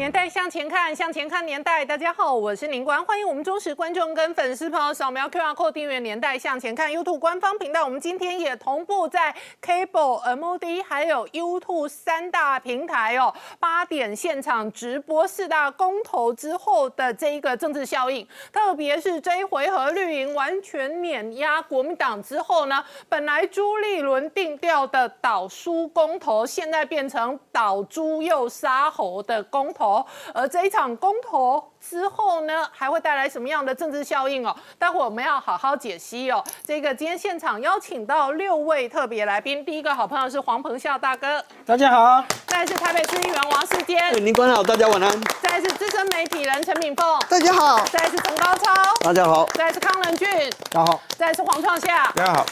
年代向前看，向前看年代。大家好，我是林官，欢迎我们忠实观众跟粉丝朋友扫描 QR Code 订阅《年代向前看》YouTube 官方频道。我们今天也同步在 Cable、MOD 还有 YouTube 三大平台哦，八点现场直播四大公投之后的这一个政治效应，特别是这一回合绿营完全碾压国民党之后呢，本来朱立伦定调的倒输公投，现在变成倒猪又杀猴的公投。而这一场公投之后呢，还会带来什么样的政治效应哦？待会我们要好好解析哦。这个今天现场邀请到六位特别来宾，第一个好朋友是黄鹏孝大哥，大家好；再是台北市议员王世坚，林官好，大家晚安；再是资深媒体人陈敏凤，大家好；再是陈高超，大家好；再是康仁俊，大家好；再是黄创夏，大家好。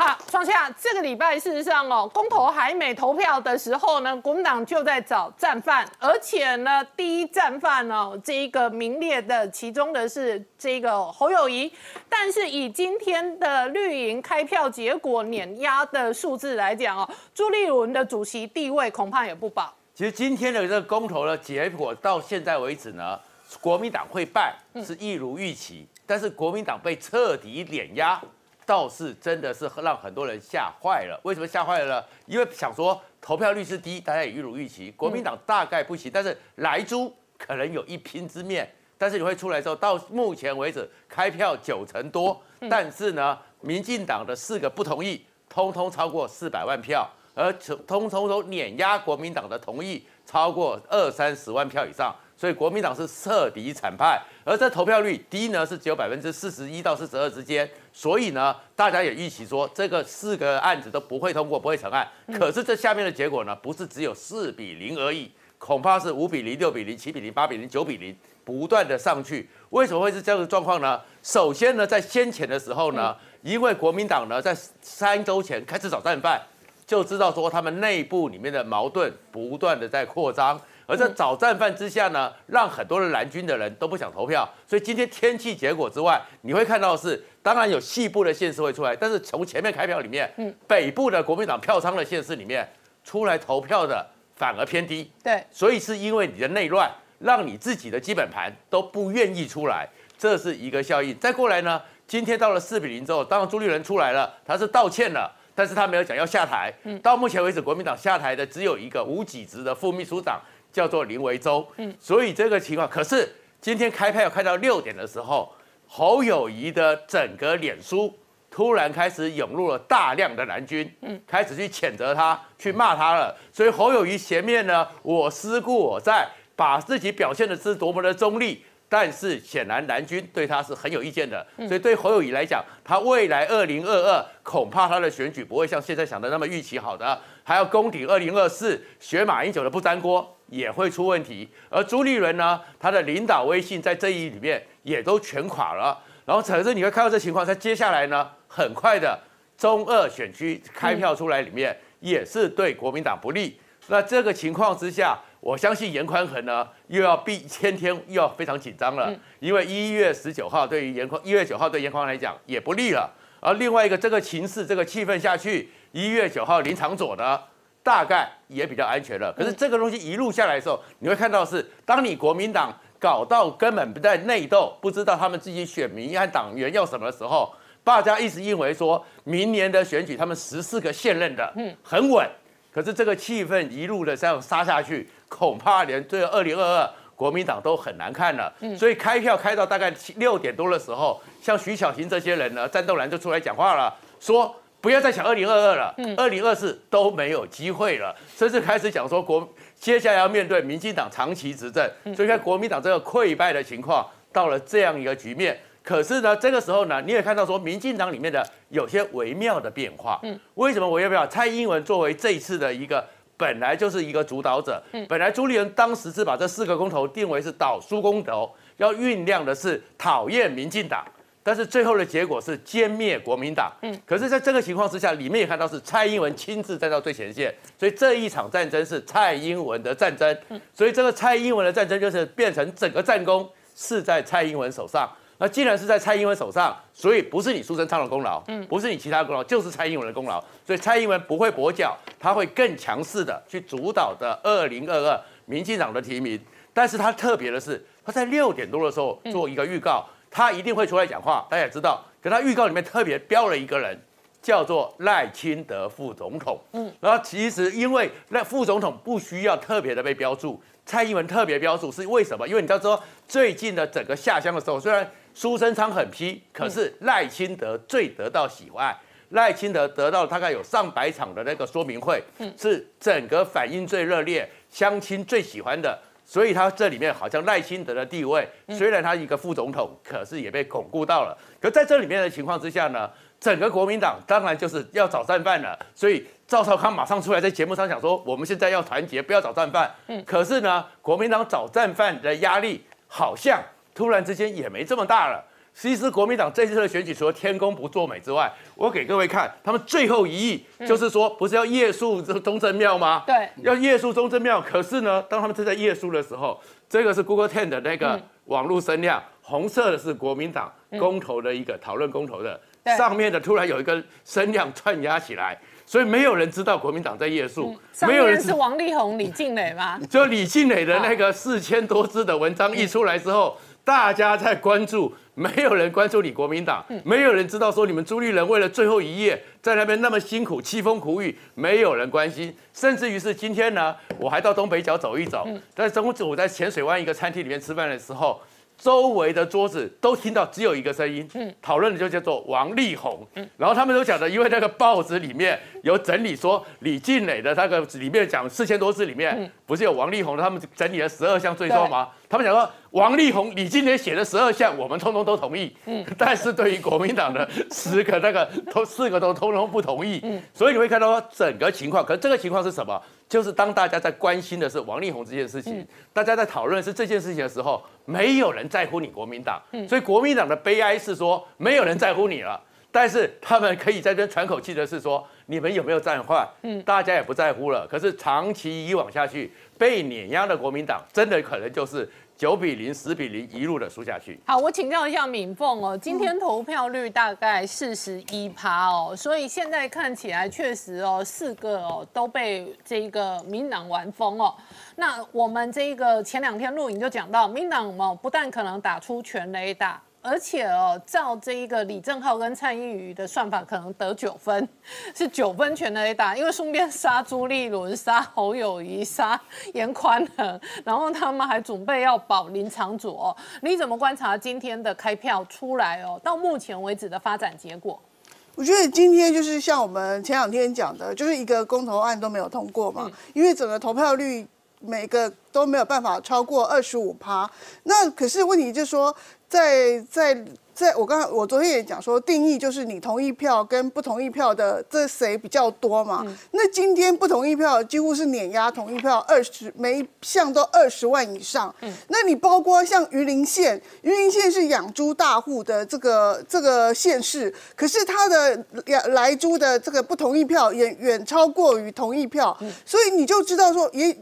好，创下这个礼拜，事实上哦，公投还没投票的时候呢，国民党就在找战犯，而且呢，第一战犯哦，这一个名列的其中的是这个侯友谊，但是以今天的绿营开票结果碾压的数字来讲哦，朱立伦的主席地位恐怕也不保。其实今天的这个公投的结果到现在为止呢，国民党会败是一如预期，但是国民党被彻底碾压。倒是真的是让很多人吓坏了。为什么吓坏了呢？因为想说投票率是低，大家也预如预期，国民党大概不行，但是莱猪可能有一拼之面。但是你会出来之后，到目前为止开票九成多，但是呢，民进党的四个不同意，通通超过四百万票，而通通都碾压国民党的同意超过二三十万票以上。所以国民党是彻底惨败，而这投票率低呢是只有百分之四十一到四十二之间，所以呢大家也预期说这个四个案子都不会通过，不会成案。可是这下面的结果呢不是只有四比零而已，恐怕是五比零、六比零、七比零、八比零、九比零，不断的上去。为什么会是这样的状况呢？首先呢在先前的时候呢，因为国民党呢在三周前开始找战犯，就知道说他们内部里面的矛盾不断的在扩张。而在找战犯之下呢，让很多的蓝军的人都不想投票。所以今天天气结果之外，你会看到是，当然有西部的县市会出来，但是从前面开票里面，嗯，北部的国民党票仓的县市里面出来投票的反而偏低。对，所以是因为你的内乱，让你自己的基本盘都不愿意出来，这是一个效应。再过来呢，今天到了四比零之后，当然朱立伦出来了，他是道歉了，但是他没有讲要下台。嗯，到目前为止，国民党下台的只有一个无几职的副秘书长。叫做林维洲，嗯，所以这个情况，可是今天开票要开到六点的时候，侯友谊的整个脸书突然开始涌入了大量的蓝军，嗯，开始去谴责他，去骂他了。所以侯友谊前面呢，我思故我在，把自己表现的是多么的中立，但是显然蓝军对他是很有意见的。所以对侯友谊来讲，他未来二零二二恐怕他的选举不会像现在想的那么预期好的，还要攻顶二零二四，学马英九的不粘锅。也会出问题，而朱立伦呢，他的领导威信在这一里面也都全垮了。然后，可是你会看到这情况，在接下来呢，很快的中二选区开票出来里面，也是对国民党不利。那这个情况之下，我相信严宽恒呢，又要必天天又要非常紧张了，因为一月十九号对于严宽，一月九号对严宽来讲也不利了。而另外一个这个情势，这个气氛下去，一月九号林长佐呢？大概也比较安全了。可是这个东西一路下来的时候，你会看到是，当你国民党搞到根本不在内斗，不知道他们自己选民和党员要什么的时候，大家一直认为说，明年的选举他们十四个现任的，嗯，很稳。可是这个气氛一路的这样杀下去，恐怕连这二零二二国民党都很难看了。所以开票开到大概六点多的时候，像徐小平这些人呢，战斗蓝就出来讲话了，说。不要再想二零二二了，二零二四都没有机会了，甚至开始讲说国接下来要面对民进党长期执政，所以看国民党这个溃败的情况到了这样一个局面。可是呢，这个时候呢，你也看到说民进党里面的有些微妙的变化。嗯，为什么我要不要？蔡英文作为这一次的一个本来就是一个主导者，嗯，本来朱立伦当时是把这四个公投定为是倒输公投，要酝酿的是讨厌民进党。但是最后的结果是歼灭国民党。嗯，可是在这个情况之下，里面也看到是蔡英文亲自站到最前线，所以这一场战争是蔡英文的战争。嗯，所以这个蔡英文的战争就是变成整个战功是在蔡英文手上。那既然是在蔡英文手上，所以不是你苏贞昌的功劳，嗯，不是你其他功劳，就是蔡英文的功劳。所以蔡英文不会跛脚，他会更强势的去主导的二零二二民进党的提名。但是他特别的是，他在六点多的时候做一个预告，他一定会出来讲话，大家也知道。可他预告里面特别标了一个人，叫做赖清德副总统。嗯，然后其实因为那副总统不需要特别的被标注，蔡英文特别标注是为什么？因为你知道说最近的整个下乡的时候，虽然苏贞昌很批，可是赖清德最得到喜爱。赖清德得到大概有上百场的那个说明会，是整个反应最热烈、乡亲最喜欢的，所以他这里面好像赖清德的地位，虽然他一个副总统，可是也被巩固到了。可在这里面的情况之下呢，整个国民党当然就是要找战犯了，所以赵少康马上出来在节目上讲说，我们现在要团结，不要找战犯。嗯，可是呢，国民党找战犯的压力好像突然之间也没这么大了。其实国民党这次的选举，除了天公不作美之外，我给各位看，他们最后一役就是说，不是要夜宿中正庙吗？对，要夜宿中正庙。可是呢，当他们正在夜宿的时候，这个是 Google Ten 的那个网络声量，红色的是国民党公投的一个讨论公投的，上面的突然有一个声量串压起来，所以没有人知道国民党在夜宿。没有人是王力宏、李静蕾吗？就李静蕾的那个四千多字的文章一出来之后，大家在关注。没有人关注你国民党，没有人知道说你们朱立伦为了最后一夜在那边那么辛苦凄风苦雨，没有人关心，甚至于是今天呢，我还到东北角走一走，在中午我在浅水湾一个餐厅里面吃饭的时候。周围的桌子都听到只有一个声音，嗯，讨论的就叫做王力宏，嗯，然后他们都讲的，因为那个报纸里面有整理说李静蕾的那个里面讲四千多字里面，不是有王力宏他们整理了十二项罪状吗？他们讲说王力宏、李静蕾写的十二项，我们通通都同意，嗯，但是对于国民党的十个那个都四个都通通不同意，嗯，所以你会看到整个情况，可是这个情况是什么？就是当大家在关心的是王力宏这件事情，大家在讨论是这件事情的时候，没有人在乎你国民党，所以国民党的悲哀是说没有人在乎你了。但是他们可以在这喘口气的是说，你们有没有战换？嗯，大家也不在乎了。可是长期以往下去，被碾压的国民党，真的可能就是。九比零、十比零一路的输下去。好，我请教一下敏凤哦，今天投票率大概四十一趴哦，所以现在看起来确实哦，四个哦都被这个民党玩疯哦。那我们这个前两天录影就讲到，民党哦不但可能打出全雷打。而且哦，照这一个李正浩跟蔡依瑜的算法，可能得九分，是九分全的 A 打，因为顺便杀朱立伦、杀侯友谊、杀严宽恒，然后他们还准备要保林长佐。你怎么观察今天的开票出来哦？到目前为止的发展结果？我觉得今天就是像我们前两天讲的，就是一个公投案都没有通过嘛，因为整个投票率每个都没有办法超过二十五趴。那可是问题就是说。在在在我刚刚我昨天也讲说，定义就是你同意票跟不同意票的这谁比较多嘛？那今天不同意票几乎是碾压同意票二十每一项都二十万以上。嗯，那你包括像榆林县，榆林县是养猪大户的这个这个县市，可是它的来来猪的这个不同意票远远超过于同意票，所以你就知道说也。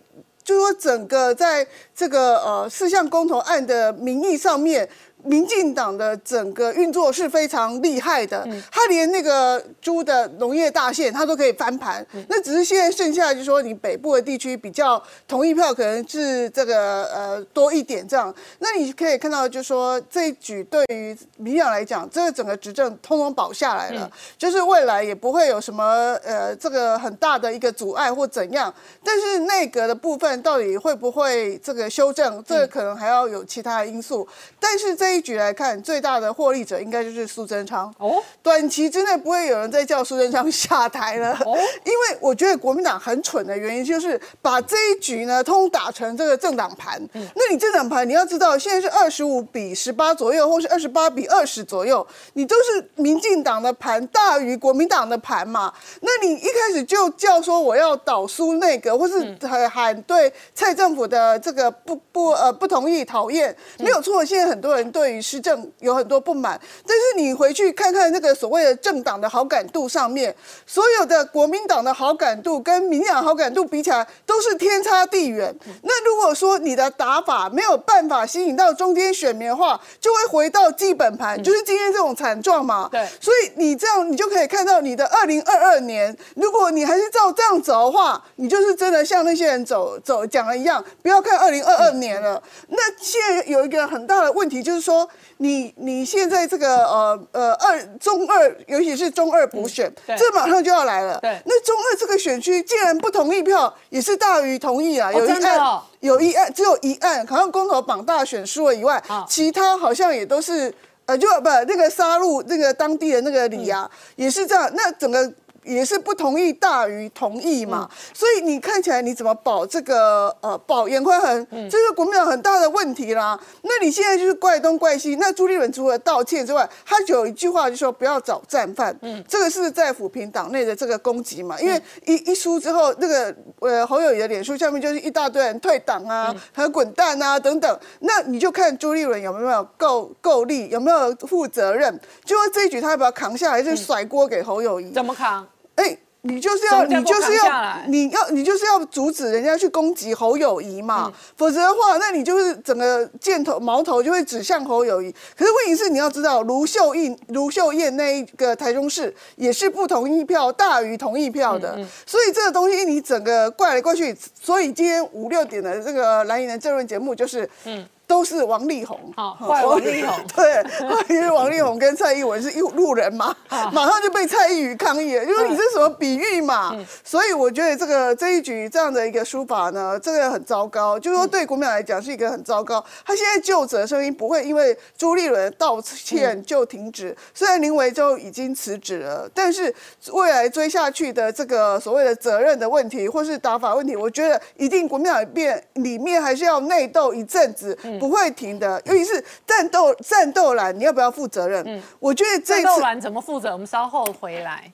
就是说整个在这个呃四项公投案的名义上面。民进党的整个运作是非常厉害的，他连那个猪的农业大县他都可以翻盘。那只是现在剩下就是说，你北部的地区比较同意票可能是这个呃多一点这样。那你可以看到，就是说这一举对于民党来讲，这个整个执政通通保下来了，就是未来也不会有什么呃这个很大的一个阻碍或怎样。但是内阁的部分到底会不会这个修正，这个可能还要有其他的因素。但是这一局来看，最大的获利者应该就是苏贞昌。哦，短期之内不会有人再叫苏贞昌 下台了。哦，因为我觉得国民党很蠢的原因，就是把这一局呢通打成这个政党盘。嗯，那你政党盘，你要知道现在是二十五比十八左右，或是二十八比二十左右，你都是民进党的盘大于国民党的盘嘛。那你一开始就叫说我要倒苏内阁，或是喊喊对蔡政府的这个不不呃不同意讨厌，没有错。现在很多人对。对于施政有很多不满。但是你回去看看那个所谓的政党的好感度上面，所有的国民党的好感度跟民进党好感度比起来，都是天差地远。那如果说你的打法没有办法吸引到中间选民的话，就会回到基本盘，就是今天这种惨状嘛。对所以你这样，你就可以看到你的二零二二年，如果你还是照这样走的话，你就是真的像那些人走走讲的一样，不要看二零二二年了。那现在有一个很大的问题，就是说你你现在这个呃呃二中二，尤其是中二补选，对这马上就要来了。对那中二这个选区竟然不同意票也是大于同意啊，有一案、哦有一案只有一案，好像公投榜大选输了以外，好其他好像也都是呃，就不那个杀戮那个当地的那个里啊，也是这样。那整个也是不同意大于同意嘛，所以你看起来你怎么保这个呃保严宽恒，这是国民党很大的问题啦。那你现在就是怪东怪西，那朱立伦除了道歉之外，他就有一句话就说不要找战犯，嗯。这个是在抚平党内的这个攻击嘛，因为一一输之后，那个呃侯友宜的脸书下面就是一大堆人退党啊，还有滚蛋啊等等，那你就看朱立伦有没有够够力，有没有负责任，就说这一局他要不要扛下来，还是甩锅给侯友谊？怎么扛？哎、你就是要，你就是要你要，你就是要阻止人家去攻击侯友谊嘛，否则的话，那你就是整个箭头矛头就会指向侯友谊。可是问题是，你要知道，卢秀燕、卢秀燕那一个台中市也是不同意票大于同意票的，所以这个东西你整个怪来怪去，所以今天五六点的这个蓝营的政论节目就是，嗯。都是王力宏，好怪王力宏。对，因为王力宏跟蔡英文是一路人嘛，马上就被蔡英文抗议了，因为你这是什么比喻嘛？所以我觉得这个这一局这样的一个书法呢，这个很糟糕，就是说对国民党来讲是一个很糟糕。他现在就职的声音不会因为朱立伦道歉就停止，虽然林维洲已经辞职了，但是未来追下去的这个所谓的责任的问题或是打法问题，我觉得一定国民党变里面还是要内斗一阵子，不会停的。尤其是战斗战斗蓝，你要不要负责任？嗯我觉得这一次战斗蓝怎么负责？我们稍后回来。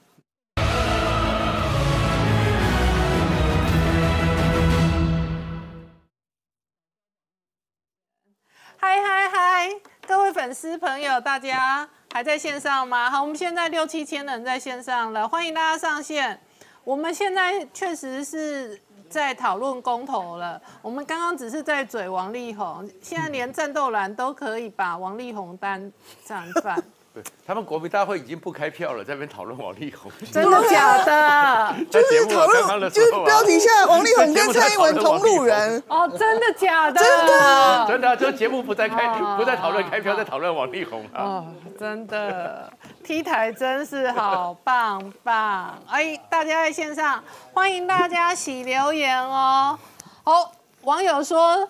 嗨嗨嗨，各位粉丝朋友，大家还在线上吗？好，我们现在六七千人在线上了，欢迎大家上线。我们现在确实是在讨论公投了。我们刚刚只是在嘴王力宏，现在连战斗蓝都可以把王力宏当战犯。对他们国民大会已经不开票了，在那边讨论王力宏。真的假的？就是在节目讨论，就是标题下王力宏跟蔡英文同路人。哦，真的假的？真的真的啊，就节目不再开，哦不再讨论开票，在讨论王力宏啊。哦，真的，T 台真是好棒棒！哎，大家在线上，欢迎大家洗留言哦。好，网友说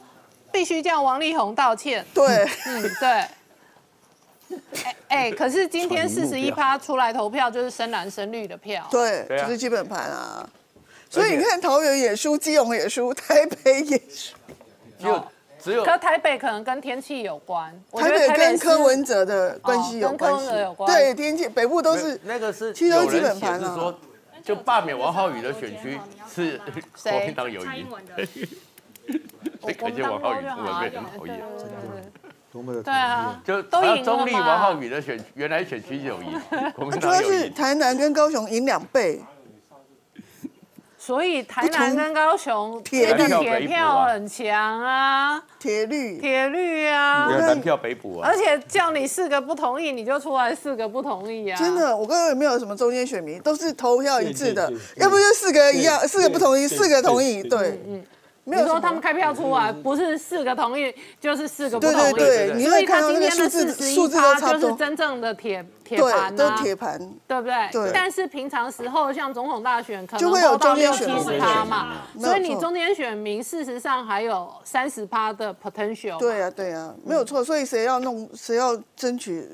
必须叫王力宏道歉。对，嗯，对。哎哎，可是今天四十一趴出来投票就是深蓝深绿的票。对，就是基本盘啊。所以你看，桃园也输，基隆也输，台北也输，只有可台北可能跟天气有关，台北跟柯文哲的关系有关系。对，天气北部都是那个是其实都基本盘啊是说，就罢免王浩宇的选区是国民党有赢。我所以可见王浩宇根本被对很讨厌。多么的对啊，就都赢中立王浩宇的选原来选区就有赢，国民主要是党有赢。台南跟高雄赢两倍，所以台南跟高雄铁铁票很强啊，铁律。铁绿啊。票北补啊。而，且叫你四个不同意，你就出来四个不同意啊，真的，我刚刚也没有什么中间选民，都是投票一致的要不就四个一样，四个不同意，四个同意，对对，嗯，没有说他们开票出来不是四个同意，就是四个不同意，对对，你所以他会看到那个数字数字就是真正的铁铁盘啊，铁盘，对不对？对但是平常时候，像总统大选，可就会有能都到中间六七十选民趴嘛，所以你中间选民事实上还有三十趴的 potential 嘛。对呀对呀，没有错。所以谁要弄，谁要争取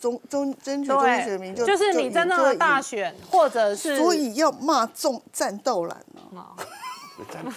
中中争取中间选民，就就是你真正的大选，或者是所以要骂中战斗蓝啊。Mit deinem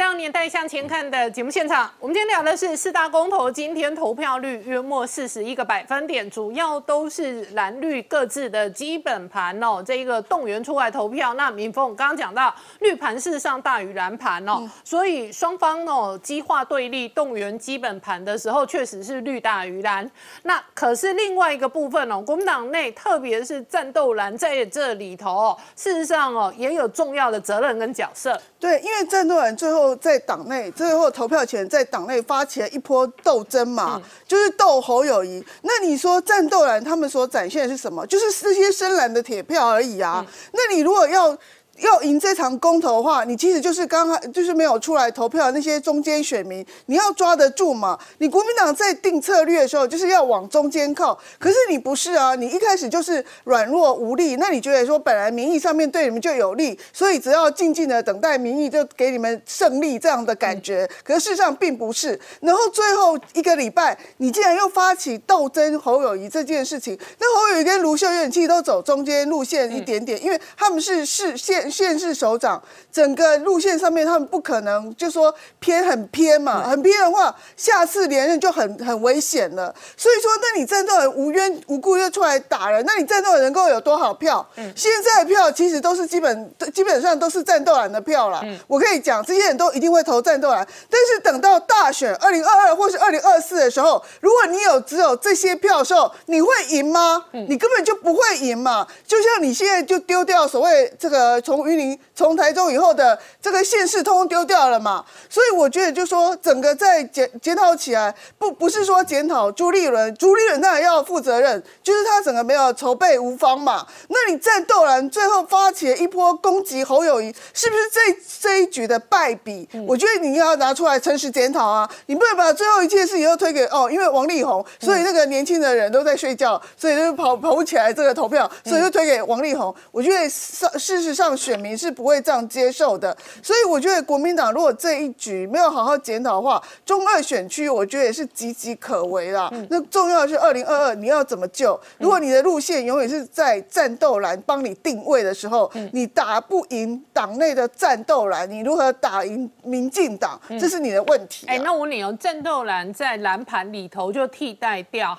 哦年代向前看的节目现场，我们今天聊的是四大公投，今天投票率约莫四十一个百分点，主要都是蓝绿各自的基本盘哦，这一个动员出来投票。那民凤刚刚讲到，绿盘事实上大于蓝盘哦，所以双方哦激化对立，动员基本盘的时候，确实是绿大于蓝。那可是另外一个部分哦，国民党内特别是战斗蓝在这里头哦，事实上哦也有重要的责任跟角色。对，因为战斗蓝最后在党内，最后投票前在党内发起了一波斗争嘛，就是斗侯友谊。那你说战斗蓝他们所展现的是什么？就是这些深蓝的铁票而已啊。那你如果要。要赢这场公投的话，你其实就是刚刚就是没有出来投票的那些中间选民，你要抓得住嘛？你国民党在定策略的时候就是要往中间靠，可是你不是啊，你一开始就是软弱无力，那你觉得说本来民意上面对你们就有利，所以只要静静的等待民意就给你们胜利这样的感觉，可是事实上并不是。然后最后一个礼拜，你竟然又发起斗争侯友谊这件事情，那侯友谊跟卢秀燕其实都走中间路线一点点，因为他们是市县。县市首长，整个路线上面他们不可能就说偏很偏嘛，很偏的话，下次连任就很很危险了。所以说，那你战斗人无缘无故就出来打人，那你战斗人能够有多少票？嗯现在的票其实都是基本基本上都是战斗蓝的票了。我可以讲，这些人都一定会投战斗蓝，但是等到大选二零二二或是二零二四的时候，如果你有只有这些票的时候，你会赢吗？你根本就不会赢嘛。就像你现在就丢掉所谓这个从从云林从台中以后的这个县市通通丢掉了嘛，所以我觉得就说整个在检检讨起来，不不是说检讨朱立伦，朱立伦当然要负责任，就是他整个没有筹备无方嘛。那你战斗蓝最后发起了一波攻击侯友谊，是不是这这一局的败笔？我觉得你要拿出来诚实检讨啊，你不能把最后一件事情都推给哦，因为王力宏，所以那个年轻的人都在睡觉，所以就跑跑不起来这个投票，所以就推给王力宏。我觉得事事实上选民是不会这样接受的，所以我觉得国民党如果这一局没有好好检讨的话，中二选区我觉得也是岌岌可危啦。那重要的是二零二二你要怎么救？如果你的路线永远是在战斗蓝帮你定位的时候，你打不赢党内的战斗蓝，你如何打赢民进党？这是你的问题。哎，那我问你哦，战斗蓝在蓝盘里头就替代掉。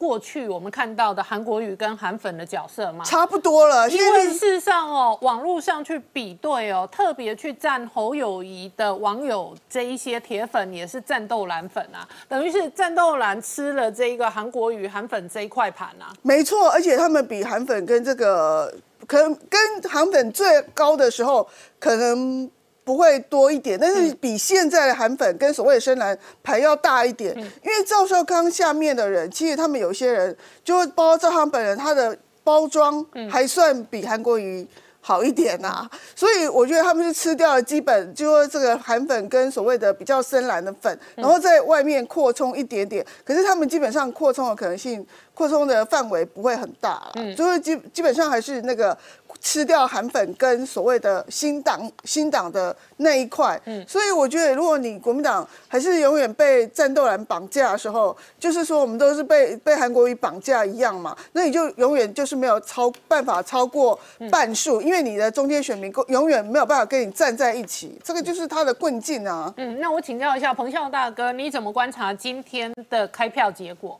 过去我们看到的韩国语跟韩粉的角色吗？差不多了，因为事实上哦，网络上去比对哦，特别去站侯友谊的网友这一些铁粉也是战斗蓝粉啊，等于是战斗蓝吃了这一个韩国语韩粉这一块盘啊。没错，而且他们比韩粉跟这个可能跟韩粉最高的时候可能。不会多一点，但是比现在的韩粉跟所谓的深蓝牌要大一点，因为赵少康下面的人，其实他们有些人，就包括赵康本人，他的包装还算比韩国瑜好一点呐，所以我觉得他们是吃掉了基本，就说这个韩粉跟所谓的比较深蓝的粉，然后在外面扩充一点点，可是他们基本上扩充的可能性。扩充的范围不会很大，嗯，就是基基本上还是那个吃掉韩粉跟所谓的新党新党的那一块，嗯，所以我觉得如果你国民党还是永远被战斗蓝绑架的时候，就是说我们都是被被韩国瑜绑架一样嘛，那你就永远就是没有超办法超过半数，因为你的中间选民永远没有办法跟你站在一起，这个就是他的困境啊。嗯，那我请教一下彭笑大哥，你怎么观察今天的开票结果？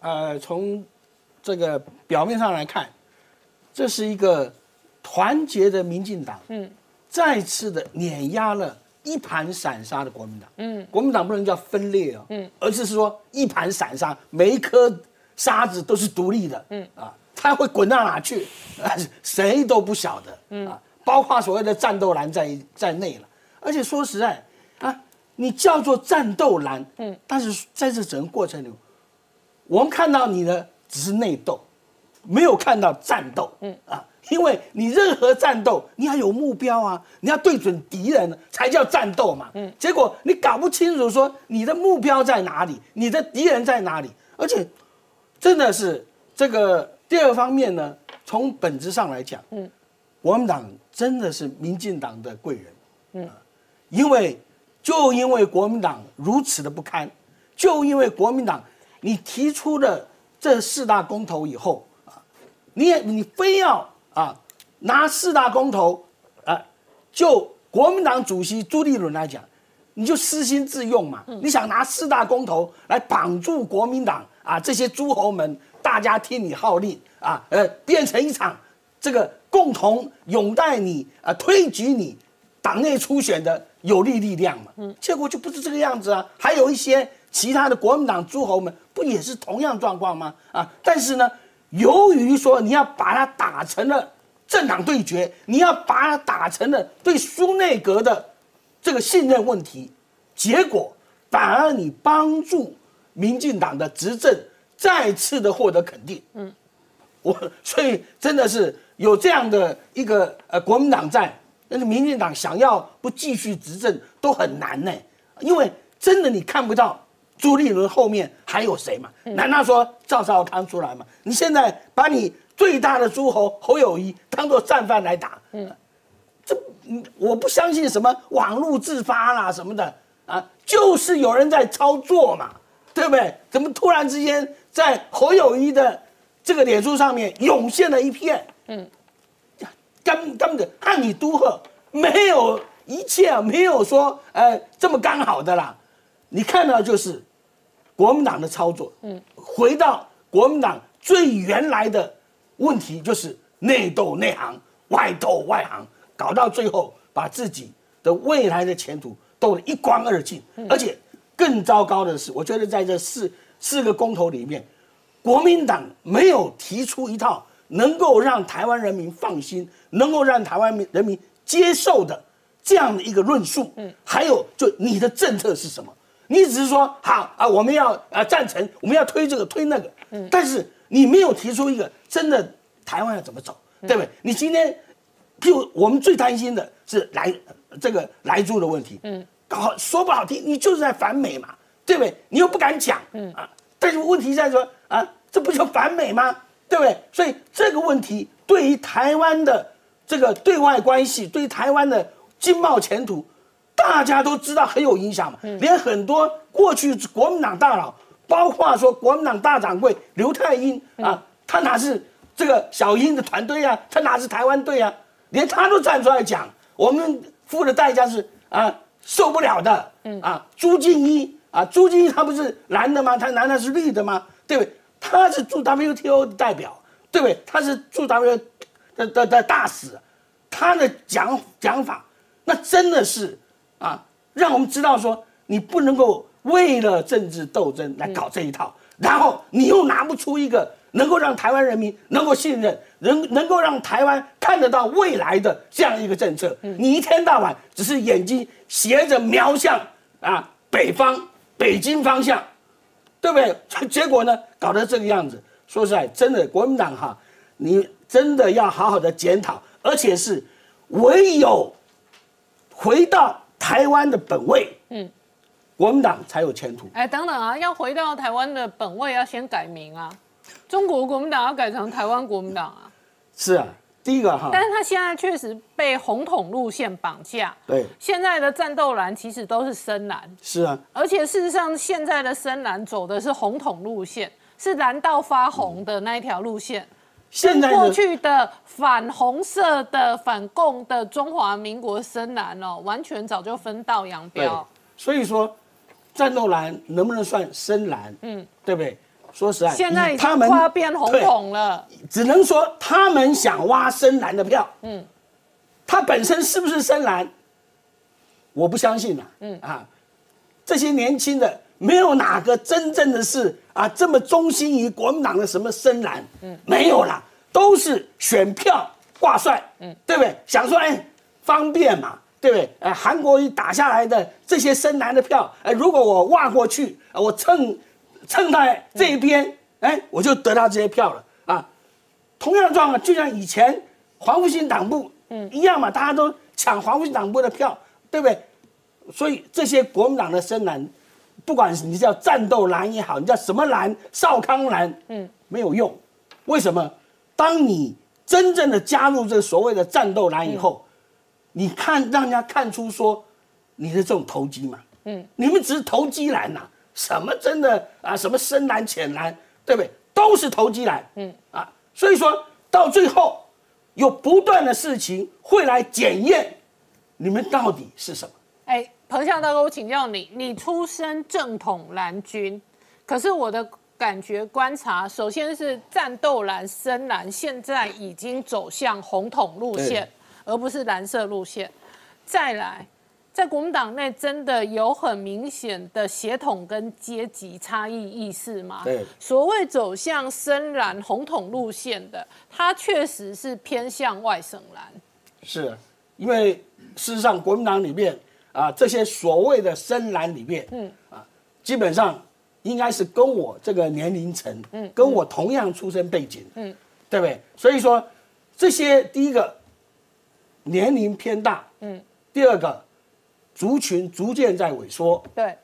呃，从这个表面上来看，这是一个团结的民进党，嗯，再次的碾压了一盘散沙的国民党，嗯，国民党不能叫分裂哦，嗯，而是说一盘散沙，每一颗沙子都是独立的，嗯。啊，它会滚到哪去，谁都不晓得，嗯。啊，包括所谓的战斗蓝在在内了，而且说实在啊，你叫做战斗蓝，嗯，但是在这整个过程里。我们看到你的只是内斗，没有看到战斗。嗯啊，因为你任何战斗，你要有目标啊，你要对准敌人才叫战斗嘛。嗯，结果你搞不清楚说你的目标在哪里，你的敌人在哪里，而且真的是这个第二方面呢，从本质上来讲，嗯，国民党真的是民进党的贵人。嗯，因为就因为国民党如此的不堪，就因为国民党。你提出了这四大公投以后啊，你也你非要啊拿四大公投啊，就国民党主席朱立伦来讲，你就私心自用嘛，你想拿四大公投来绑住国民党啊，这些诸侯们，大家听你号令啊，呃，变成一场这个共同拥戴你啊，推举你党内初选的有力力量嘛，嗯，结果就不是这个样子啊，还有一些其他的国民党诸侯们，不也是同样状况吗？啊，但是呢，由于说你要把它打成了政党对决，你要把它打成了对苏内阁的这个信任问题，结果反而你帮助民进党的执政再次的获得肯定。嗯，我所以真的是有这样的一个呃国民党在，但是民进党想要不继续执政都很难呢，因为真的你看不到朱立伦后面还有谁嘛？难道说赵少康出来嘛？你现在把你最大的诸侯侯友谊当做战犯来打，嗯，这嗯我不相信什么网络自发啦什么的啊，就是有人在操作嘛，对不对？怎么突然之间在侯友谊的这个脸书上面涌现了一片，嗯，根根本汉语都贺，没有一切啊，没有说呃这么刚好的啦。你看到就是国民党的操作，嗯，回到国民党最原来的问题，就是内斗内行，外斗外行，搞到最后把自己的未来的前途斗得一干二净。而且更糟糕的是，我觉得在这四四个公投里面，国民党没有提出一套能够让台湾人民放心、能够让台湾人民接受的这样的一个论述。嗯，还有就你的政策是什么？你只是说好啊，我们要啊赞成，我们要推这个推那个，嗯，但是你没有提出一个真的台湾要怎么走，对不对？你今天，譬如我们最担心的是来这个来住的问题，嗯，搞说不好听，你就是在反美嘛，对不对？你又不敢讲，嗯啊，但是问题在说啊，这不就反美吗？对不对？所以这个问题对于台湾的这个对外关系，对于台湾的经贸前途。大家都知道很有影响嘛，连很多过去国民党大佬，包括说国民党大掌柜刘太英啊，他哪是这个小英的团队啊，他哪是台湾队啊，连他都站出来讲，我们付的代价是啊受不了的，啊朱静一啊朱静一他不是蓝的吗？他难道是绿的吗？对不对？他是驻 WTO 的代表，对不对？他是驻 W 的的的大使，他的讲讲法，那真的是。啊，让我们知道说，你不能够为了政治斗争来搞这一套，然后你又拿不出一个能够让台湾人民能够信任、能能够让台湾看得到未来的这样一个政策。你一天到晚只是眼睛斜着瞄向啊北方、北京方向，对不对？结果呢，搞得这个样子。说实在，真的国民党哈，你真的要好好的检讨，而且是唯有回到。台湾的本位，嗯，国民党才有前途。哎，等等啊，要回到台湾的本位，要先改名啊。中国国民党要改成台湾国民党啊。是啊，第一个哈。但是他现在确实被红统路线绑架。对。现在的战斗蓝其实都是深蓝。是啊。而且事实上，现在的深蓝走的是红统路线，是蓝到发红的那一条路线。现在过去的反红色的反共的中华民国深蓝哦，完全早就分道扬镳。所以说，战斗蓝能不能算深蓝？嗯，对不对？说实在，现在他们快变红统了。只能说他们想挖深蓝的票。嗯，他本身是不是深蓝？我不相信呐。嗯啊，这些年轻的没有哪个真正的是。啊，这么忠心于国民党的什么深蓝，嗯，没有啦，都是选票挂帅，嗯，对不对？想说哎，方便嘛，对不对？哎，韩国一打下来的这些深蓝的票，哎，如果我挖过去，我蹭蹭在这一边，哎，我就得到这些票了啊。同样的状况，就像以前黄复兴党部，嗯，一样嘛，大家都抢黄复兴党部的票，对不对？所以这些国民党的深蓝。不管你叫战斗蓝也好，你叫什么蓝，少康蓝，嗯，没有用。为什么？当你真正的加入这所谓的战斗蓝以后，你看让人家看出说你的这种投机嘛，嗯，你们只是投机蓝呐，什么真的啊，什么深蓝、浅蓝，对不对？都是投机蓝，嗯啊，所以说到最后有不断的事情会来检验你们到底是什么？哎，彭向大哥，我请教你，你出身正统蓝军，可是我的感觉观察，首先是战斗蓝、深蓝，现在已经走向红统路线，而不是蓝色路线。再来，在国民党内真的有很明显的血统跟阶级差异意识吗？对所谓走向深蓝红统路线的，它确实是偏向外省蓝。是因为事实上国民党里面啊，这些所谓的深蓝里面，嗯啊，基本上应该是跟我这个年龄层，嗯，跟我同样出身背景，嗯，对不对？所以说这些第一个年龄偏大，嗯，第二个族群逐渐在萎缩，对，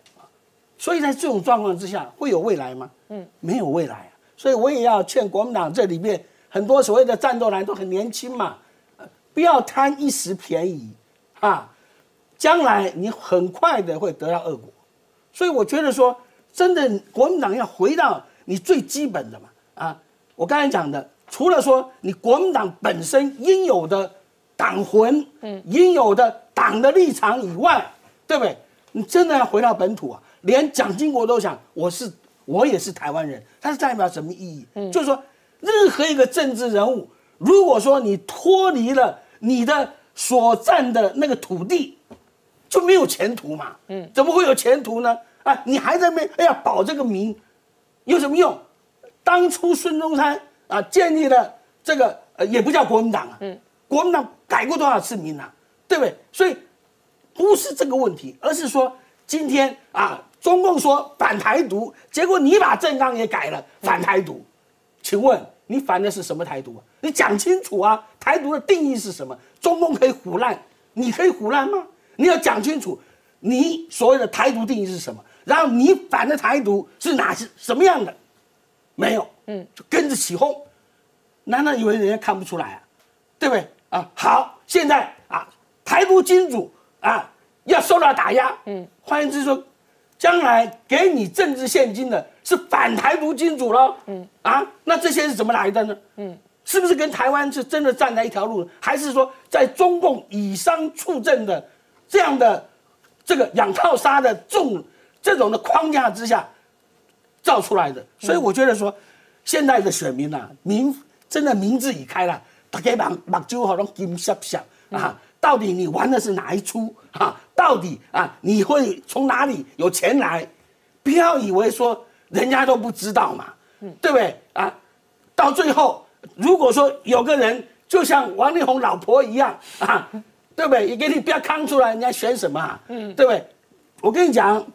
所以在这种状况之下，会有未来吗？嗯，没有未来啊。所以我也要劝国民党这里面很多所谓的战斗蓝都很年轻嘛，呃不要贪一时便宜啊，将来你很快的会得到恶果。所以我觉得说，真的国民党要回到你最基本的嘛啊，我刚才讲的，除了说你国民党本身应有的党魂，嗯，应有的党的立场以外，对不对？你真的要回到本土啊！连蒋经国都想，我是我也是台湾人，他是代表什么意义？嗯就是说，任何一个政治人物，如果说你脱离了你的所占的那个土地，就没有前途嘛。嗯，怎么会有前途呢？啊，你还在那边哎呀保这个名，有什么用？当初孙中山啊建立了这个呃也不叫国民党啊，嗯，国民党改过多少次名啊，对不对？所以不是这个问题，而是说今天啊，中共说反台独，结果你把政纲也改了反台独，请问你反的是什么台独啊？你讲清楚啊，台独的定义是什么？中共可以胡乱，你可以胡乱吗？你要讲清楚，你所谓的台独定义是什么？然后你反的台独是哪些什么样的？没有，嗯，就跟着起哄，难道以为人家看不出来啊？对不对啊？好，现在啊，台独金主啊要受到打压，嗯，换言之说，将来给你政治现金的是反台独金主喽，嗯啊，那这些是怎么来的呢？嗯，是不是跟台湾是真的站在一条路，还是说在中共以商促政的这样的这个养套杀的这种这种的框架之下造出来的？所以我觉得说，现在的选民啊，明真的明智已开了，大家目目睭好像金闪闪啊！到底你玩的是哪一出啊？到底啊，你会从哪里有钱来？不要以为说人家都不知道嘛，对不对啊？到最后，如果说有个人就像王力宏老婆一样啊，对不对？也给你不要扛出来，人家选什么啊？嗯，对不对？我跟你讲，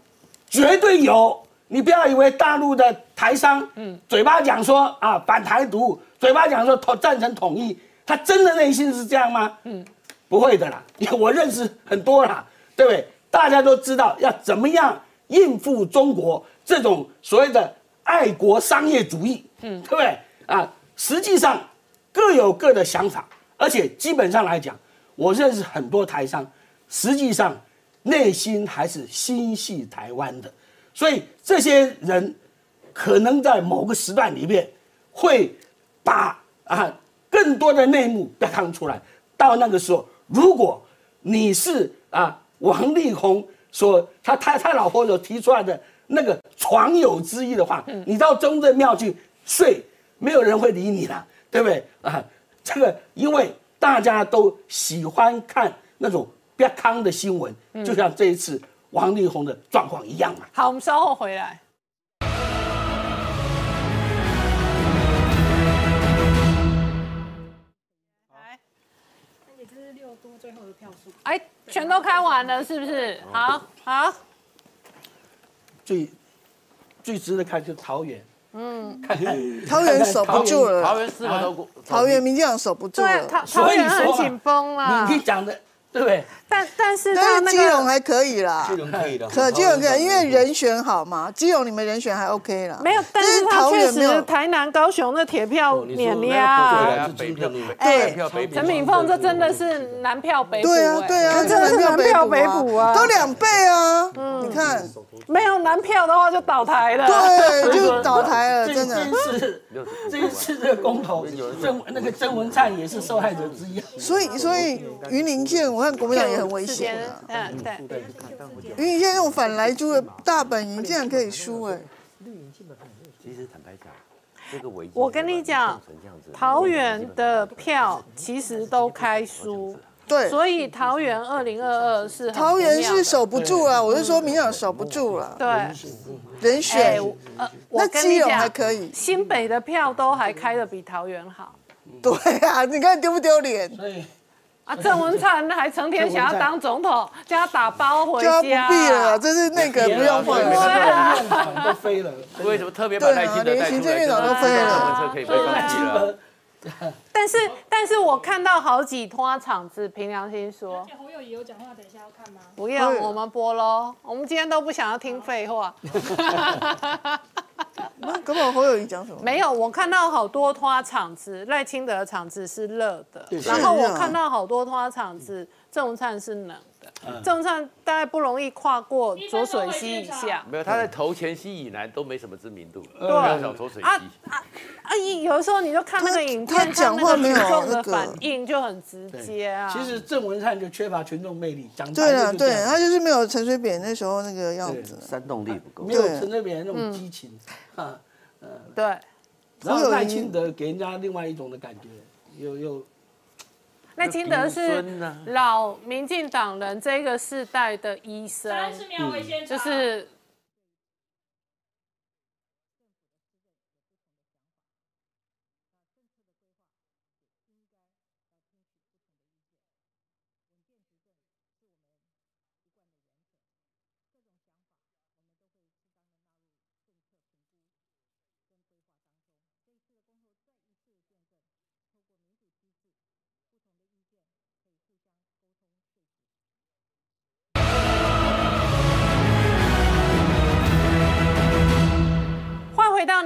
绝对有。你不要以为大陆的台商，嗯，嘴巴讲说啊反台独，嘴巴讲说统赞成统一，他真的内心是这样吗？嗯，不会的啦，因 为我认识很多啦，对不对？大家都知道要怎么样应付中国这种所谓的爱国商业主义，嗯，对不对？啊，实际上各有各的想法，而且基本上来讲，我认识很多台商，实际上内心还是心系台湾的。所以这些人可能在某个时段里面会把啊更多的内幕表扬出来。到那个时候，如果你是啊王力宏所他他他老婆所提出来的那个床友之一的话，你到中正庙去睡，没有人会理你了，对不对啊？这个因为大家都喜欢看那种比较康的新闻，就像这一次。王力宏的状况一样嘛？好，我们稍后回来。来，而且这是六都最后的票数，哎，全都开完了，是不是？好好。最最值得看就是桃园，嗯，看桃园守不住了，桃园四个都，桃园民进党守不住了，桃桃园很紧绷了。你你讲的。对不对？但但是但是基隆还可以啦，基隆可以的，可基隆可以，因为人选好嘛，基隆你们人选还 OK 啦。没有，但是他确实台南、高雄的铁票碾压，对，陈敏凤这真的是南票北补，对啊对啊，真的是南票北补啊，都两倍啊，你看。没有南票的话就倒台了，对，就倒台了，真的。这次这一次这个公投，曾那个曾文灿也是受害者之一，所以所以云林县我。看国民党也很危险啊，嗯，对。因为现在那种反来猪的大本营竟然可以输哎。其实坦白讲，这个危机，我跟你讲，桃园的票其实都开输。对，所以桃园二零二二是桃园是守不住了，我是说民党守不住了。对，人选，呃，那基隆还可以，新北的票都还开的比桃园好。对啊，你看丢不丢脸？所以啊，郑文灿还成天想要当总统，叫他打包回家，不必了，这是那个不用换了，都飞了。为什么特别把赖清德带出来？都飞了，车可以被放弃了。但是，但是我看到好几拖场子，凭良心说。侯友谊有讲话，等一下要看吗？不用，我们播喽。我们今天都不想要听废话。那根本侯友谊讲什么？没有，我看到好多拖场子，赖清德的场子是热的，然后我看到好多拖场子，郑文灿是冷。郑文灿大概不容易跨过浊水溪以下，没有他在头前溪以南都没什么知名度，对，小浊水溪。啊啊啊！有的时候你就看那个影片，他讲话没有的反应就很直接啊。其实郑文灿就缺乏群众魅力，讲对了，对他就是没有陈水扁那时候那个样子，煽动力不够，没有陈水扁那种激情 啊，呃，对。然后赖清德给人家另外一种的感觉，又又。赖清德是老民进党人这个世代的医生，就是。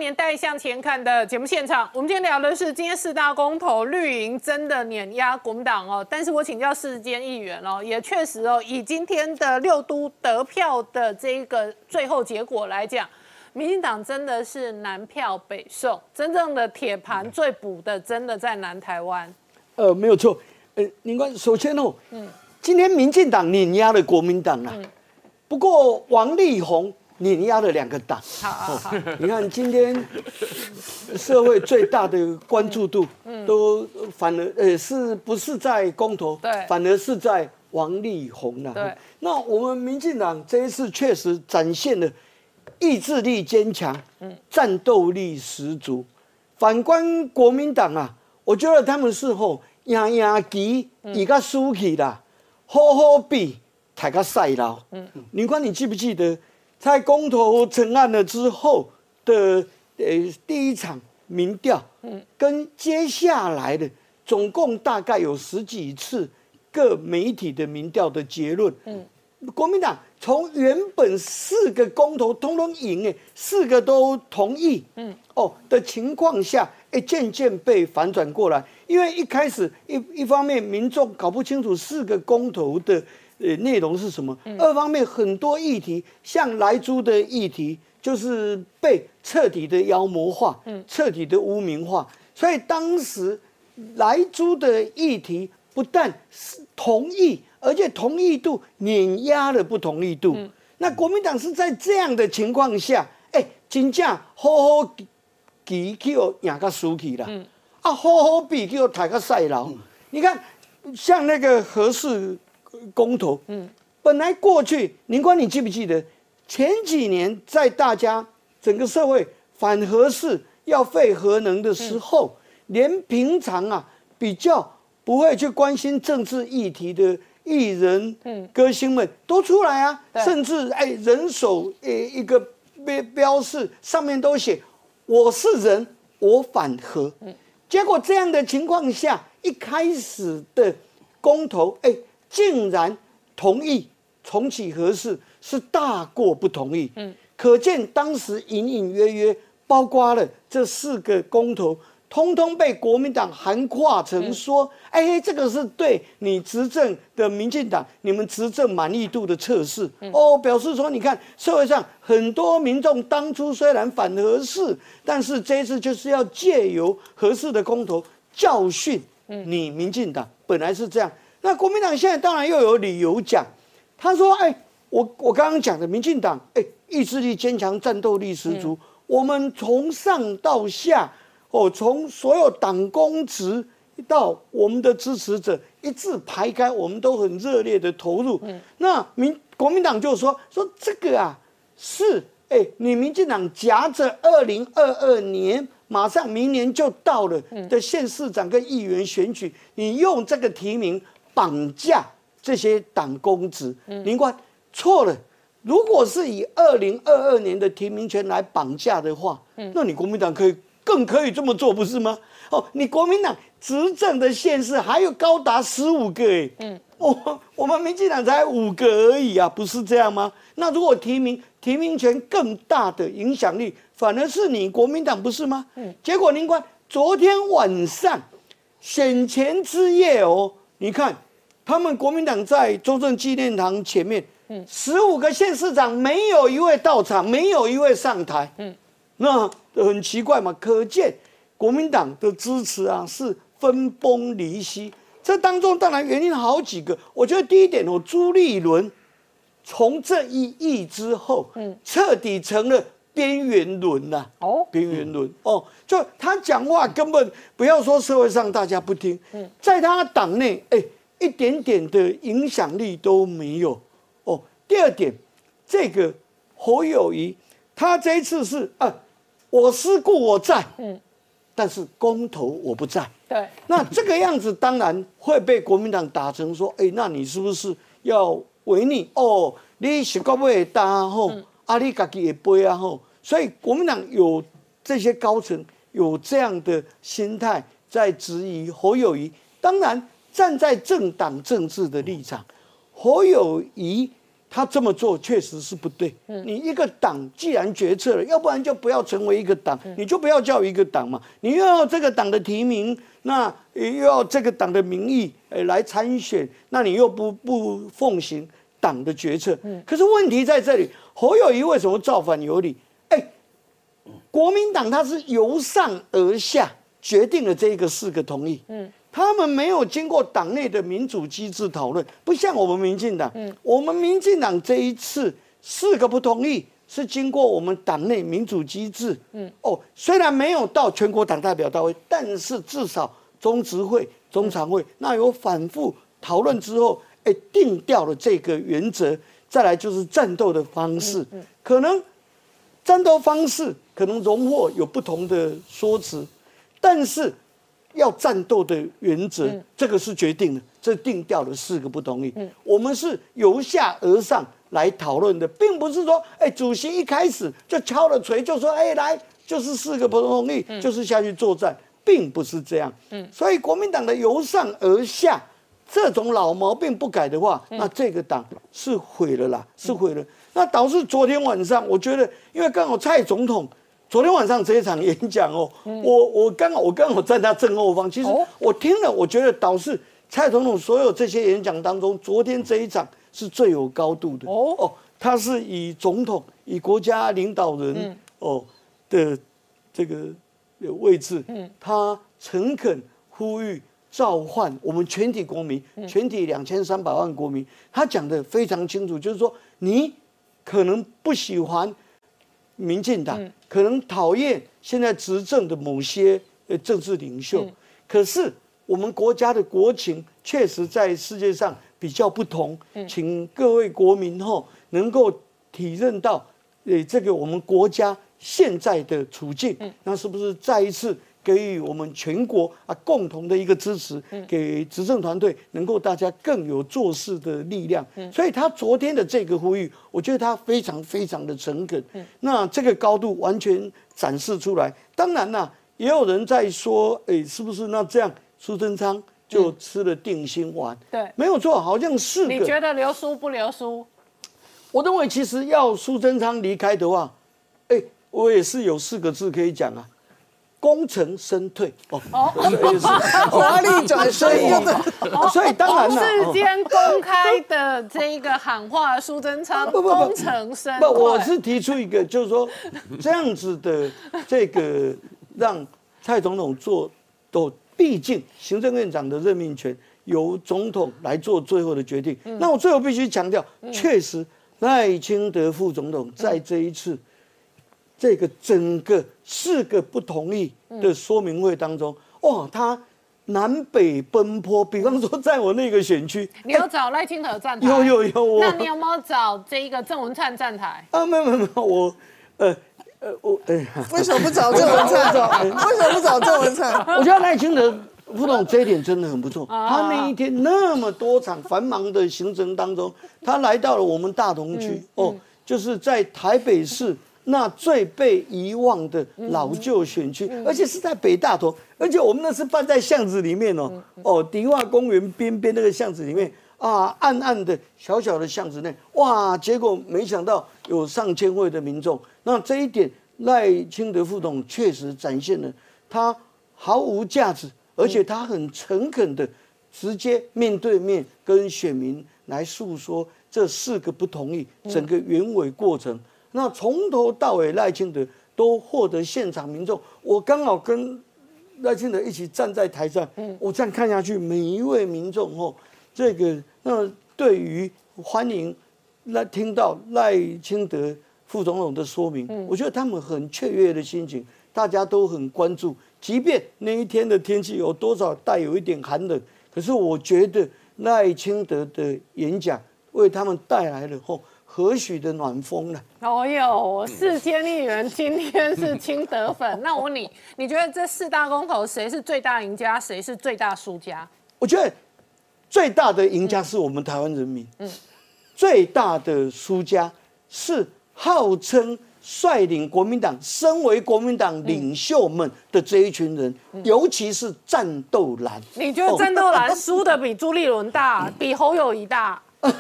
年代向前看的节目现场，我们今天聊的是今天四大公投绿营真的碾压国民党哦。但是我请教世间议员哦，也确实哦，以今天的六都得票的这个最后结果来讲，民进党真的是南票北送，真正的铁盘最补的真的在南台湾。呃，没有错。呃，林官，首先哦，嗯，今天民进党碾压了国民党啊。不过王力宏。碾压了两个党，好，你看今天社会最大的关注度，都反而呃是不是在公投？对，反而是在王力宏了。对，那我们民进党这一次确实展现了意志力坚强，嗯，战斗力十足。反观国民党啊，我觉得他们是后压压机一个输气啦，好好比抬个赛劳。嗯，你看，你记不记得？在公投成案了之后的呃第一场民调，嗯，跟接下来的总共大概有十几次各媒体的民调的结论，嗯，国民党从原本四个公投通通赢诶，四个都同意，嗯，哦的情况下，哎渐渐被反转过来，因为一开始一一方面民众搞不清楚四个公投的。呃，内容是什么？二方面很多议题，像莱猪的议题，就是被彻底的妖魔化，彻底的污名化。所以当时莱猪的议题不但是同意，而且同意度碾压了不同意度。那国民党是在这样的情况下，哎，真正好好比叫赢个输去了，啊，好好比叫抬个赛劳。你看，像那个何氏。公投，嗯，本来过去，林官，你记不记得前几年在大家整个社会反核事要废核能的时候，连平常啊比较不会去关心政治议题的艺人、歌星们都出来啊，甚至哎人手诶一个标标示上面都写我是人，我反核。嗯结果这样的情况下，一开始的公投，哎。竟然同意重启核试，是大过不同意。嗯，可见当时隐隐约约包括了这四个公投，通通被国民党含化成说：“哎，这个是对你执政的民进党，你们执政满意度的测试。”哦，表示说，你看社会上很多民众当初虽然反核试，但是这次就是要借由核试的公投教训你民进党，本来是这样。那国民党现在当然又有理由讲，他说：“哎，我我刚刚讲的民进党，哎，意志力坚强，战斗力十足。我们从上到下，哦，从所有党公职到我们的支持者一字排开，我们都很热烈的投入。那民国民党就说说这个啊，是哎，你民进党夹着二零二二年。”马上明年就到了的县市长跟议员选举，你用这个提名绑架这些党公职，林官错了。如果是以二零二二年的提名权来绑架的话，那你国民党可以更可以这么做，不是吗？哦，你国民党执政的县市还有高达十五个哎，嗯，我我们民进党才五个而已啊，不是这样吗？那如果提名提名权更大的影响力？反而是你国民党不是吗？嗯，结果您看昨天晚上选前之夜哦，你看他们国民党在中正纪念堂前面，嗯，十五个县市长没有一位到场，没有一位上台，嗯，那很奇怪嘛，可见国民党的支持啊是分崩离析。这当中当然原因好几个，我觉得第一点哦，朱立伦从这一役之后，嗯，彻底成了。边缘轮呐，哦，边缘轮。哦，就他讲话根本不要说社会上大家不听，嗯，在他党内，哎，一点点的影响力都没有，哦。第二点，这个侯友谊，他这一次是啊，我思故我在，嗯，但是公投我不在，对，那这个样子当然会被国民党打成说，哎，那你是不是要违逆？哦，你是搞不会打吼，啊，你自己也背啊吼。所以国民党有这些高层有这样的心态在质疑侯友谊。当然，站在政党政治的立场，侯友谊他这么做确实是不对。你一个党既然决策了，要不然就不要成为一个党，你就不要叫一个党嘛。你又要这个党的提名，那又要这个党的名义诶来参选，那你又不不奉行党的决策。可是问题在这里，侯友谊为什么造反有理？国民党他是由上而下决定了这个四个同意，嗯，他们没有经过党内的民主机制讨论，不像我们民进党，嗯，我们民进党这一次四个不同意是经过我们党内民主机制，嗯，哦，虽然没有到全国党代表大会，但是至少中执会、中常会那有反复讨论之后，哎，定掉了这个原则。再来就是战斗的方式，可能战斗方式。可能荣获有不同的说辞，但是要战斗的原则，这个是决定的，这定掉了四个不同意。我们是由下而上来讨论的，并不是说，哎，主席一开始就敲了锤，就说，哎，来就是四个不同意，就是下去作战，并不是这样。嗯所以国民党的由上而下这种老毛病不改的话，那这个党是毁了啦，是毁了。那导致昨天晚上，我觉得，因为刚好蔡总统。昨天晚上这一场演讲哦，我我刚好我刚好在他正后方。其实我听了，我觉得导致蔡总统所有这些演讲当中，昨天这一场是最有高度的。哦哦，他是以总统、以国家领导人哦的这个位置，他诚恳呼吁召唤我们全体国民，全体两千三百万国民。他讲的非常清楚，就是说你可能不喜欢。民进党可能讨厌现在执政的某些呃政治领袖，可是我们国家的国情确实在世界上比较不同，请各位国民后能够体认到，呃，这个我们国家现在的处境，那是不是再一次？给予我们全国啊共同的一个支持，给执政团队能够大家更有做事的力量。所以他昨天的这个呼吁，我觉得他非常非常的诚恳。那这个高度完全展示出来。当然啦，也有人在说，哎，是不是那这样苏贞昌就吃了定心丸？对，没有错，好像是。你觉得留苏不留苏？我认为其实要苏贞昌离开的话，哎，我也是有四个字可以讲啊。功成身退。哦，华丽转身，所以当然了，世间公开的这个喊话，苏贞昌功成身退。不，我是提出一个，就是说这样子的这个让蔡总统做，都毕竟行政院长的任命权由总统来做最后的决定。那我最后必须强调，确实赖清德副总统在这一次这个整个四个不同意的说明会当中，哇，他南北奔波。比方说，在我那个选区，你有找赖清德站台？有有有我那你有没有找这一个郑文灿站台？啊，没有没有没有，我呃呃我哎呀。为什么不找郑文灿？为什么不找郑文灿？我觉得赖清德副总这一点真的很不错。他那一天那么多场繁忙的行程当中，他来到了我们大同区哦，就是在台北市那最被遗忘的老旧选区，而且是在北大同，而且我们那是办在巷子里面哦，哦，迪化公园边边那个巷子里面啊，暗暗的小小的巷子内，哇，结果没想到有上千位的民众，那这一点赖清德副总确实展现了他毫无价值，而且他很诚恳的直接面对面跟选民来诉说这四个不同意整个原委过程。那从头到尾赖清德都获得现场民众，我刚好跟赖清德一起站在台上，嗯我这样看下去，每一位民众哦，这个那对于欢迎来听到赖清德副总统的说明，我觉得他们很雀跃的心情，大家都很关注。即便那一天的天气有多少带有一点寒冷，可是我觉得赖清德的演讲为他们带来了后何许的暖风呢？哦呦，世间议员今天是清德粉。那我问你，你觉得这四大公投谁是最大赢家，谁是最大输家？我觉得最大的赢家是我们台湾人民，嗯，最大的输家是号称率领国民党、身为国民党领袖们的这一群人，尤其是战斗蓝。你觉得战斗蓝输的比朱立伦大，比侯友谊大？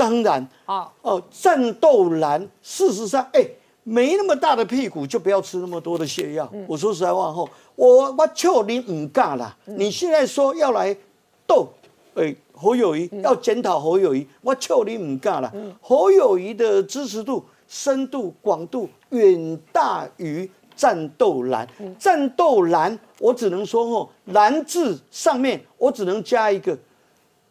当然，啊，哦，战斗蓝事实上，哎，没那么大的屁股就不要吃那么多的泻药。我说实在话吼，我我求你唔干啦！你现在说要来斗，哎，侯友谊要检讨侯友谊，我求你唔干啦！侯友谊的支持度、深度、广度远大于战斗蓝。战斗蓝，我只能说哦，蓝字上面我只能加一个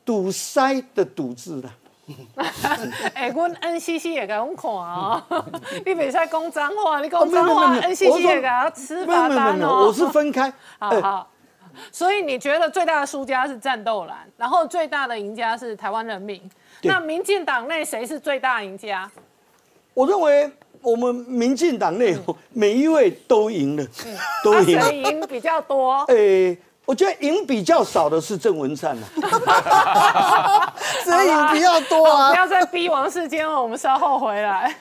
堵塞的堵字啦。哎，阮 NCC 也给阮看啊，你别再讲脏话，你讲脏话，NCC 也给他吃罚单哦。我是分开。好好，所以你觉得最大的输家是战斗蓝，然后最大的赢家是台湾人民。那民进党内谁是最大赢家？我认为我们民进党内每一位都赢了，都赢。谁赢比较多？哎。我觉得赢比较少的是郑文灿了，所以赢比较多啊！不要再逼王世坚了，我们稍后回来。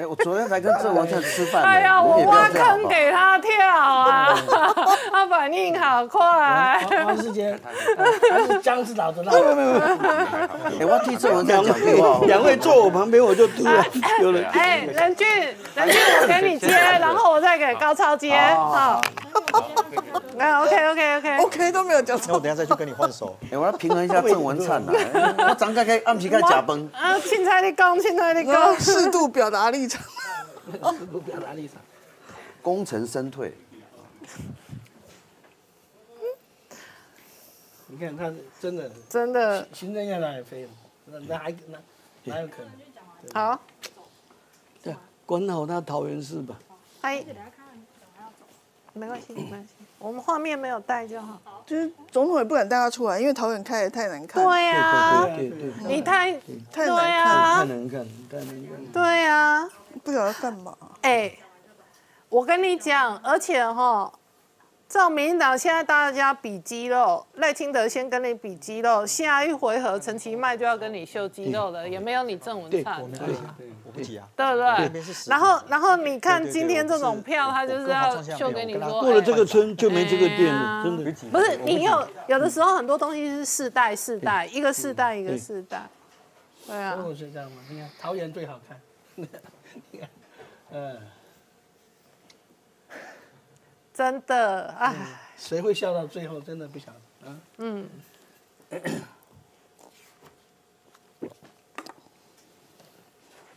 哎，我昨天才跟郑文灿吃饭。哎呀，我挖坑给他跳啊！他反应好快。王世坚，他是姜是老的辣。没有没有没有。哎，我替郑文灿讲话。两位坐我旁边，我就突然有了。哎，任俊，任俊，我给你接，然后我再给高超接。好。那 OK OK OK OK 都没有交错。那我等下再去跟你换手。哎，我要平衡一下郑文灿 呐。我张开开暗皮开假崩。啊，青菜你讲，青菜你讲。适度表达立场。不表达立场。功成身退。你看他真的真的行政院长也飞了，那那还那哪有可能？好。对，管好他桃园市吧。嗨。没关系，没关系，我们画面没有带就好。就是总统也不敢带他出来，因为桃园开的太难看。对呀，你太太难看，太难看，太难看。对呀，不晓得干嘛。哎，我跟你讲，而且哈。照民进党现在大家比肌肉，赖清德先跟你比肌肉，下一回合陈其迈就要跟你秀肌肉了，也没有你郑文灿，对，我不急啊，对不对？然后，然后你看今天这种票，他就是要秀给你说，过了这个村就没这个店了，真的。不是你有有的时候很多东西是世代世代，一个世代一个世代，对。啊。是这样吗？你看桃园最好看，你看，嗯。真的，哎，谁会笑到最后？真的不晓得啊。嗯。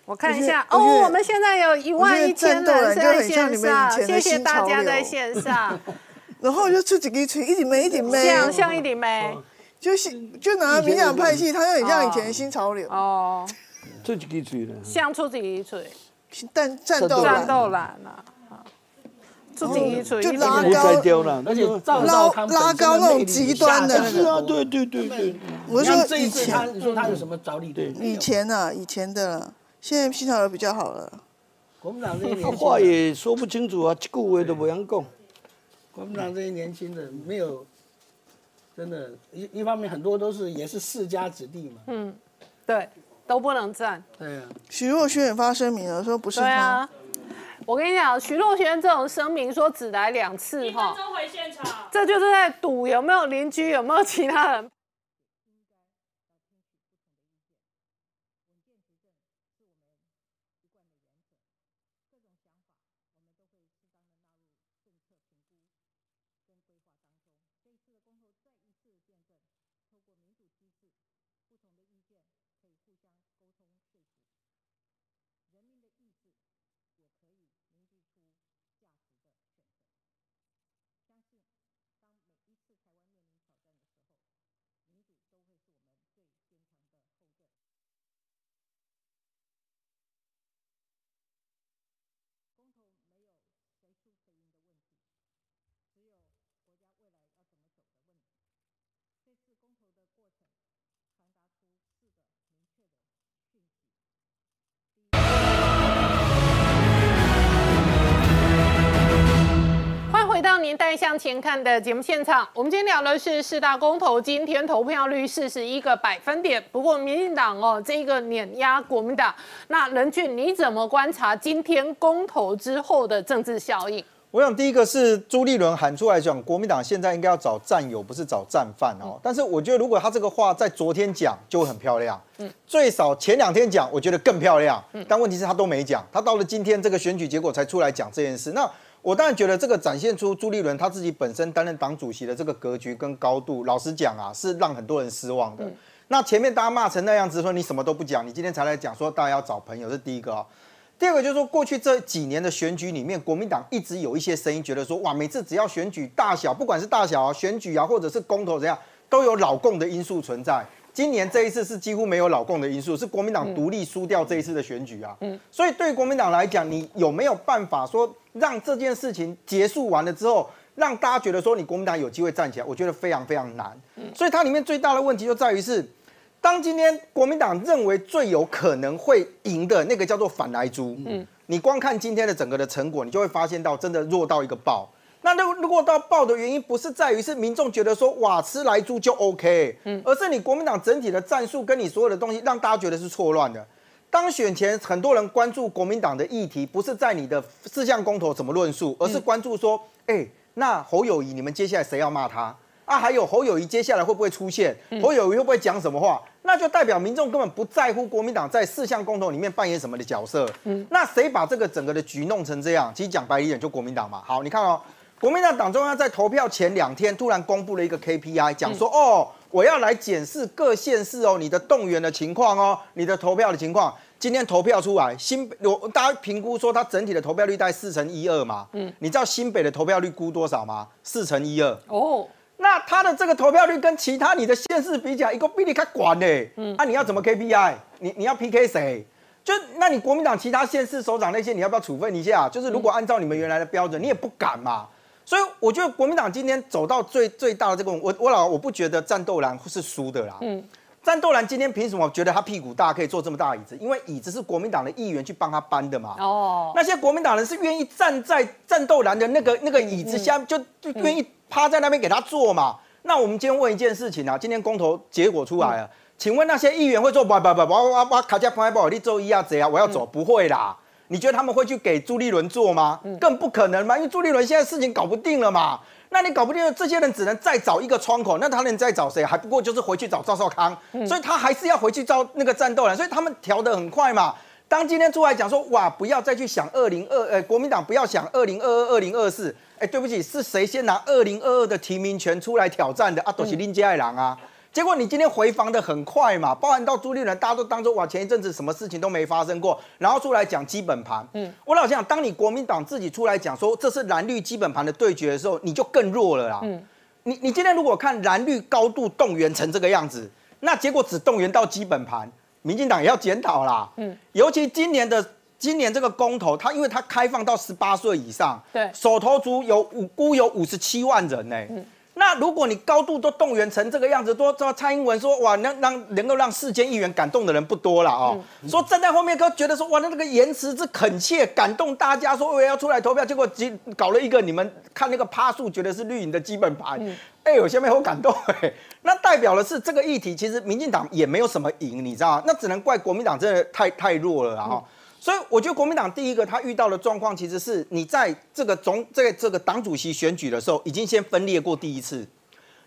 我看一下哦，我们现在有一万一千人在线上，谢谢大家在线上，然后就出几个锤，一点没一点没，像像一点没。就是就拿民养派系，它有点像以前的新潮流，哦，这几个嘴了。像出几一锤，但战斗战斗蓝啊，就拉高不再丢了，而且拉拉高那种极端的是啊，对对对对，我说这一以，前你说他有什么着力对？以前啊，以前的，现在新潮流比较好了。国民党这些话，也说不清楚啊，一句话都不想讲。国民党这些年轻人没有，真的，一一方面很多都是也是世家子弟嘛，嗯对，都不能站。对啊，许若瑄也发声明了，说不是他。我跟你讲，徐若瑄这种声明说只来两次一分哈，钟回现场。这就是在赌有没有邻居，有没有其他人。迎回到年代向前看的节目现场，我们今天聊的是四大公投，今天投票率四十一个百分点。不过民进党哦，这个碾压国民党。那任俊，你怎么观察今天公投之后的政治效应？我想第一个是朱立伦喊出来讲，国民党现在应该要找战友，不是找战犯哦。但是我觉得如果他这个话在昨天讲，就会很漂亮。嗯，最少前两天讲，我觉得更漂亮。嗯，但问题是他都没讲，他到了今天这个选举结果才出来讲这件事。那我当然觉得这个展现出朱立伦他自己本身担任党主席的这个格局跟高度，老实讲啊，是让很多人失望的。那前面大家骂成那样子，说你什么都不讲，你今天才来讲说大家要找朋友，这是第一个啊、第二个就是说，过去这几年的选举里面，国民党一直有一些声音，觉得说，哇，每次只要选举大小，不管是大小啊、选举啊，或者是公投怎样，都有老共的因素存在。今年这一次是几乎没有老共的因素，是国民党独立输掉这一次的选举啊。嗯，所以对于国民党来讲，你有没有办法说让这件事情结束完了之后，让大家觉得说你国民党有机会站起来？我觉得非常非常难。所以它里面最大的问题就在于是。当今天国民党认为最有可能会赢的那个叫做反来猪，嗯，你光看今天的整个的成果，你就会发现到真的弱到一个爆。那如果到爆的原因不是在于是民众觉得说瓦吃来猪就 OK，嗯，而是你国民党整体的战术跟你所有的东西让大家觉得是错乱的。当选前很多人关注国民党的议题，不是在你的四项公投怎么论述，而是关注说，哎、那侯友谊你们接下来谁要骂他？啊，还有侯友谊接下来会不会出现？侯友谊会不会讲什么话？那就代表民众根本不在乎国民党在四项公投里面扮演什么的角色。嗯，那谁把这个整个的局弄成这样？其实讲白一点，就国民党嘛。好，你看哦，国民党党中央在投票前两天突然公布了一个 KPI，讲说、哦，我要来检视各县市哦，你的动员的情况哦，你的投票的情况。今天投票出来，新北我大家评估说它整体的投票率在四成一二嘛。嗯，你知道新北的投票率估多少吗？四成一二。哦，那它的这个投票率跟其他你的县市比起来，一个比你还管嘞。嗯，啊，你要怎么 KPI？你你要 PK 谁？就那你国民党其他县市首长那些，你要不要处分一下？就是如果按照你们原来的标准，你也不敢嘛。所以我觉得国民党今天走到最最大的这个，我我老我不觉得战斗蓝是输的啦。嗯，战斗蓝今天凭什么觉得他屁股大可以坐这么大的椅子？因为椅子是国民党的议员去帮他搬的嘛。哦，那些国民党人是愿意站在战斗蓝的那个那个椅子下，就就愿意趴在那边给他坐嘛。那我们今天问一件事情啊，今天公投结果出来了，请问那些议员会做不不不，我我我卡加拍不好，你做一啊贼啊，我要走，不会啦。你觉得他们会去给朱立伦做吗？更不可能嘛，因为朱立伦现在事情搞不定了嘛。那你搞不定了，这些人只能再找一个窗口，那他能再找谁？还不过就是回去找赵少康，所以他还是要回去找那个战斗人，所以他们调得很快嘛。当今天出来讲说，哇，不要再去想二零二，呃，国民党不要想二零二二、二零二四，哎，对不起，是谁先拿二零二二的提名权出来挑战的啊？都是林佳爱郎啊。结果你今天回防的很快嘛，包含到朱立伦，大家都当做哇，前一阵子什么事情都没发生过，然后出来讲基本盘。嗯，我老想讲，当你国民党自己出来讲说这是蓝绿基本盘的对决的时候，你就更弱了啦。嗯，你你今天如果看蓝绿高度动员成这个样子，那结果只动员到基本盘，民进党也要检讨啦。嗯，尤其今年的今年这个公投，它因为它开放到十八岁以上，对手头足有五估有五十七万人呢、那如果你高度都动员成这个样子，多说蔡英文说哇，能让能够让世间议员感动的人不多了哦。说站在后面，都觉得说哇，那那个言辞之恳切，感动大家，说我也要出来投票，结果只搞了一个你们看那个趴数，觉得是绿营的基本盘。哎呦，下面好感动哎，那代表的是这个议题，其实民进党也没有什么赢，你知道吗？那只能怪国民党真的太太弱了啦哈。所以我觉得国民党第一个他遇到的状况，其实是你在这个总这个这个党主席选举的时候，已经先分裂过第一次。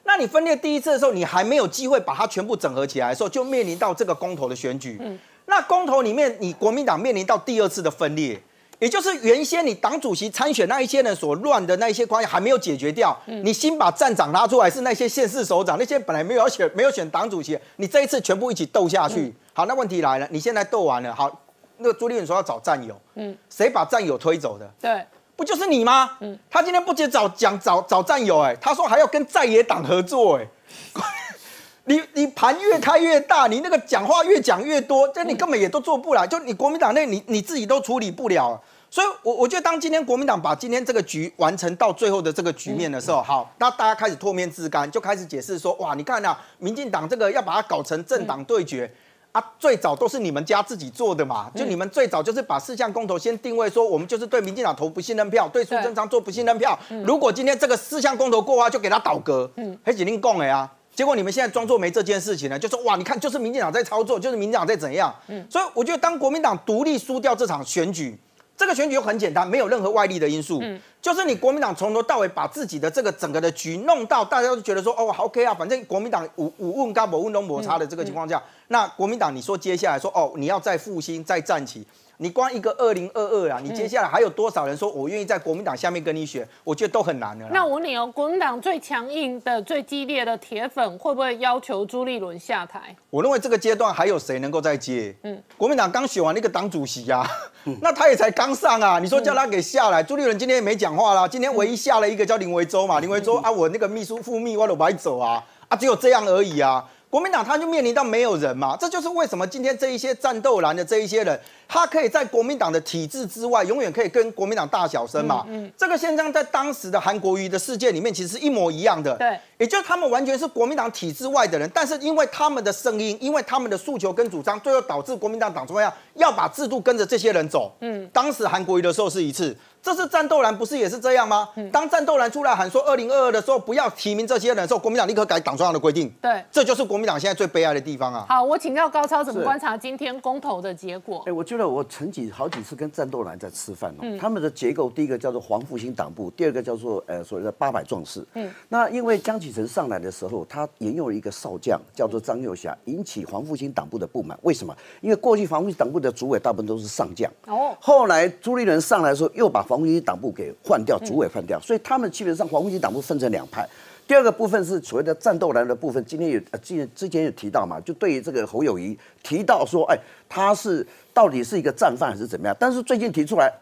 那你分裂第一次的时候，你还没有机会把它全部整合起来的时候，就面临到这个公投的选举。那公投里面，你国民党面临到第二次的分裂，也就是原先你党主席参选那一些人所乱的那一些关系还没有解决掉，你新把站长拉出来，是那些县市首长，那些本来没有要选没有选党主席，你这一次全部一起斗下去。好，那问题来了，你现在斗完了，好，那个朱立伦说要找战友，嗯，谁把战友推走的？对，不就是你吗？嗯，他今天不仅找讲找找战友，哎，他说还要跟在野党合作，哎，你你盘越开越大，你那个讲话越讲越多，这你根本也都做不来，就你国民党内你你自己都处理不了。所以我，我觉得当今天国民党把今天这个局完成到最后的这个局面的时候，好，那大家开始脱面自干，就开始解释说，哇，你看啊，民进党这个要把它搞成政党对决。啊，最早都是你们家自己做的嘛，就你们最早就是把四项公投先定位说，我们就是对民进党投不信任票，对苏贞昌做不信任票。如果今天这个四项公投过的话，就给他倒戈。嗯，黑警令供哎呀，结果你们现在装作没这件事情呢，就说哇，你看就是民进党在操作，就是民进党在怎样。嗯，所以我觉得当国民党独立输掉这场选举。这个选举又很简单，没有任何外力的因素，就是你国民党从头到尾把自己的这个整个的局弄到大家都觉得说哦好 OK 啊，反正国民党五五问高某问都摩擦的这个情况下，那国民党你说接下来说哦你要再复兴再站起，你光一个二零二二啊，你接下来还有多少人说我愿意在国民党下面跟你选？我觉得都很难的。那我问你哦，国民党最强硬的、最激烈的铁粉会不会要求朱立伦下台？我认为这个阶段还有谁能够再接？嗯，国民党刚选完那个党主席呀、那他也才刚上啊，你说叫他给下来，朱立伦今天也没讲话啦，今天唯一下了一个叫林维洲嘛，林维洲啊，我那个秘书副秘我都白走啊，啊，只有这样而已啊。国民党他就面临到没有人嘛，这就是为什么今天这一些战斗蓝的这一些人，他可以在国民党的体制之外，永远可以跟国民党大小声嘛。嗯，这个现象在当时的韩国瑜的事件里面其实是一模一样的。对，也就是他们完全是国民党体制外的人，但是因为他们的声音，因为他们的诉求跟主张，最后导致国民党党中央要把制度跟着这些人走。嗯，当时韩国瑜的时候是一次。这次战斗蓝不是也是这样吗？当战斗蓝出来喊说二零二二的时候不要提名这些人的时候，国民党立刻改党中央的规定。对，这就是国民党现在最悲哀的地方啊！好，我请教高超怎么观察今天公投的结果哎、？我觉得我曾几好几次跟战斗蓝在吃饭哦，他们的结构第一个叫做黄复兴党部，第二个叫做呃所谓的八百壮士。嗯，那因为江启臣上来的时候，他沿用了一个少将叫做张幼霞，引起黄复兴党部的不满。为什么？因为过去黄复兴党部的主委大部分都是上将。哦后来朱立伦上来的时候，又把黄复兴党部给换掉，主委换掉，所以他们基本上黄复兴党部分成两派。第二个部分是所谓的战斗蓝的部分，今天有呃之前之前有提到嘛，就对于这个侯友谊提到说，哎，他是到底是一个战犯还是怎么样？但是最近提出来，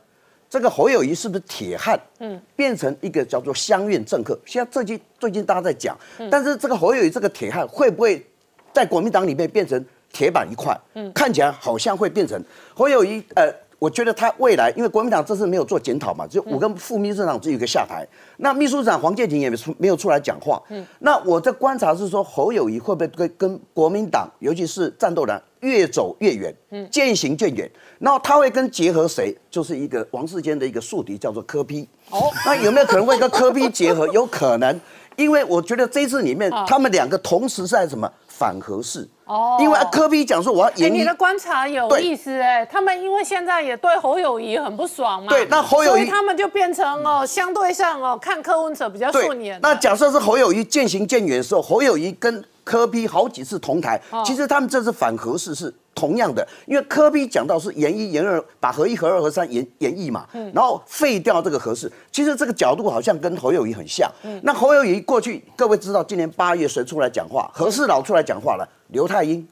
这个侯友谊是不是铁汉？嗯，变成一个叫做乡愿政客。现在最近最近大家在讲，但是这个侯友谊这个铁汉会不会在国民党里面变成铁板一块？嗯，看起来好像会变成侯友谊。呃，我觉得他未来，因为国民党这次没有做检讨嘛，就我跟副秘书长只有一个下台，那秘书长黄建庭也没出没有出来讲话。嗯，那我的观察是说，侯友谊会不会跟跟国民党，尤其是战斗党越走越远，嗯，渐行渐远。然后他会跟结合谁？就是一个王世坚的一个宿敌，叫做柯批。哦，那有没有可能会跟柯批结合？有可能，因为我觉得这一次里面，他们两个同时在什么反核式。哦。因为柯比讲说我要哎，严厉你的观察有意思哎，他们因为现在也对侯友谊很不爽嘛，对那侯友谊他们就变成哦，相对上哦，看柯文哲比较顺眼。那假设是侯友谊渐行渐远的时候，侯友谊跟柯比好几次同台，哦。其实他们这是反核式是同样的，因为科比讲到是研一、研二，把合一、合二、合三研研绎嘛，嗯然后废掉这个合四。其实这个角度好像跟侯友谊很像。嗯那侯友谊过去各位知道，今年八月谁出来讲话？何四老出来讲话了，刘太英。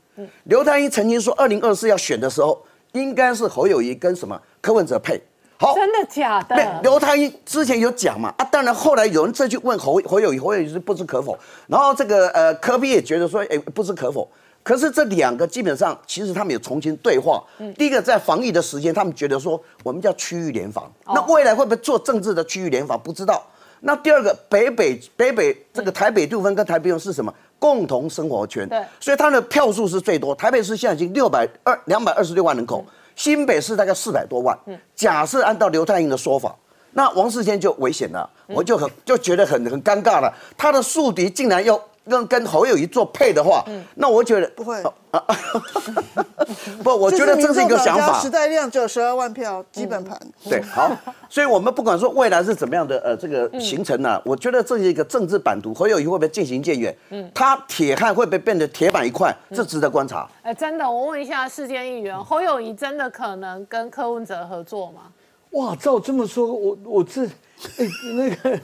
刘太英曾经说，二零二四要选的时候，应该是侯友谊跟什么柯文哲配。好，真的假的？对，刘太英之前有讲嘛啊，当然后来有人再去问侯侯友谊，侯友谊是不知可否。然后这个呃科比也觉得说，哎，不知可否。可是这两个基本上其实他们有重新对话。第一个在防疫的时间，他们觉得说我们叫区域联防，那未来会不会做政治的区域联防不知道。那第二个北北北北这个台北杜分跟台北用是什么共同生活圈？对，所以它的票数是最多。台北市现在已经六百二两百二十六万人口。新北市大概四百多万，假设按照刘太英的说法，那王世坚就危险了，我就很就觉得很很尴尬了，他的宿敌竟然要。跟跟侯友谊做配的话，那我觉得不会。不，我觉得这是一个想法。时代量只有十二万票，基本盘。对，好，所以我们不管说未来是怎么样的呃这个形成呢，我觉得这是一个政治版图，侯友谊会不会渐行渐远？嗯，他铁汉会不会变得铁板一块？这值得观察。哎，真的，我问一下世间议员，侯友谊真的可能跟柯文哲合作吗？哇，照这么说，我我这哎那个。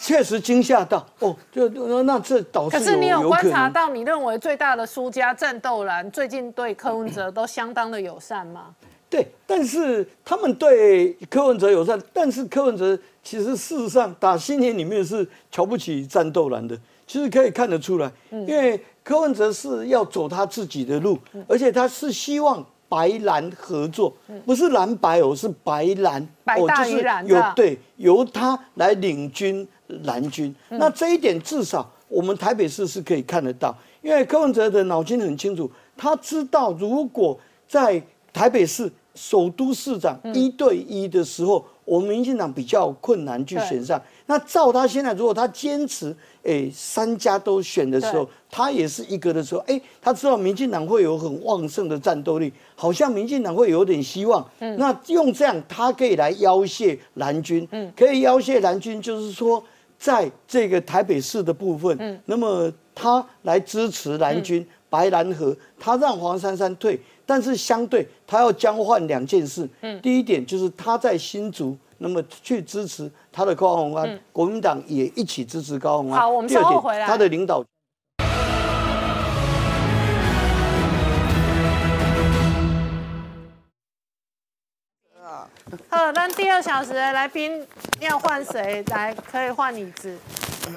确实惊吓到哦，就那这导致可是你有观察到，你认为最大的输家战斗蓝最近对柯文哲都相当的友善吗？对，但是他们对柯文哲友善，但是柯文哲其实事实上打心眼里面是瞧不起战斗蓝的，其实可以看得出来，因为柯文哲是要走他自己的路，而且他是希望。白蓝合作。不是蓝白哦，是白蓝，白大于蓝有对，由他来领军蓝军。那这一点至少我们台北市是可以看得到，因为柯文哲的脑筋很清楚，他知道如果在台北市首都市长一对一的时候，我们民进党比较困难去选上。那照他现在，如果他坚持。哎，三家都选的时候，他也是一个的时候，哎，他知道民进党会有很旺盛的战斗力，好像民进党会有点希望。嗯，那用这样，他可以来要挟蓝军，嗯，可以要挟蓝军，就是说，在这个台北市的部分，嗯，那么他来支持蓝军，白蓝河，他让黄珊珊退，但是相对他要交换两件事，嗯，第一点就是他在新竹。那么去支持他的高鸿安，国民党也一起支持高鸿安。好，我们稍后回来。他的领导。好，那第二小时的来宾要换谁来？可以换椅子。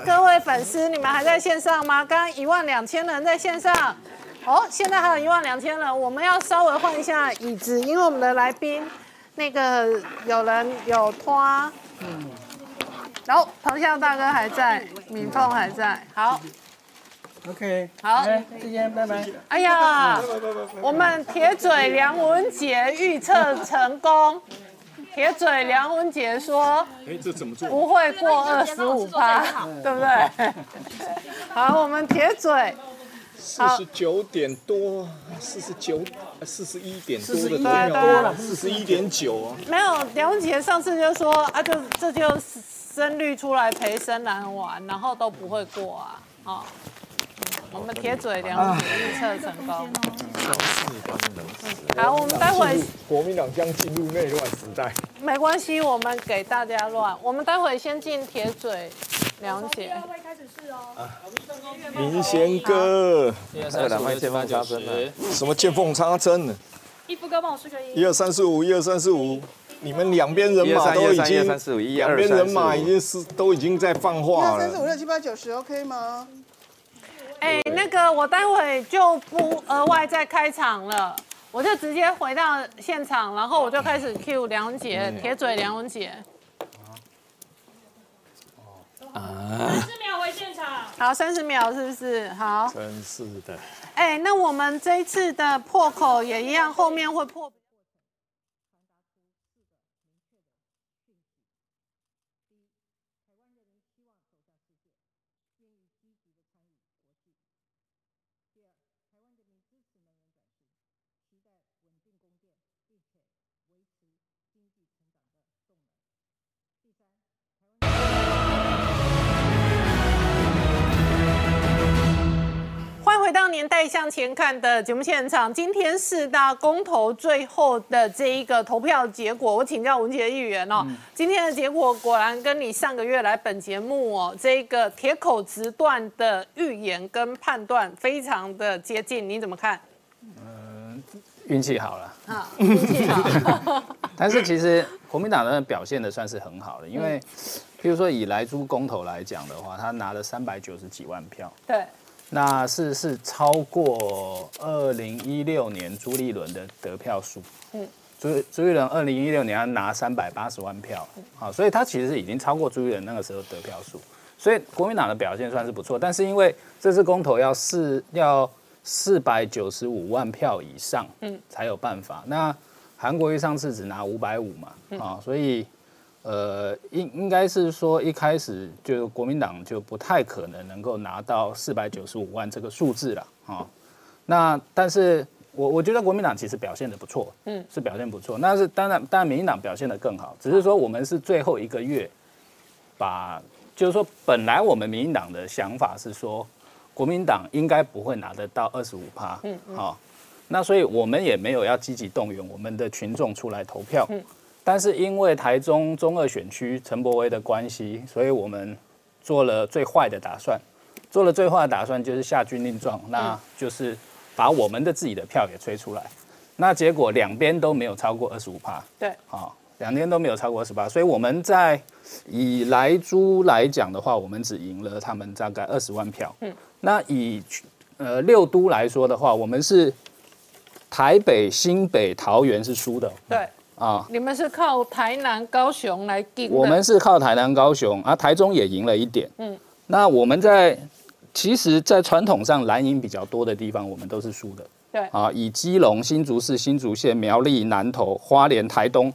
各位粉丝，你们还在线上吗？刚刚一万两千人在线上，哦，现在还有一万两千人，我们要稍微换一下椅子，因为我们的来宾。那个有人有拖，嗯，然后彭笑大哥还在，敏凤还在，好，OK，好，再见，拜拜。哎呀，我们铁嘴梁文杰预测成功，铁嘴梁文杰说，哎，这怎么做？不会过二十五趴，对不对？好，我们铁嘴。四十九点多，四十九，四十一点多的多了，四十一点九啊。没有，梁文杰上次就说啊，就这就深绿出来陪深蓝玩，然后都不会过啊，哦。我们铁嘴梁文杰预测成功。好，我们待会国民党将进入内乱时代。没关系，我们给大家乱。我们待会先进铁嘴。了解。明贤哥，二两麦见缝插针了。什么见缝插针呢？一夫哥帮我输个音。一二三四五，一二三四五。你们两边人马都已经，两边人马已经是都已经在放话了。一二三四五六七八九十，OK 吗？哎，那个我待会就不额外再开场了，我就直接回到现场，然后我就开始 Q 梁文杰，铁嘴梁文杰。三十秒回现场，好，三十秒是不是？好，真是的。哎，那我们这一次的破口也一样，后面会破。年代向前看的节目现场，今天四大公投最后的这一个投票结果，我请教文杰议员哦，今天的结果果然跟你上个月来本节目哦，这个铁口直断的预言跟判断非常的接近，你怎么看？嗯运气好了，啊，运气好，但是其实国民党的表现的算是很好的，因为譬如说以莱猪公投来讲的话，他拿了三百九十几万票，对，那是是超过二零一六年朱立伦的得票数。嗯，朱朱立伦二零一六年要拿三百八十万票，好，所以他其实已经超过朱立伦那个时候得票数，所以国民党的表现算是不错。但是因为这次公投要四要四百九十五万票以上，嗯，才有办法。那韩国瑜上次只拿五百五嘛，啊，所以。呃，应应该是说一开始就国民党就不太可能能够拿到四百九十五万这个数字了啊。那但是我我觉得国民党其实表现的不错，嗯，是表现不错。那是当然，当然民进党表现的更好，只是说我们是最后一个月把，就是说本来我们民进党的想法是说国民党应该不会拿得到二十五趴，嗯，好，那所以我们也没有要积极动员我们的群众出来投票，嗯。但是因为台中中二选区陈柏威的关系，所以我们做了最坏的打算，做了最坏的打算就是下军令状，那就是把我们的自己的票也吹出来。那结果两边都没有超过二十五趴，对，啊，两边都没有超过二十八，所以我们在以莱猪来讲的话，我们只赢了他们大概二十万票。嗯，那以呃六都来说的话，我们是台北、新北、桃园是输的。对。啊！你们是靠台南、高雄来定？我们是靠台南、高雄啊，台中也赢了一点。嗯，那我们在其实，在传统上蓝营比较多的地方，我们都是输的。对啊，以基隆、新竹市、新竹县、苗栗、南投、花莲、台东、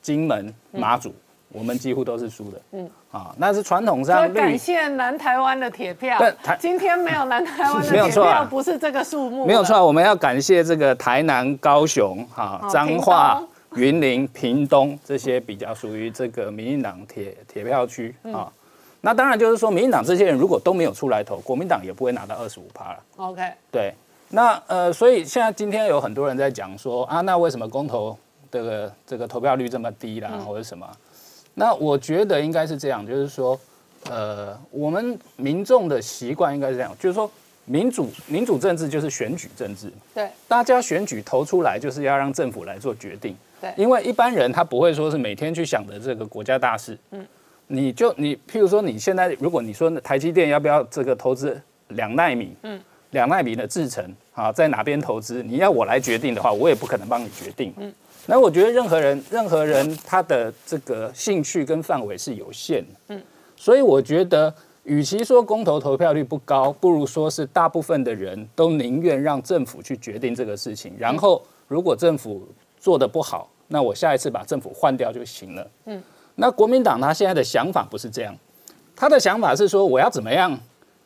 金门、马祖，我们几乎都是输的。嗯啊，那是传统上。感谢南台湾的铁票。今天没有南台湾的 铁票，不是这个数目。没有错，我们要感谢这个台南、高雄、哈彰化。云林、屏东这些比较属于这个民进党铁铁票区啊，那当然就是说，民进党这些人如果都没有出来投，国民党也不会拿到二十五趴了。OK，对，那呃，所以现在今天有很多人在讲说啊，那为什么公投这个这个投票率这么低啦，或者什么？那我觉得应该是这样，就是说，呃，我们民众的习惯应该是这样，就是说。民主民主政治就是选举政治，对，大家选举投出来就是要让政府来做决定，对，因为一般人他不会说是每天去想着这个国家大事，嗯，你就你譬如说你现在如果你说台积电要不要这个投资两纳米，嗯，两纳米的制程啊，在哪边投资，你要我来决定的话，我也不可能帮你决定，嗯，那我觉得任何人任何人他的这个兴趣跟范围是有限的，嗯，所以我觉得。与其说公投投票率不高，不如说是大部分的人都宁愿让政府去决定这个事情。然后，如果政府做的不好，那我下一次把政府换掉就行了。嗯，那国民党他现在的想法不是这样，他的想法是说，我要怎么样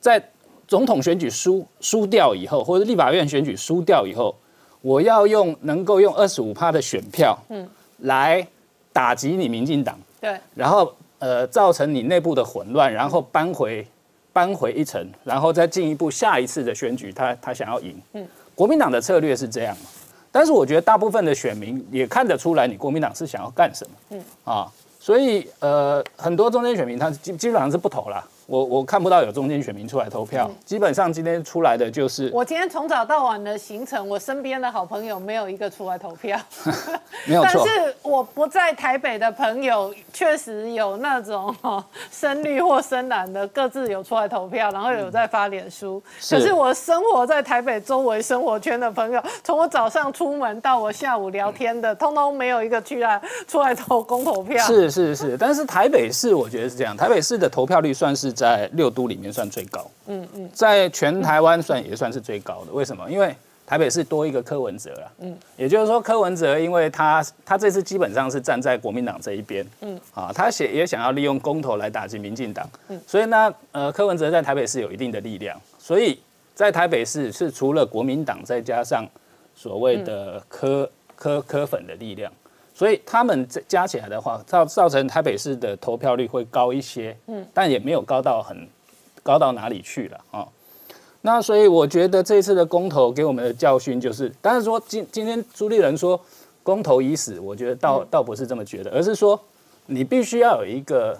在总统选举输输掉以后，或者立法院选举输掉以后，我要用能够用二十五趴的选票，嗯，来打击你民进党。对，然后。呃，造成你内部的混乱，然后扳回扳回一城，然后再进一步下一次的选举，他他想要赢。嗯，国民党的策略是这样，但是我觉得大部分的选民也看得出来，你国民党是想要干什么。嗯啊，所以呃，很多中间选民他基基本上是不投了。我我看不到有中间选民出来投票，基本上今天出来的就是我今天从早到晚的行程，我身边的好朋友没有一个出来投票，没有错。但是我不在台北的朋友确实有那种哦深绿或深蓝的各自有出来投票，然后有在发脸书。可是我生活在台北周围生活圈的朋友，从我早上出门到我下午聊天的，通通没有一个出来出来投公投票。是是是，但是台北市我觉得是这样，台北市的投票率算是。在六都里面算最高，嗯嗯，在全台湾算也算是最高的。为什么？因为台北市多一个柯文哲了，嗯，也就是说柯文哲，因为他他这次基本上是站在国民党这一边，嗯啊，他写也想要利用公投来打击民进党，嗯，所以呢，呃，柯文哲在台北市有一定的力量，所以在台北市是除了国民党再加上所谓的柯柯柯粉的力量。所以他们加起来的话，造造成台北市的投票率会高一些，嗯，但也没有高到很高到哪里去了啊。那所以我觉得这次的公投给我们的教训就是，但是说今今天朱立伦说公投已死，我觉得倒倒不是这么觉得，而是说你必须要有一个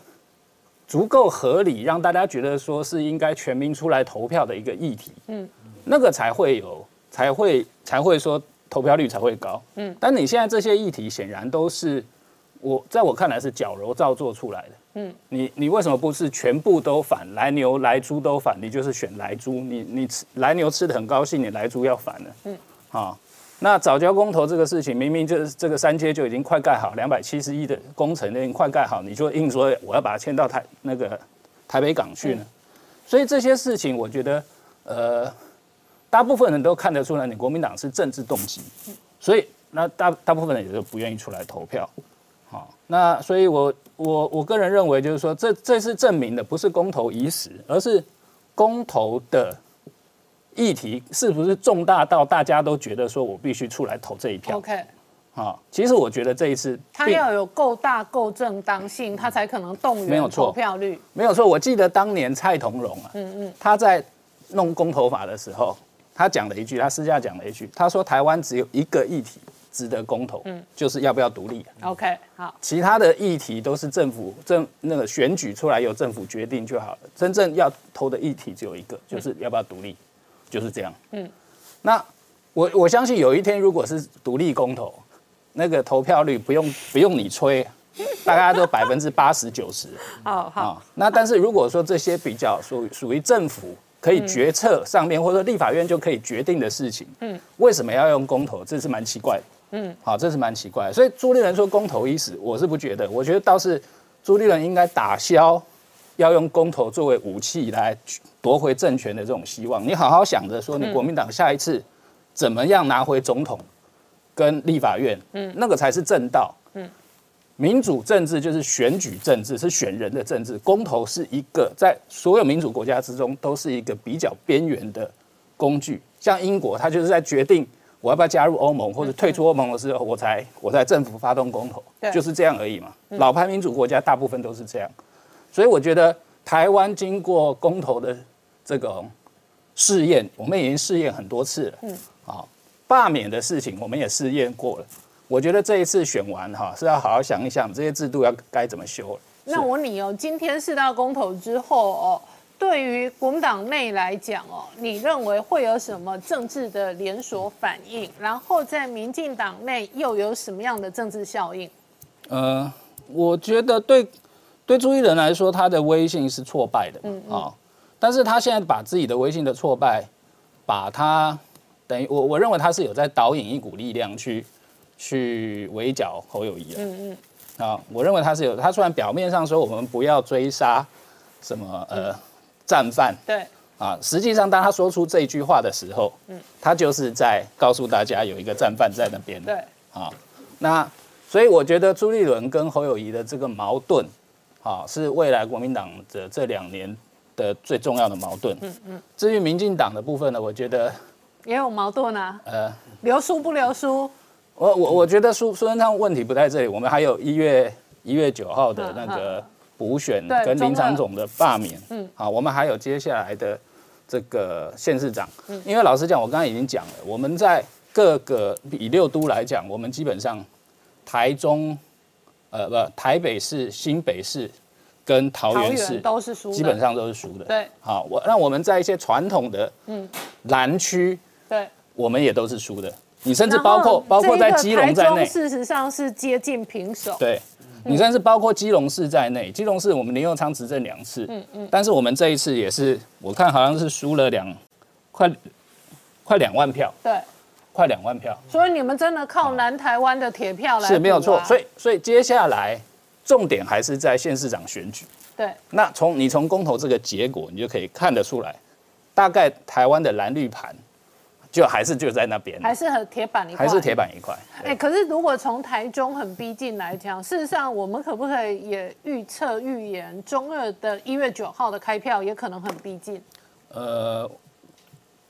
足够合理，让大家觉得说是应该全民出来投票的一个议题，嗯，那个才会有才会才会说投票率才会高，嗯，但你现在这些议题显然都是我在我看来是矫揉造作出来的。嗯，你你为什么不是全部都反来牛来猪都反？你就是选来猪，你你吃来牛吃的很高兴，你来猪要反了。嗯，啊，那早教公投这个事情，明明就是这个三阶就已经快盖好，两百七十亿的工程已经快盖好，你就硬说我要把它迁到台那个台北港去呢？所以这些事情，我觉得呃，大部分人都看得出来，你国民党是政治动机，所以那大大部分人也就不愿意出来投票。好，那所以我，我我个人认为，就是说，这这次证明的不是公投已死，而是公投的议题是不是重大到大家都觉得说我必须出来投这一票。OK，啊，其实我觉得这一次他要有够大、够正当性，他才可能动员投票率。没有错，我记得当年蔡同荣啊，嗯嗯，他在弄公投法的时候，他讲了一句，他私下讲了一句，他说台湾只有一个议题值得公投，嗯，就是要不要独立。OK，好，其他的议题都是政府政那个选举出来由政府决定就好了。真正要投的议题只有一个，就是要不要独立，就是这样。嗯，那我我相信有一天如果是独立公投，那个投票率不用不用你吹，大概都 百分之八十九十好好，啊。那但是如果说这些比较属属于政府可以决策上面，或者说立法院就可以决定的事情，嗯，为什么要用公投？这是蛮奇怪的。嗯，好，这是蛮奇怪的。所以朱立伦说公投已死，我是不觉得，我觉得倒是朱立伦应该打消要用公投作为武器来夺回政权的这种希望。你好好想着说，你国民党下一次怎么样拿回总统跟立法院，嗯，那个才是正道。嗯，民主政治就是选举政治，是选人的政治。公投是一个在所有民主国家之中都是一个比较边缘的工具。像英国，它就是在决定我要不要加入欧盟或者退出欧盟的时候，我才我在政府发动公投，就是这样而已嘛。老牌民主国家大部分都是这样，所以我觉得台湾经过公投的这种试验，我们已经试验很多次了。嗯，好，罢免的事情我们也试验过了。我觉得这一次选完哈，是要好好想一想这些制度要该怎么修了。那我问你哦，今天四大公投之后哦，对于国民党内来讲哦，你认为会有什么政治的连锁反应？然后在民进党内又有什么样的政治效应？呃，我觉得对对朱一仁来说，他的威信是挫败的，嗯啊、但是他现在把自己的威信的挫败，把他等于我我认为他是有在导引一股力量去去围剿侯友谊的，嗯嗯，啊，我认为他是有，他虽然表面上说我们不要追杀什么呃战犯，对，啊，实际上当他说出这句话的时候，嗯，他就是在告诉大家有一个战犯在那边，对，啊，那所以我觉得朱立伦跟侯友谊的这个矛盾，啊，是未来国民党的这两年的最重要的矛盾。嗯嗯。至于民进党的部分呢，我觉得，也有矛盾啊，呃，留书不留书？我我我觉得苏苏贞昌问题不在这里，我们还有一月一月九号的那个补选跟林长总的罢免，嗯，好，我们还有接下来的这个县市长，嗯。因为老实讲，我刚才已经讲了，我们在各个以六都来讲，我们基本上台中，呃不，台北市、新北市跟桃桃园市园都是输，基本上都是输的，对。好，我那我们在一些传统的嗯。蓝区，对。我们也都是输的，你甚至包括包括在基隆在内事实上是接近平手。对，你甚至包括基隆市在内，基隆市我们林佑昌执政两次，嗯嗯，但是我们这一次也是，我看好像是输了两快快两万票，对，快两万票所以你们真的靠南台湾的铁票来、啊是没有错，所以所以接下来重点还是在县市长选举。对那从你从公投这个结果，你就可以看得出来，大概台湾的蓝绿盘就还是就在那边，还是很铁板一块，还是铁。板一块。哎、可是如果从台中很逼近来讲，事实上我们可不可以也预测预言，中二的一月九号的开票也可能很逼近？呃，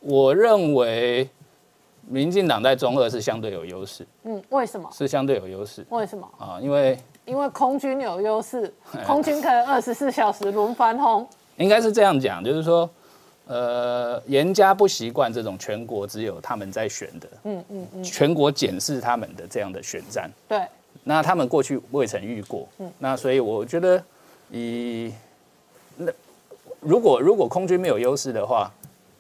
我认为民进党在中二是相对有优势，嗯，为什么？是相对有优势为什么？啊，因为因为空军有优势，空军可以二十四小时轮番轰。应该是这样讲，就是说，呃，严家不习惯这种全国只有他们在选的，嗯嗯嗯，全国检视他们的这样的选战。对，那他们过去未曾遇过，嗯。那所以我觉得以那如果如果空军没有优势的话，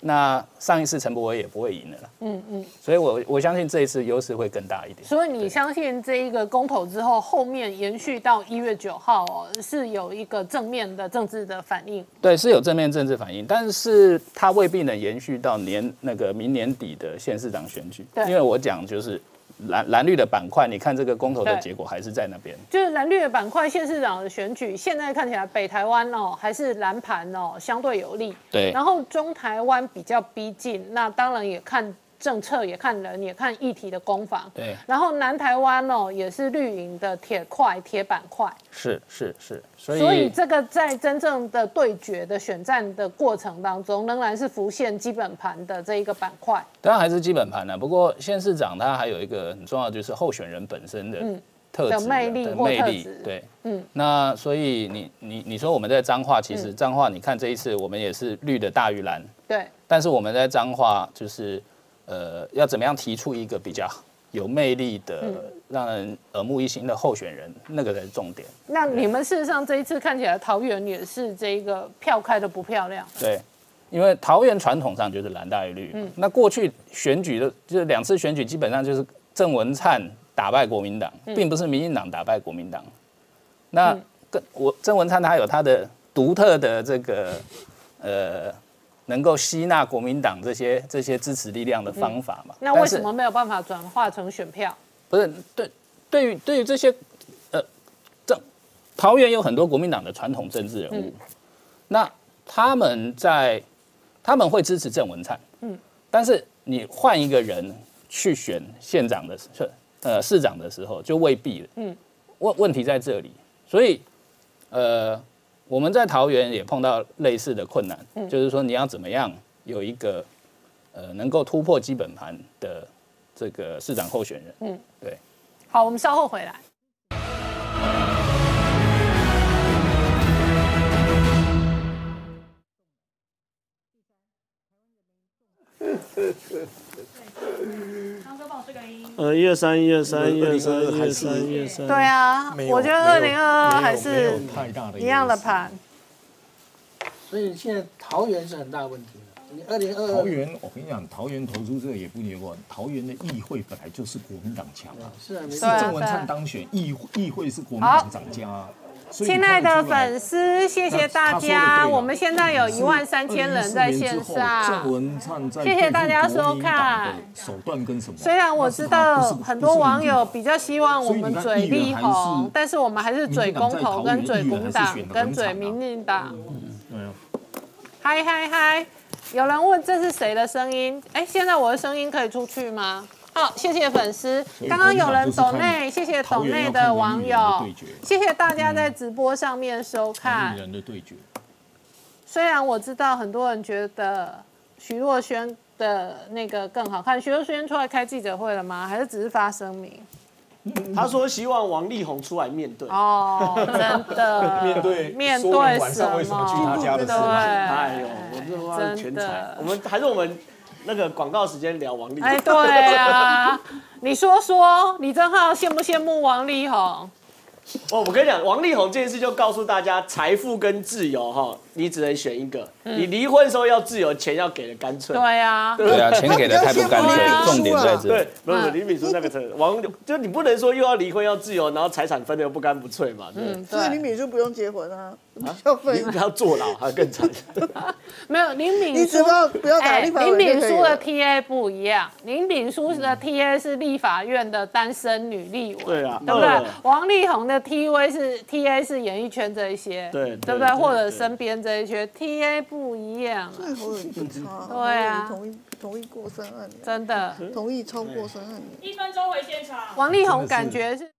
那上一次陈柏伟也不会赢了啦。嗯嗯。所以我我相信这一次优势会更大一点。所以你相信这一个公投之后，后面延续到一月九号哦，是有一个正面的政治的反应。对，是有正面政治反应，但是它未必能延续到年那个明年底的县市长选举。对因为我讲就是蓝蓝绿的板块，你看这个公投的对。结果还是在那边。就是蓝绿的板块县市长的选举，现在看起来北台湾哦还是蓝盘哦相对有利，对。然后中台湾比较逼近，那当然也看政策，也看人，也看议题的攻防。对，然后南台湾哦也是绿营的铁块铁板块，是是是，所以所以这个在真正的对决的选战的过程当中，仍然是浮现基本盘的这一个板块。当然还是基本盘呢、不过县市长他还有一个很重要，就是候选人本身的嗯。特质的魅力。对，嗯，那所以你你你说我们在彰化，其实嗯。彰化你看这一次我们也是绿的大于蓝，对，但是我们在彰化就是呃要怎么样提出一个比较有魅力的、嗯让人耳目一新的候选人，那个才是重点。那你们事实上这一次看起来桃园也是这个票开的不漂亮。对，因为桃园传统上就是蓝大于绿，嗯那过去选举的就是两次选举基本上就是郑文灿打败国民党，嗯并不是民进党打败国民党。那跟我郑文灿他有他的独特的这个呃，能够吸纳国民党这些这些支持力量的方法嘛。嗯那为什么没有办法转化成选票？不是对对于对于这些呃，这桃园有很多国民党的传统政治人物，嗯那他们在他们会支持郑文灿，嗯，但是你换一个人去选县长的时呃市长的时候，就未必了。嗯，问问题在这里，所以呃我们在桃园也碰到类似的困难，嗯就是说你要怎么样有一个呃能够突破基本盘的这个市长候选人。嗯，对。好，我们稍后回来。呃，一二三，一二三，一二三，一二三，一二三。对啊，我觉得二零二二还是太大的一样的盘。所以现在桃园是很大问题的。你二零二桃园，我跟你讲，桃园投出这个也不例外。桃园的议会本来就是国民党强啊，是啊，没是错郑文灿当选，议议会是国民党掌家啊。亲爱的粉丝，谢谢大家。我们现在有一万三千人在线上。谢谢大家收看的手段跟什么？虽然我知道很多网友比较希望我们嘴力红，但是我们还是嘴公投、跟嘴工党、跟嘴民进党。对啊，嗨嗨嗨！有人问这是谁的声音？哎，现在我的声音可以出去吗？好，谢谢粉丝。刚刚有人国民党就是看抖内，谢谢抖内的网友谢谢大家在直播上面收看艺。人的对决。虽然我知道很多人觉得徐若瑄的那个更好看，徐若瑄出来开记者会了吗？还是只是发声明？他说希望王力宏出来面对。哦，真的 面对面对晚上为什么去他家的事对，哎呦，我这哇真全才的！我们还是我们那个广告时间聊王力宏。哎，对啊，你说说，李正浩羡不羡慕王力宏？哦，我跟你讲，王力宏这件事就告诉大家，财富跟自由哈，你只能选一个。你离婚的时候要自由，钱要给的干脆。嗯对啊，对啊，钱给的太不干脆重点在这对里。，不是不是李敏书那个词，王就你不能说又要离婚要自由，然后财产分的又不干不脆嘛。嗯，所以林，敏书不用结婚啊，消费你要坐牢还更惨。没有林敏你只书。要不要打哎，立法林敏书的委就可以了。TA 不一样，林敏书的 TA 是立法院的单身女立委，对啊，对不对呃？王力宏的 TV 是 TA 是演艺圈这一些，对对不对或者身边这一些 TA 不一样啊，那侯友宜不差，对啊同意同意过生案，真的。同意超过生案。一分钟回现场。王力宏感觉是。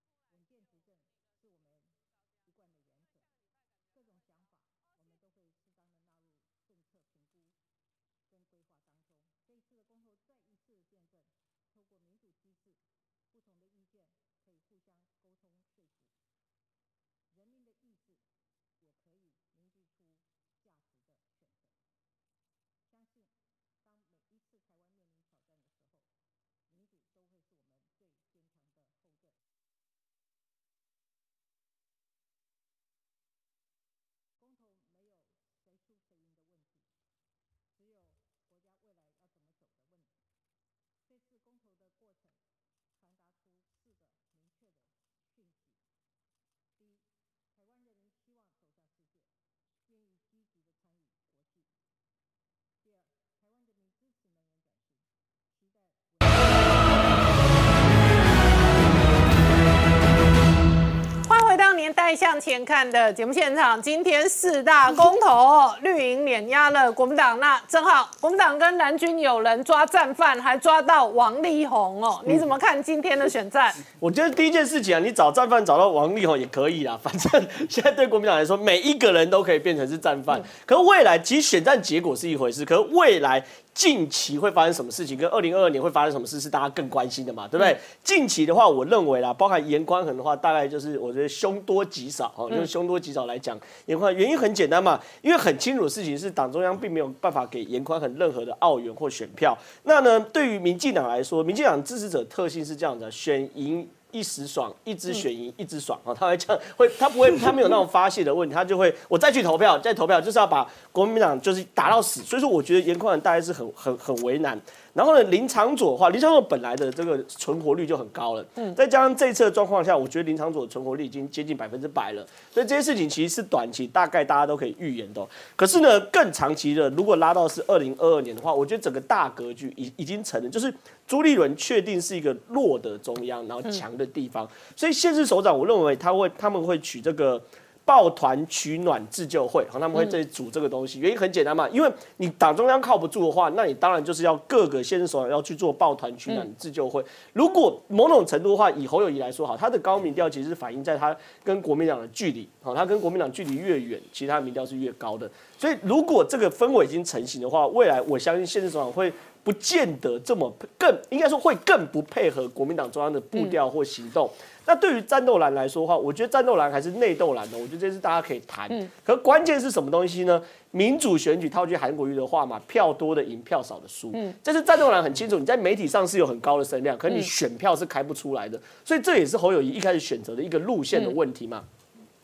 向前看的节目现场。今天四大公投哦，绿营碾压了国民党。那正好，国民党跟蓝军有人抓战犯，还抓到王力宏哦。你怎么看今天的选战？我觉得第一件事情啊，你找战犯找到王力宏也可以啊，反正现在对国民党来说，每一个人都可以变成是战犯。可是未来其实选战结果是一回事，可是未来近期会发生什么事情，跟二零二二年会发生什么事是大家更关心的嘛，对不对？近期的话，我认为啦，包含严宽恒的话，大概就是我觉得凶多吉少哦，用凶多吉少来讲，严宽原因很简单嘛，因为很清楚的事情是党中央并没有办法给严宽恒任何的澳元或选票。那呢，对于民进党来说，民进党支持者特性是这样的，选赢。一时爽，一直选赢，一直爽啊！他会这样，会他不会，他没有那种发泄的问题，他就会我再去投票，再投票，就是要把国民党就是打到死。所以说，我觉得严宽仁大概是很很很为难。然后呢，林长佐的话，林长佐本来的这个存活率就很高了，嗯，再加上这一次的状况下，我觉得林长佐的存活率已经接近百分之百了。所以这些事情其实是短期，大概大家都可以预言的。可是呢，更长期的，如果拉到是二零二二年的话，我觉得整个大格局已已经成了，就是朱立伦确定是一个弱的中央，然后强的地方。所以现任首长，我认为他会他们会取这个。抱团取暖自救会，好，他们会这里组这个东西，原因很简单嘛，因为你党中央靠不住的话，那你当然就是要各个县首长要去做抱团取暖自救会。如果某种程度的话，以侯友谊来说，好，他的高民调其实反映在他跟国民党的距离，好，他跟国民党距离越远，其他民调是越高的。所以如果这个氛围已经成型的话，未来我相信县首长会不见得这么更，应该说会更不配合国民党中央的步调或行动。那对于战斗蓝来说的话，我觉得战斗蓝还是内斗蓝的，我觉得这是大家可以谈。可关键是什么东西呢？民主选举套句韩国瑜的话嘛，票多的赢，票少的输。嗯，这是战斗蓝很清楚，你在媒体上是有很高的声量，可你选票是开不出来的，所以这也是侯友谊一开始选择的一个路线的问题嘛。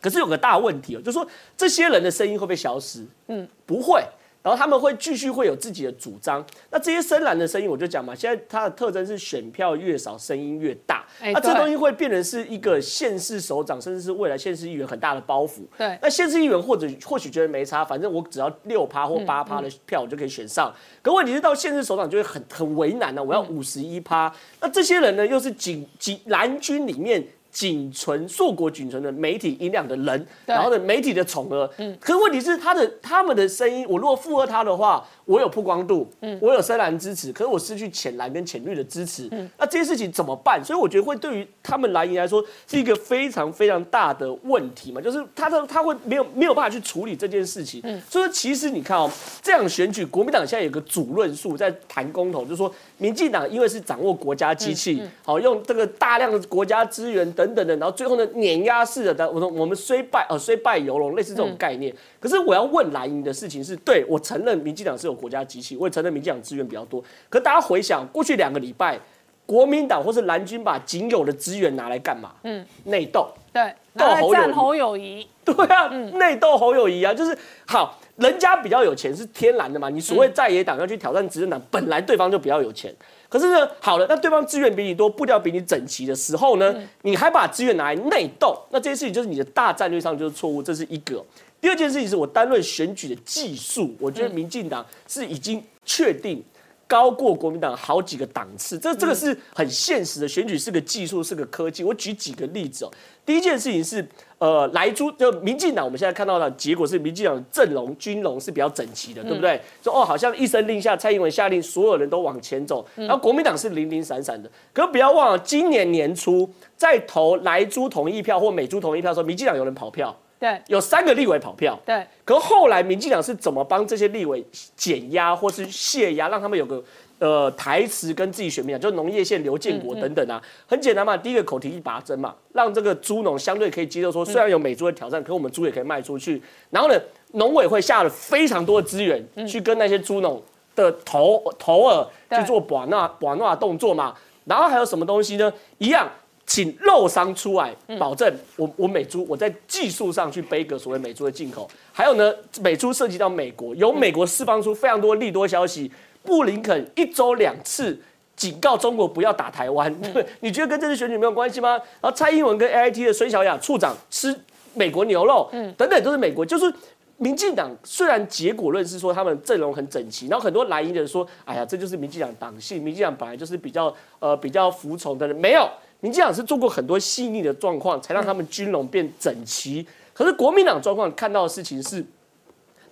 可是有个大问题哦，就是说这些人的声音会不会消失？嗯，不会。然后他们会继续会有自己的主张。那这些深蓝的声音，我就讲嘛，现在它的特征是选票越少，声音越大。那这东西会变成是一个县市首长，甚至是未来县市议员很大的包袱。对。那县市议员或者或许觉得没差，反正我只要六趴或八趴的票，我就可以选上。可问题是到县市首长就会很很为难呢，我要五十一趴。那这些人呢，又是警警蓝军里面。仅存硕果仅存的媒体音量的人，然后呢，媒体的宠儿，嗯，可问题是他的他们的声音，我如果附和他的话，我有曝光度，嗯，我有深蓝支持，可是我失去浅蓝跟浅绿的支持，嗯，那这些事情怎么办？所以我觉得会对于他们蓝营来说是一个非常非常大的问题嘛，就是他的他会没有没有办法去处理这件事情，嗯，所以说其实你看哦，这样选举，国民党现在有个主论述在谈公投，就是说民进党因为是掌握国家机器，好用这个大量的国家资源等。等等的，然后最后呢，碾压式的，我说我们虽败呃虽败犹荣，类似这种概念。可是我要问蓝营的事情是，对我承认民进党是有国家机器，我也承认民进党资源比较多。可大家回想过去两个礼拜，国民党或是蓝军把仅有的资源拿来干嘛？嗯，内斗。对，斗侯友谊。对啊，内斗侯友谊啊，就是好，人家比较有钱是天然的嘛。你所谓在野党要去挑战执政党，本来对方就比较有钱。可是呢，好了，那对方资源比你多，步调比你整齐的时候呢，你还把资源拿来内斗，那这件事情就是你的大战略上就是错误，这是一个。第二件事情是我单论选举的技术，我觉得民进党是已经确定。高过国民党好几个档次，这这个是很现实的。选举是个技术，是个科技。我举几个例子哦。第一件事情是，呃，莱猪就民进党，我们现在看到的结果是，民进党阵容军容是比较整齐的，对不对？说哦，好像一声令下，蔡英文下令，所有人都往前走，然后国民党是零零散散的。可不要忘了，今年年初在投莱猪同意票或美猪同意票的时候，民进党有人跑票。对，有三个立委跑票。对，可后来民进党是怎么帮这些立委减压或是泄压，让他们有个呃台词跟自己选民讲，就农业县刘建国等等啊，很简单嘛，第一个口蹄疫拔针嘛，让这个猪农相对可以接受说，虽然有美猪的挑战，可我们猪也可以卖出去。然后呢，农委会下了非常多的资源去跟那些猪农的头头耳去做保纳保纳动作嘛。然后还有什么东西呢？一样。请肉商出来保证我我美猪我在技术上去背个所谓美猪的进口，还有呢，美猪涉及到美国，由美国释放出非常多利多消息，布林肯一周两次警告中国不要打台湾，你觉得跟这次选举没有关系吗？然后蔡英文跟 A I T 的孙小雅处长吃美国牛肉，等等都是美国，就是民进党虽然结果论是说他们阵容很整齐，然后很多蓝营的人说，哎呀，这就是民进党党性，民进党本来就是比较呃比较服从的人，没有。民进党是做过很多细腻的状况，才让他们军容变整齐。可是国民党状况看到的事情是，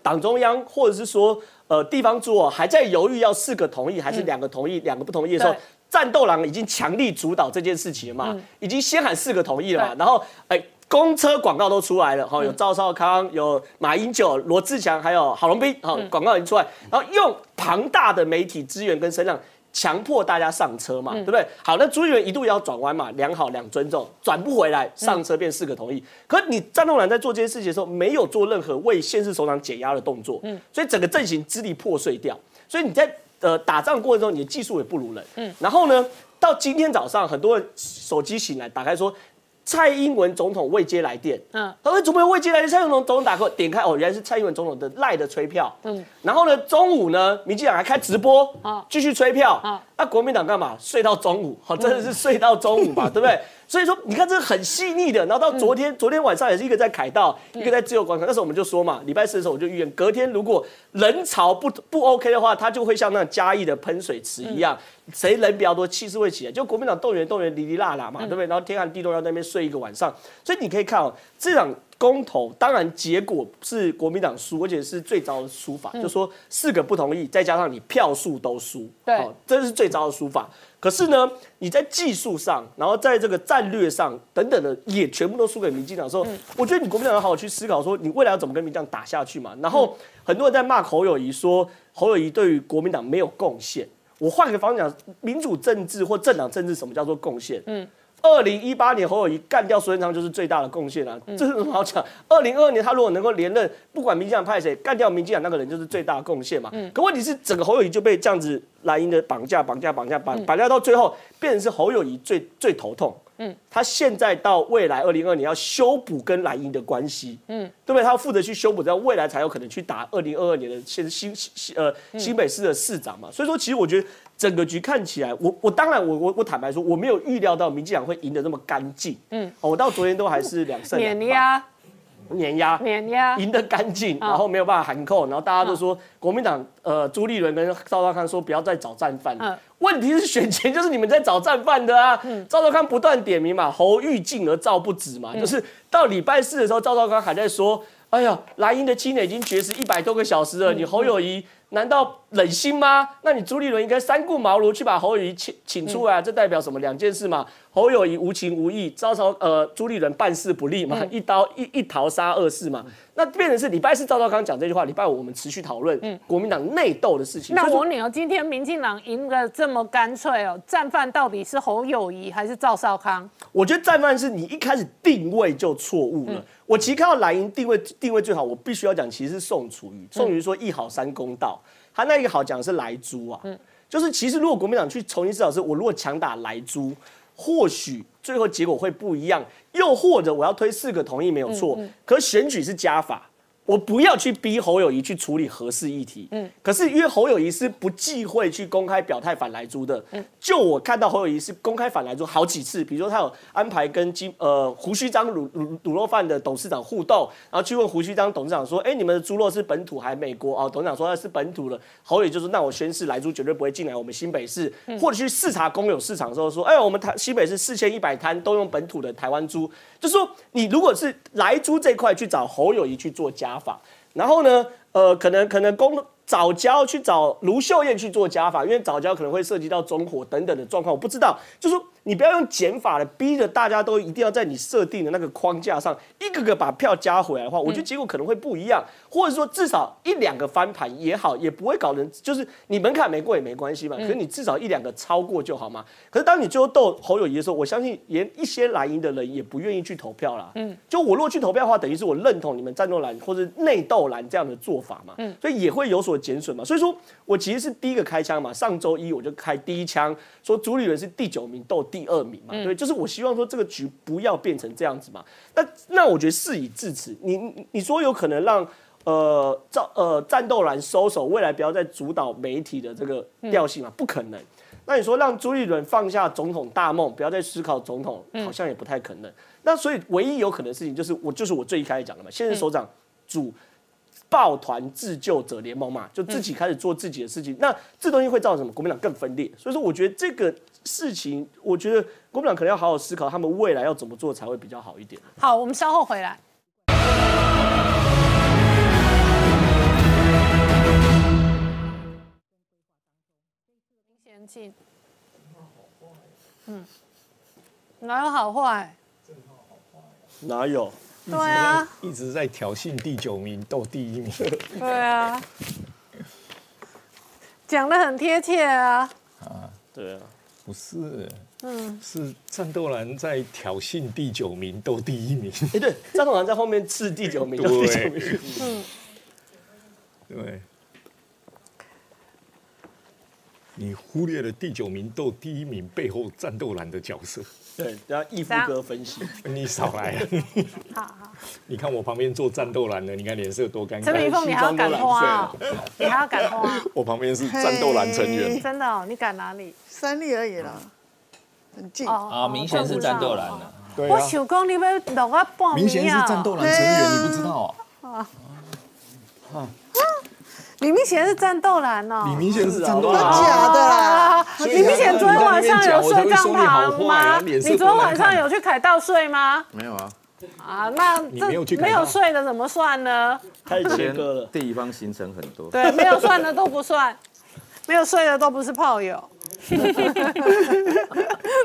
党中央或者是说呃地方主还在犹豫要四个同意还是两个同意，两个不同意的时候，战斗狼已经强力主导这件事情了嘛，已经先喊四个同意了嘛，然后哎公车广告都出来了，哈，有赵少康、有马英九、罗志祥，还有郝龙斌，好广告已经出来，然后用庞大的媒体资源跟声量。强迫大家上车嘛，对不对？好，那朱议员一度要转弯嘛，良好两尊重，转不回来，上车变四个同意。可你战斗蓝在做这些事情的时候，没有做任何为现市首长解压的动作，嗯，所以整个阵型支离破碎掉。所以你在呃打仗过程中，你的技术也不如人，嗯。然后呢，到今天早上，很多人手机醒来，打开说。蔡英文总统未接来电，嗯，他说怎么有未接来电？蔡英文总统打过，点开哦，原来是蔡英文总统的赖的催票，嗯，然后呢，中午呢，民进党还开直播，啊，继续催票，啊，那国民党干嘛？睡到中午，好，真的是睡到中午吧，对不对？所以说，你看这是很细腻的。然后到昨天，昨天晚上也是一个在凯道，一个在自由广场。那时候我们就说嘛，礼拜四的时候我就预言，隔天如果人潮不不 OK 的话，它就会像那嘉义的喷水池一样，谁人比较多，气势会起来。就国民党动员动员，哩哩啦啦嘛，对不对？然后天寒地冻要在那边睡一个晚上。所以你可以看哦，这场公投，当然结果是国民党输，而且是最糟的输法，就说四个不同意，再加上你票数都输，对，这是最糟的输法。可是呢，你在技术上，然后在这个战略上等等的，也全部都输给民进党的时候，我觉得你国民党要好好去思考，说你未来要怎么跟民进党打下去嘛。然后很多人在骂侯友谊，说侯友谊对于国民党没有贡献。我换个方向讲，民主政治或政党政治，什么叫做贡献？嗯。二零一八年侯友谊干掉苏贞昌就是最大的贡献了，这是什么好讲？二零二二年他如果能够连任，不管民进党派谁干掉民进党那个人就是最大的贡献嘛。嗯。可问题是整个侯友谊就被这样子蓝营的绑架、绑架、绑架、绑绑架到最后，变成是侯友谊最最头痛。嗯。他现在到未来二零二年要修补跟蓝营的关系。嗯。对不对？他要负责去修补，这样未来才有可能去打二零二二年的现新新呃新北市的市长嘛。所以说，其实我觉得。整个局看起来，我我当然我我我坦白说，我没有预料到民进党会赢得那么干净。嗯，我到昨天都还是两胜两碾压，碾压，碾压，赢得干净，然后没有办法含扣，然后大家都说国民党呃朱立伦跟赵少康说不要再找战犯。嗯，问题是选前就是你们在找战犯的啊。嗯，赵少康不断点名嘛，侯欲进而赵不止嘛，就是到礼拜四的时候，赵少康还在说，哎呀，莱茵的青年已经绝食一百多个小时了，你侯友谊。难道忍心吗？那你朱立伦应该三顾茅庐去把侯友谊请请出来，这代表什么？两件事嘛。侯友谊无情无义，招朝呃朱立伦办事不力嘛，一刀一一逃杀二世嘛。那变成是礼拜四赵少康讲这句话，礼拜五我们持续讨论国民党内斗的事情。那我问你哦，今天民进党赢得这么干脆哦，战犯到底是侯友谊还是赵少康？我觉得战犯是你一开始定位就错误了。我其实看到蓝营定位定位最好，我必须要讲，其实是宋楚瑜。宋楚瑜说一好三公道，他那一个好讲的是莱猪啊，就是其实如果国民党去重新思考，是我如果强打莱猪。或许最后结果会不一样，又或者我要推四个同意没有错，可选举是加法。我不要去逼侯友谊去处理合适议题，嗯，可是因为侯友谊是不忌讳去公开表态反莱猪的，嗯，就我看到侯友谊是公开反莱猪好几次，比如说他有安排跟金呃胡须章卤卤卤肉饭的董事长互动，然后去问胡须章董事长说，哎，你们的猪肉是本土还是美国？啊？董事长说那是本土。的，侯友谊就说那我宣誓莱猪绝对不会进来我们新北市，或者去视察公有市场的时候说，哎，我们台新北市四千一百摊都用本土的台湾猪，就说你如果是莱猪这块去找侯友谊去做加法。然后呢，呃，可能可能工早教去找卢秀燕去做加法，因为早教可能会涉及到中火等等的状况，我不知道。就是你不要用减法的逼着大家都一定要在你设定的那个框架上一个个把票加回来的话，我觉得结果可能会不一样，或者说至少一两个翻盘也好，也不会搞人就是你门槛没过也没关系嘛，可是你至少一两个超过就好嘛。可是当你最后斗侯友谊的时候，我相信连一些蓝营的人也不愿意去投票啦。嗯，就我如果去投票的话，等于是我认同你们战斗蓝或者内斗蓝这样的做法嘛。嗯，所以也会有所减损嘛。所以说我其实是第一个开枪嘛，上周一我就开第一枪，说主理人是第九名斗第二名嘛。对，就是我希望说这个局不要变成这样子嘛。那那我觉得事已至此，你你你说有可能让呃战呃战斗蓝收手，未来不要再主导媒体的这个调性嘛？不可能。那你说让朱立伦放下总统大梦，不要再思考总统，好像也不太可能。那所以唯一有可能的事情就是我就是我最一开始讲的嘛，现任首长主抱团自救者联盟嘛，就自己开始做自己的事情。那这东西会造成什么？国民党更分裂。所以说，我觉得这个事情，我觉得国民党可能要好好思考，他们未来要怎么做才会比较好一点。好，我们稍后回来。先进，嗯，哪有好坏？哪有？对啊，一直在挑衅第九名斗第一名。对啊，讲的很贴切啊。啊，对啊，不是，嗯，是战斗蓝在挑衅第九名斗第一名。哎，对，战斗蓝在后面刺第九名，斗第九名。嗯，对。你忽略了第九名斗第一名背后战斗蓝的角色。对，等下义夫哥分析。你少来。好好。你看我旁边做战斗蓝的，你看脸色多尴尬。陈明凤，你还要赶花哦？你还要赶花？我旁边是战斗蓝成员。真的哦？你赶哪里？三粒而已啦，很近。啊，明显是战斗蓝的。对我想讲你要弄我报名明显是战斗蓝成员，你不知道啊？啊。李明显是战斗蓝哦，李明显是战斗蓝，假的啦！李明显昨天晚上有睡帐篷吗？你昨天晚上有去凯道睡吗？没有啊。啊，那这没有睡的怎么算呢？太切割了，地方行程很多。对，没有算的都不算，没有睡的都不是炮友。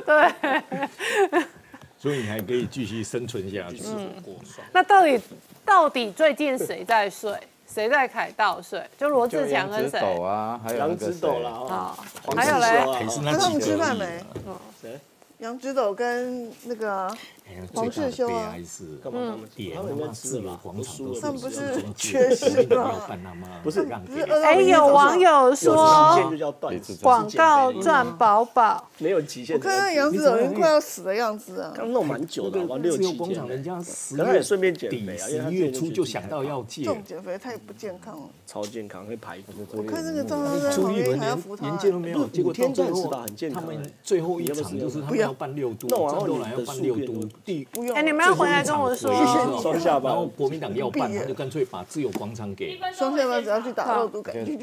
对。所以你还可以继续生存下去。那到底到底最近谁在睡？谁在凯道睡？就罗志强跟谁？杨啊，还有杨子斗啦，啊，还有嘞，那他们吃饭没？谁？杨子斗跟那个黄世修啊，干嘛他们点？他们应该吃了吧？他们不是缺失吗？不是，哎，有网友说广告赚饱饱，没有极限。我看到杨子斗快要死的样子啊，刚弄蛮久的，玩六七天。人家十月顺便减肥啊，十一月初就想到要戒，重减肥太不健康了，超健康会排毒。我看那个张张在旁边还要连扶他，连戒都没有，结果天最后战士吧，很健康。他们最后一场就是他们要办六都，战斗来要办六都，第哎，你们要回来跟我说，双下巴。然后国民党要办，他就干脆把自由广场给双下巴，只要去打肉都，感觉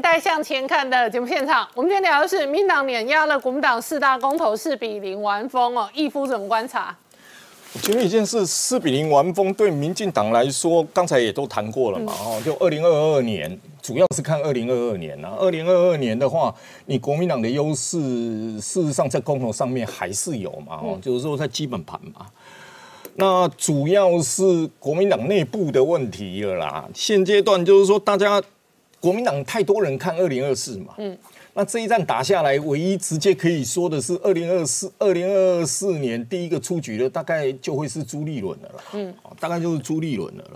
年代向前看的节目现场。我们今天聊的是民党碾压了国民党四大公投四比零完封哦，义夫怎么观察？我觉得一件事，四比零完封对民进党来说，刚才也都谈过了嘛，哦，就二零二二年，主要是看二零二二年啊。二零二二年的话，你国民党的优势，事实上在公投上面还是有嘛，哦，就是说在基本盘嘛。那主要是国民党内部的问题了啦。现阶段就是说，大家国民党太多人看二零二四嘛，嗯，那这一战打下来，唯一直接可以说的是，二零二四二零二四年第一个出局的大概就会是朱立伦了啦，嗯，大概就是朱立伦了啦。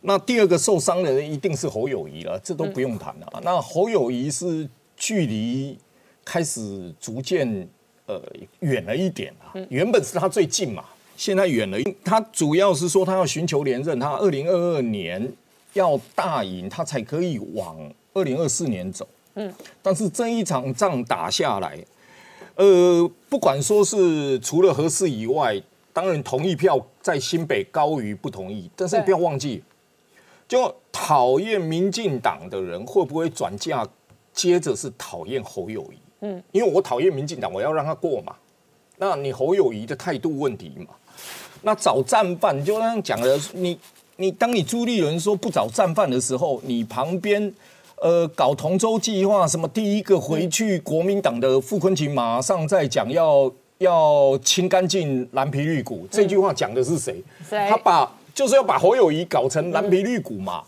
那第二个受伤的人一定是侯友谊了，这都不用谈了。那侯友谊是距离开始逐渐呃远了一点啊，原本是他最近嘛，现在远了。他主要是说他要寻求连任，他二零二二年要大赢，他才可以往二零二四年走。嗯，但是这一场仗打下来，呃，不管说是除了合适以外，当然同意票在新北高于不同意，但是对不要忘记，就讨厌民进党的人会不会转嫁，接着是讨厌侯友谊？嗯，因为我讨厌民进党，我要让他过嘛。那你侯友谊的态度问题嘛？那找战犯就那样讲了，你你当你朱立伦说不找战犯的时候，你旁边呃搞同舟计划什么第一个回去国民党的傅昆萁马上在讲要要清干净蓝皮绿股，这句话讲的是谁？嗯他把就是要把侯友谊搞成蓝皮绿股嘛。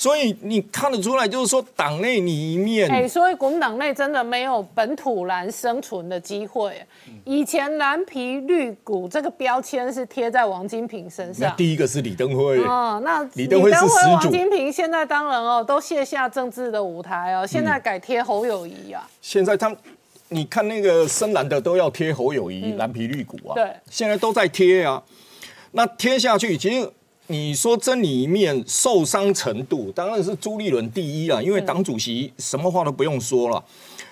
所以你看得出来，就是说党内里面，哎、所以国民党内真的没有本土蓝生存的机会。以前蓝皮绿骨这个标签是贴在王金平身上。那第一个是李登辉，哦，那李登辉是始王。金平现在当然哦，都卸下政治的舞台哦，现在改贴侯友谊啊。现在他们，你看那个深蓝的都要贴侯友谊、蓝皮绿骨啊，对现在都在贴啊。那贴下去，其实你说这里面受伤程度，当然是朱立伦第一啊，因为党主席什么话都不用说了。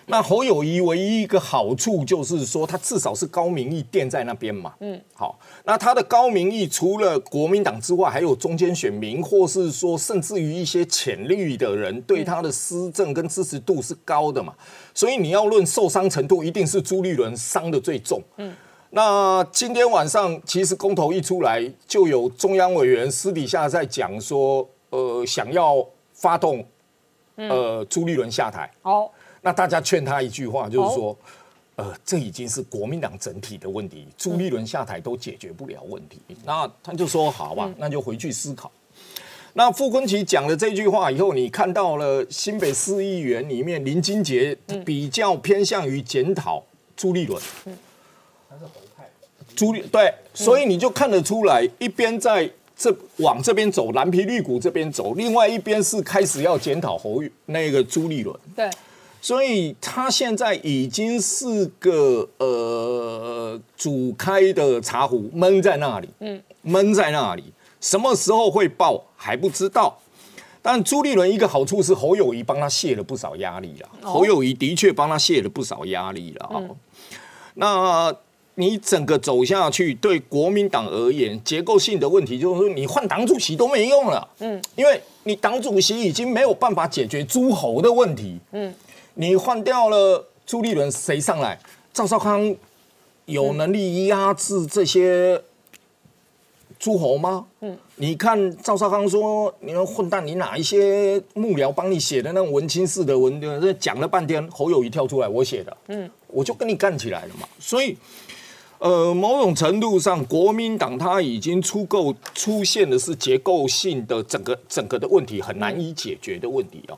那侯友谊唯一一个好处就是说，他至少是高民意垫在那边嘛。嗯，好，那他的高民意除了国民党之外，还有中间选民，或是说甚至于一些浅绿的人，对他的施政跟支持度是高的嘛。所以你要论受伤程度，一定是朱立伦伤的最重。嗯。那今天晚上其实公投一出来，就有中央委员私底下在讲说，呃，想要发动，呃，朱立伦下台。哦，那大家劝他一句话，就是说，呃，这已经是国民党整体的问题，朱立伦下台都解决不了问题。那他就说好吧，那就回去思考。那傅昆萁讲了这句话以后，你看到了新北市议员里面林金杰比较偏向于检讨朱立伦。朱立对，所以你就看得出来，一边在这往这边走，蓝皮绿骨这边走，另外一边是开始要检讨侯那个朱立伦。对，所以他现在已经是个呃煮开的茶壶，闷在那里，嗯，闷在那里，什么时候会爆还不知道。但朱立伦一个好处是侯友谊帮他卸了不少压力了，侯友谊的确帮他卸了不少压力了啊。那你整个走下去，对国民党而言，结构性的问题就是说，你换党主席都没用了，嗯，因为你党主席已经没有办法解决诸侯的问题，嗯，你换掉了朱立伦，谁上来？赵少康有能力压制这些诸侯吗？嗯，你看赵少康说，你们混蛋，你哪一些幕僚帮你写的那种文青式的文，这讲了半天，侯友谊跳出来，我写的，嗯，我就跟你干起来了嘛，所以。呃，某种程度上，国民党它已经出够出现的是结构性的整个整个的问题，很难以解决的问题哦。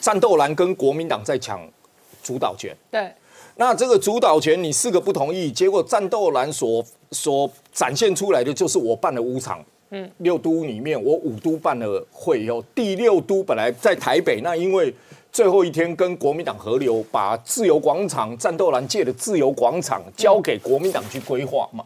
战斗蓝跟国民党在抢主导权，对，那这个主导权你四个不同意，结果战斗蓝所所展现出来的就是我办了五场，嗯，六都里面我五都办了会以后，第六都本来在台北，那因为最后一天跟国民党合流，把自由广场战斗蓝界的自由广场交给国民党去规划嘛。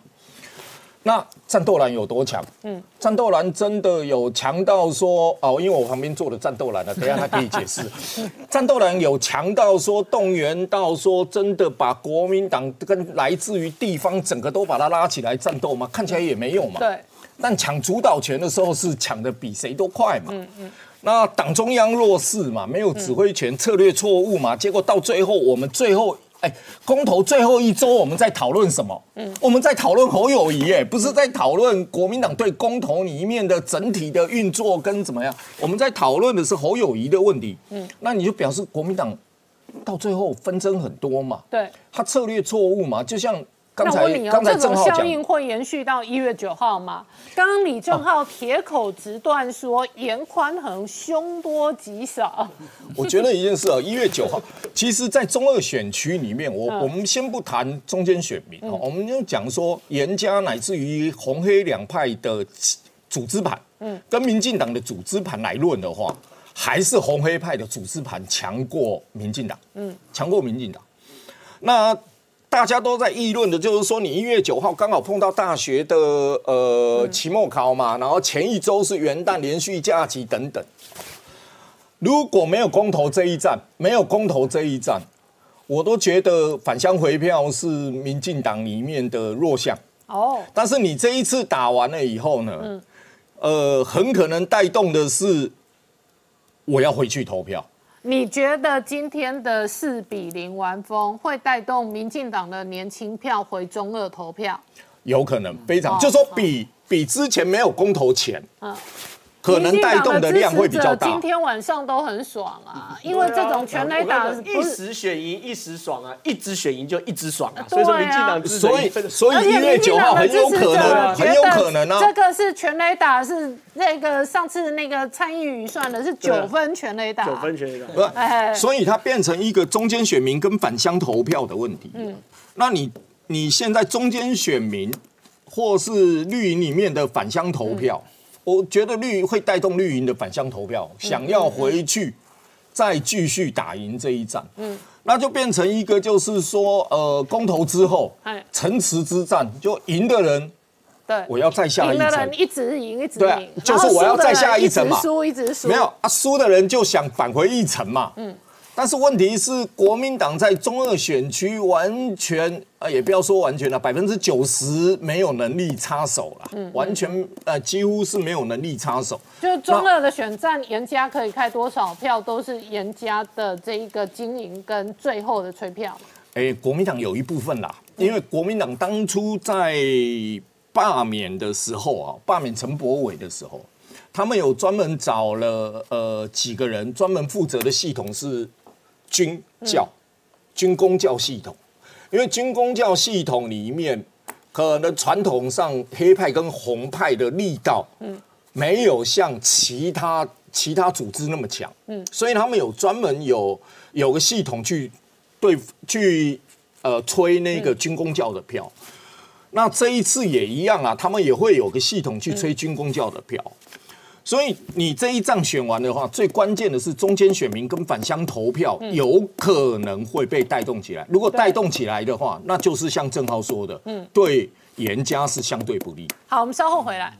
那战斗蓝有多强？嗯，战斗蓝真的有强到说哦，因为我旁边坐的战斗蓝呢，等一下他可以解释。战斗蓝有强到说动员到说真的把国民党跟来自于地方整个都把它拉起来战斗吗？看起来也没有嘛。对，但抢主导权的时候是抢的比谁都快嘛。嗯嗯。那党中央弱势嘛，没有指挥权，策略错误嘛，结果到最后我们最后。哎，公投最后一周我们在讨论什么？嗯，我们在讨论侯友谊，哎，不是在讨论国民党对公投里面的整体的运作跟怎么样？我们在讨论的是侯友谊的问题。嗯，那你就表示国民党到最后纷争很多嘛？对，他策略错误嘛？就像那我问你哦刚，才这种郑效应会延续到一月九号吗？刚刚李正浩铁口直断说严宽恒凶多吉少，我觉得一件事啊，一月九号，其实，在中二选区里面，我、嗯。我们先不谈中间选民哦，我们就讲说严家乃至于红黑两派的组织盘，嗯，跟民进党的组织盘来论的话，还是红黑派的组织盘强过民进党，嗯，强过民进党。那大家都在议论的，就是说你一月九号刚好碰到大学的呃期末考嘛，然后前一周是元旦连续假期等等。如果没有公投这一战，没有公投这一战，我都觉得返乡回票是民进党里面的弱项。哦，但是你这一次打完了以后呢，呃，很可能带动的是我要回去投票。你觉得今天的四比零完封会带动民进党的年轻票回中二投票？有可能非常，哦就说比比之前没有公投前，嗯可能带动的量会比较大今。天晚上都很爽啊，因为这种全垒打一。时选赢一时爽啊，一直选赢就一直爽啊。对啊所以说民进党所以所以一月九号很有可能，很有可能啊。这个是全垒打，是那个上次那个参议预算的是九分全垒打，九分全垒打。不哎所以它变成一个中间选民跟返乡投票的问题。嗯，那你你现在中间选民或是绿营里面的返乡投票，我觉得绿会带动绿营的反向投票，想要回去再继续打赢这一战。嗯，那就变成一个就是说，呃，公投之后哎，城池之战，就赢的人对，我要再下一层赢的人。一直赢，一直对啊赢，就是我要再下一层嘛。直输一直输，没有啊，输的人就想返回一层嘛。嗯，但是问题是，国民党在中二选区完全啊，也不要说完全了，百分之九十没有能力插手了，嗯完全呃几乎是没有能力插手。就是中二的选战，严家可以开多少票，都是严家的这一个经营跟最后的催票嘛。哎，国民党有一部分啦，因为国民党当初在罢免的时候啊，罢免陈柏伟的时候，他们有专门找了呃几个人，专门负责的系统是军教、军工教系统，因为军工教系统里面，可能传统上黑派跟红派的力道，嗯，没有像其他其他组织那么强，嗯，所以他们有专门有有个系统去对去呃吹那个军工教的票。那这一次也一样啊，他们也会有个系统去吹军工教的票。所以你这一仗选完的话，最关键的是中间选民跟返乡投票有可能会被带动起来。如果带动起来的话，那就是像郑浩说的，嗯，对严家是相对不利。好，我们稍后回来。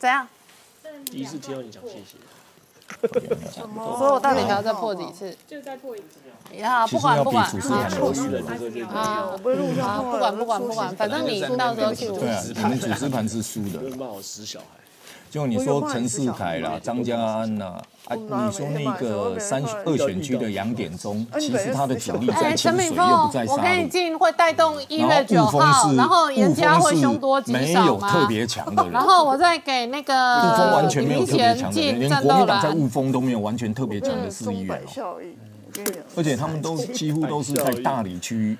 怎样？第一次听到你讲谢谢。所以我到底还要再破几次？就再破一次。呀，不管不管啊比主持人的时候就啊，不会录不管不管不管，反正你到时候去对啊，你们主持盘是输的。骂我死小孩。就你说陈世凯啦、张家安呐，啊，你说那个三二选区的杨典忠，其实他的主力在清水又不在，我沙鹿。跟你进会带动一然月九后雾号，峰是然后严家是会凶多吉没少吗？有特别强的人，然后我再给那个雾峰完全没有特别强的人，连国民党在雾峰都没有完全特别强的市议员而且他们都几乎都是在大理区，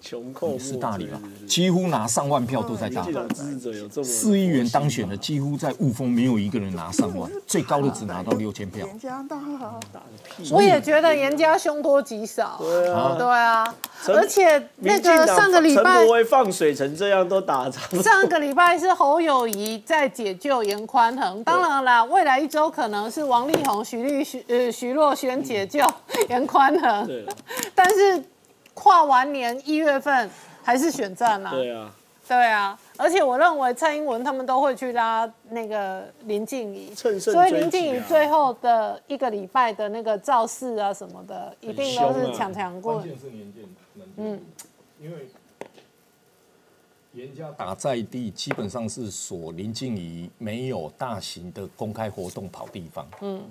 穷寇是大理吧，几乎拿上万票都在大理。民进党支持者有这么市议员当选的几乎在雾峰没有一个人拿上万，最高的只拿到六千票。严家大好，我也觉得严家凶多吉少。对啊。对啊，而且那个上个礼陈拜柏，威放水成这样都打仗，上个礼拜是侯友谊在解救严宽恒，当然啦，未来一周可能是王力宏、徐立徐呃徐若瑄解救严宽恒。对，但是跨完年一月份还是选战啦。对啊，对啊，而且我认为蔡英文他们都会去拉那个林静怡，所以林静怡最后的一个礼拜的那个造势啊什么的，一定都是很凶啊。强强棍。是年鉴嗯，因为严家打在地，基本上是锁林静怡没有大型的公开活动跑地方，嗯，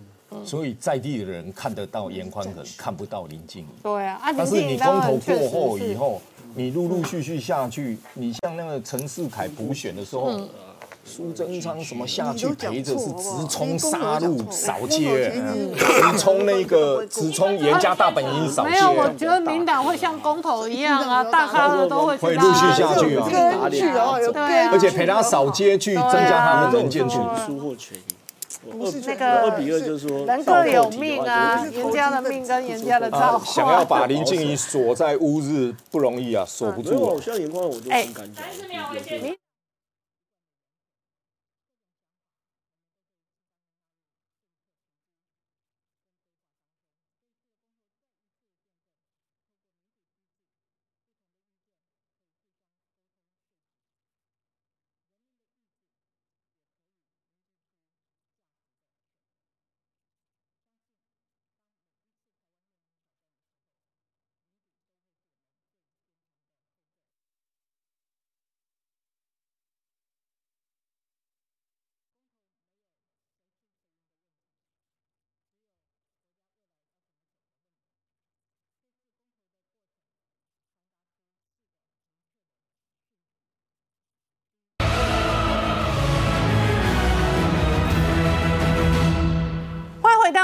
所以在地的人看得到严宽恒，看不到林静怡。对啊，啊但是你公投过后以后，你陆陆续续下去，你像那个陈世凯补选的时候，苏贞昌什么下去陪着是直冲杀戮扫街直冲那个直冲严家大本营扫没有，我，觉得民党会像公投一样啊，大咖的都会去会陆续下去啊。而且陪他扫街去增加他们的人见度。不是那个二比二就是说人各有命啊，严家的命跟严家的造化。想要把林静怡 锁在乌日不容易啊，锁不没有，住啊我。像严光我就哎很敢讲。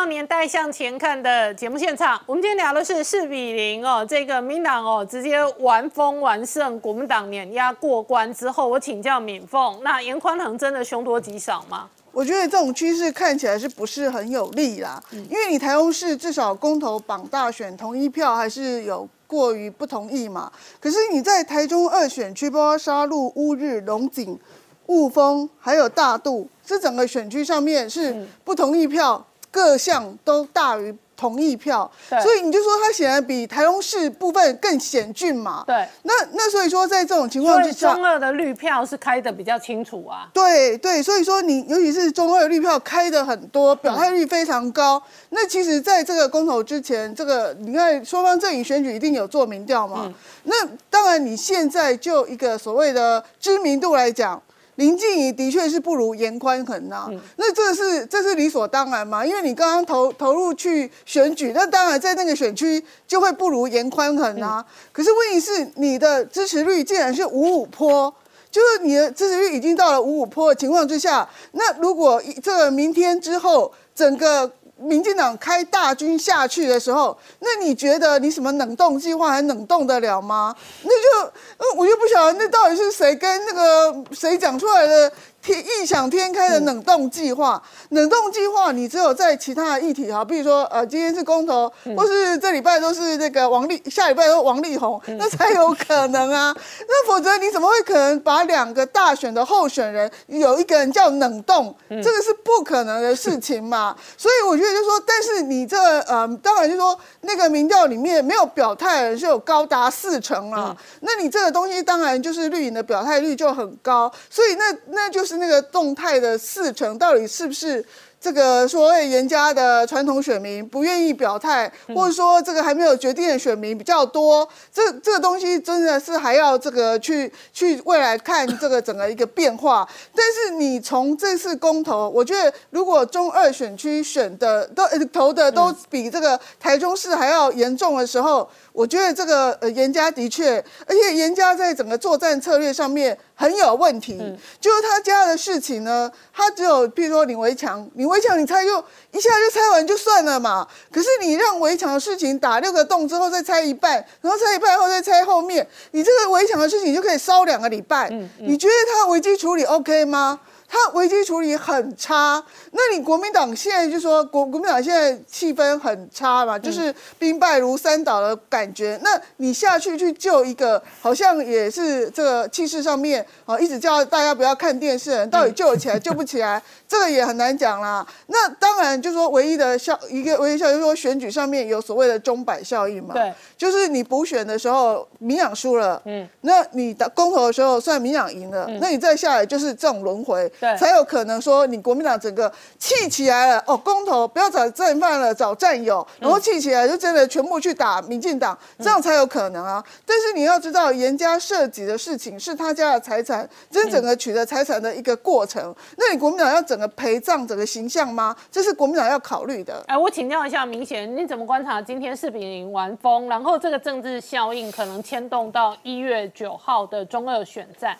年代向前看的节目现场，我们今天聊的是四比零哦，这个民党哦直接完封完胜，国民党碾压过关之后，我请教敏凤，那严宽恒真的凶多吉少吗？我觉得这种趋势看起来是不是很有利啦？因为你台中市至少公投榜大选同一票还是有过于不同意嘛。可是你在台中二选区，包括沙鹿、乌日、龙井、雾峰还有大肚，这整个选区上面是不同意票各项都大于同意票，所以你就说它显然比台中市部分更险峻嘛。对，那那所以说在这种情况之下，中二的绿票是开的比较清楚啊。对对，所以说你尤其是中二绿票开的很多，表态率非常高。那其实在这个公投之前，这个你看双方阵营选举一定有做民调嘛？那当然你现在就一个所谓的知名度来讲。林静怡的确是不如严宽恒呐、那这是这是理所当然嘛？因为你刚刚投投入去选举，那当然在那个选区就会不如严宽恒啊。可是问题是你的支持率竟然是五五坡，就是你的支持率已经到了五五坡的情况之下，那如果一这个明天之后整个民进党开大军下去的时候，那你觉得你什么冷冻计划还冷冻得了吗？那就，我就不晓得那到底是谁跟那个谁讲出来的天异想天开的冷冻计划。冷冻计划你只有在其他的议题哈，比如说呃今天是公投，或是这礼拜都是那个王力，下礼拜都王力宏，那才有可能啊。那否则你怎么会可能把两个大选的候选人有一个人叫冷冻？这个是不可能的事情嘛。所以我觉得就说，但是你这呃，当然就说那个民调里面没有表态的人是有高达四成啊。那你这个东西当然就是绿营的表态率就很高，所以那那就是那个动态的四成到底是不是？这个所谓严家的传统选民不愿意表态，或者说这个还没有决定的选民比较多，这这个东西真的是还要这个去 去未来看这个整个一个变化。但是你从这次公投，我觉得如果中二选区选的都投的都比这个台中市还要严重的时候，我觉得这个呃严家的确，而且严家在整个作战策略上面很有问题。就是他家的事情呢，他只有譬如说你围墙，你围墙你拆就一下就拆完就算了嘛。可是你让围墙的事情打六个洞之后再拆一半，然后拆一半后再拆后面，你这个围墙的事情就可以烧两个礼拜。你觉得他危机处理 OK 吗？他危机处理很差，那你国民党现在就说国国民党现在气氛很差嘛，就是兵败如山倒的感觉。那你下去去救一个，好像也是这个气势上面啊，一直叫大家不要看电视人，到底救得起来救不起来，这个也很难讲啦。那当然就说唯一的效一个唯一效，就是说选举上面有所谓的钟摆效应嘛，对，就是你补选的时候民养输了，嗯，那你的公投的时候算民养赢了，那你再下来就是这种轮回。对才有可能说你国民党整个气起来了哦，公投不要找战犯了，找战友，然后气起来就真的全部去打民进党，这样才有可能啊。但是你要知道，严家涉及的事情是他家的财产，这是整个取得财产的一个过程。那你国民党要整个陪葬整个形象吗？这是国民党要考虑的。哎，我请教一下明显，你怎么观察今天四比零完封，然后这个政治效应可能牵动到一月九号的中二选战？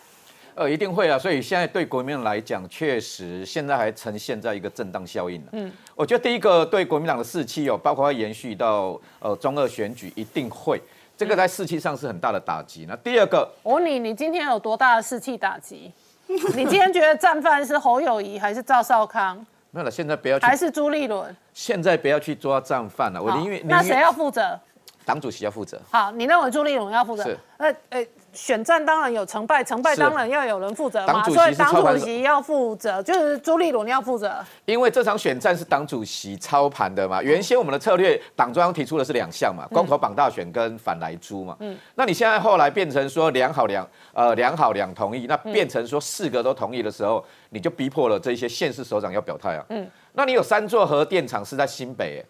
呃，一定会啊，所以现在对国民党来讲，确实现在还呈现在一个震荡效应呢。嗯，我觉得第一个对国民党的士气哦，包括延续到呃中二选举，一定会，这个在士气上是很大的打击。那第二个，我问你，你今天有多大的士气打击？你今天觉得战犯是侯友谊还是赵少康？没有了，现在不要去，还是朱立伦？现在不要去抓战犯了，我宁愿那谁要负责？党主席要负责。好，你认为朱立伦要负责？是。呃，呃。选战当然有成败，成败当然要有人负责嘛，所以党主席要负责，就是朱立伦要负责。因为这场选战是党主席操盘的嘛，原先我们的策略，党中央提出的是两项嘛，公投绑大选跟反来租嘛。嗯。那你现在后来变成说两好两呃两好两同意，那变成说四个都同意的时候，你就逼迫了这些县市首长要表态啊。嗯。那你有三座核电厂是在新北。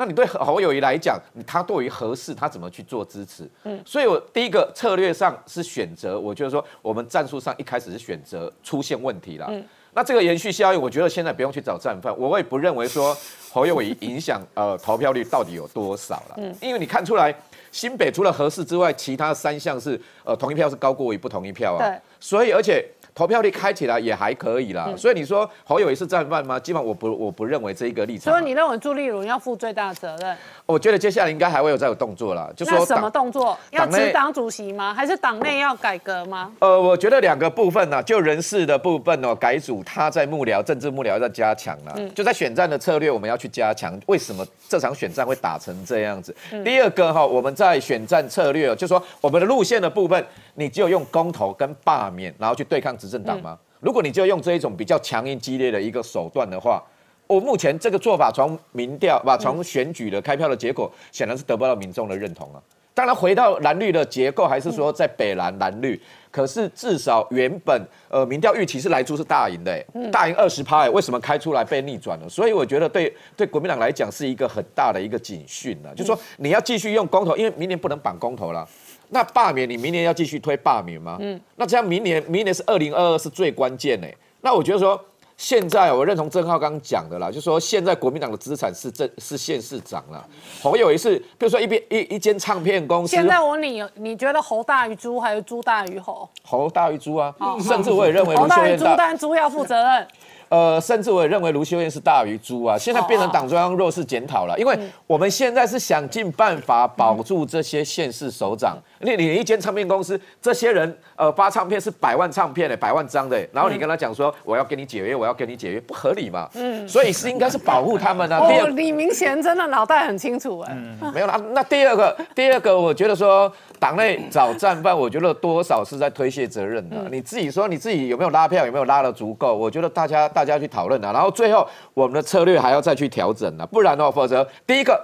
那你对侯友谊来讲，他对于合适他怎么去做支持？嗯，所以我第一个策略上是选择，我就是说我们战术上一开始是选择出现问题了。嗯，那这个延续效应，我觉得现在不用去找战犯，我也不认为说侯友谊影响呃投票率到底有多少了。嗯，因为你看出来新北除了合适之外，其他三项是呃同一票是高过于不同一票啊。对，所以而且。投票率开起来也还可以啦，所以你说侯友谊是战犯吗？基本上我不我不认为这一个立场。所以你认为朱立伦要负最大责任？我觉得接下来应该还会有再有动作啦，就说什么动作？要执党主席吗？还是党内要改革吗？呃，我觉得两个部分呢，就人事的部分哦，改组他在幕僚、政治幕僚在加强了，就在选战的策略我们要去加强。为什么这场选战会打成这样子？第二个哈，我们在选战策略，就说我们的路线的部分。你只有用公投跟罢免，然后去对抗执政党吗？如果你就用这一种比较强硬激烈的一个手段的话，我目前这个做法从民调吧，从选举的开票的结果，显然是得不到民众的认同啊。当然回到蓝绿的结构，还是说在北蓝蓝绿，可是至少原本呃民调预期是来出是大赢的，大赢二十趴，为什么开出来被逆转了？所以我觉得对对国民党来讲是一个很大的一个警讯了，就说你要继续用公投，因为明年不能绑公投了。那罢免你明年要继续推罢免吗？嗯，那这样明年明年是二零二二是最关键诶。那我觉得说现在我认同郑浩刚讲的啦，就说现在国民党的资产是正是县市长了。侯友谊是，比如说一边一一间唱片公司。现在我你你觉得侯大于猪还是猪大于侯？侯大于猪啊，甚至我也认为侯大于猪，但猪要负责任。呃，甚至我也认为卢秀燕是大于猪啊！现在变成党中央弱势检讨了，因为我们现在是想尽办法保住这些县市首长。你你一间唱片公司，这些人呃发唱片是百万唱片的，百万张的，然后你跟他讲说我要跟你解约，我要跟你解约，不合理嘛？嗯，所以是应该是保护他们啊。哦，李明贤真的脑袋很清楚哎。没有啦，那第二个 第二个，我觉得说党内找战犯，我觉得多少是在推卸责任的。你自己说你自己有没有拉票，有没有拉的足够？我觉得大家。大家去讨论啊，然后最后我们的策略还要再去调整啊，不然的话，否则第一个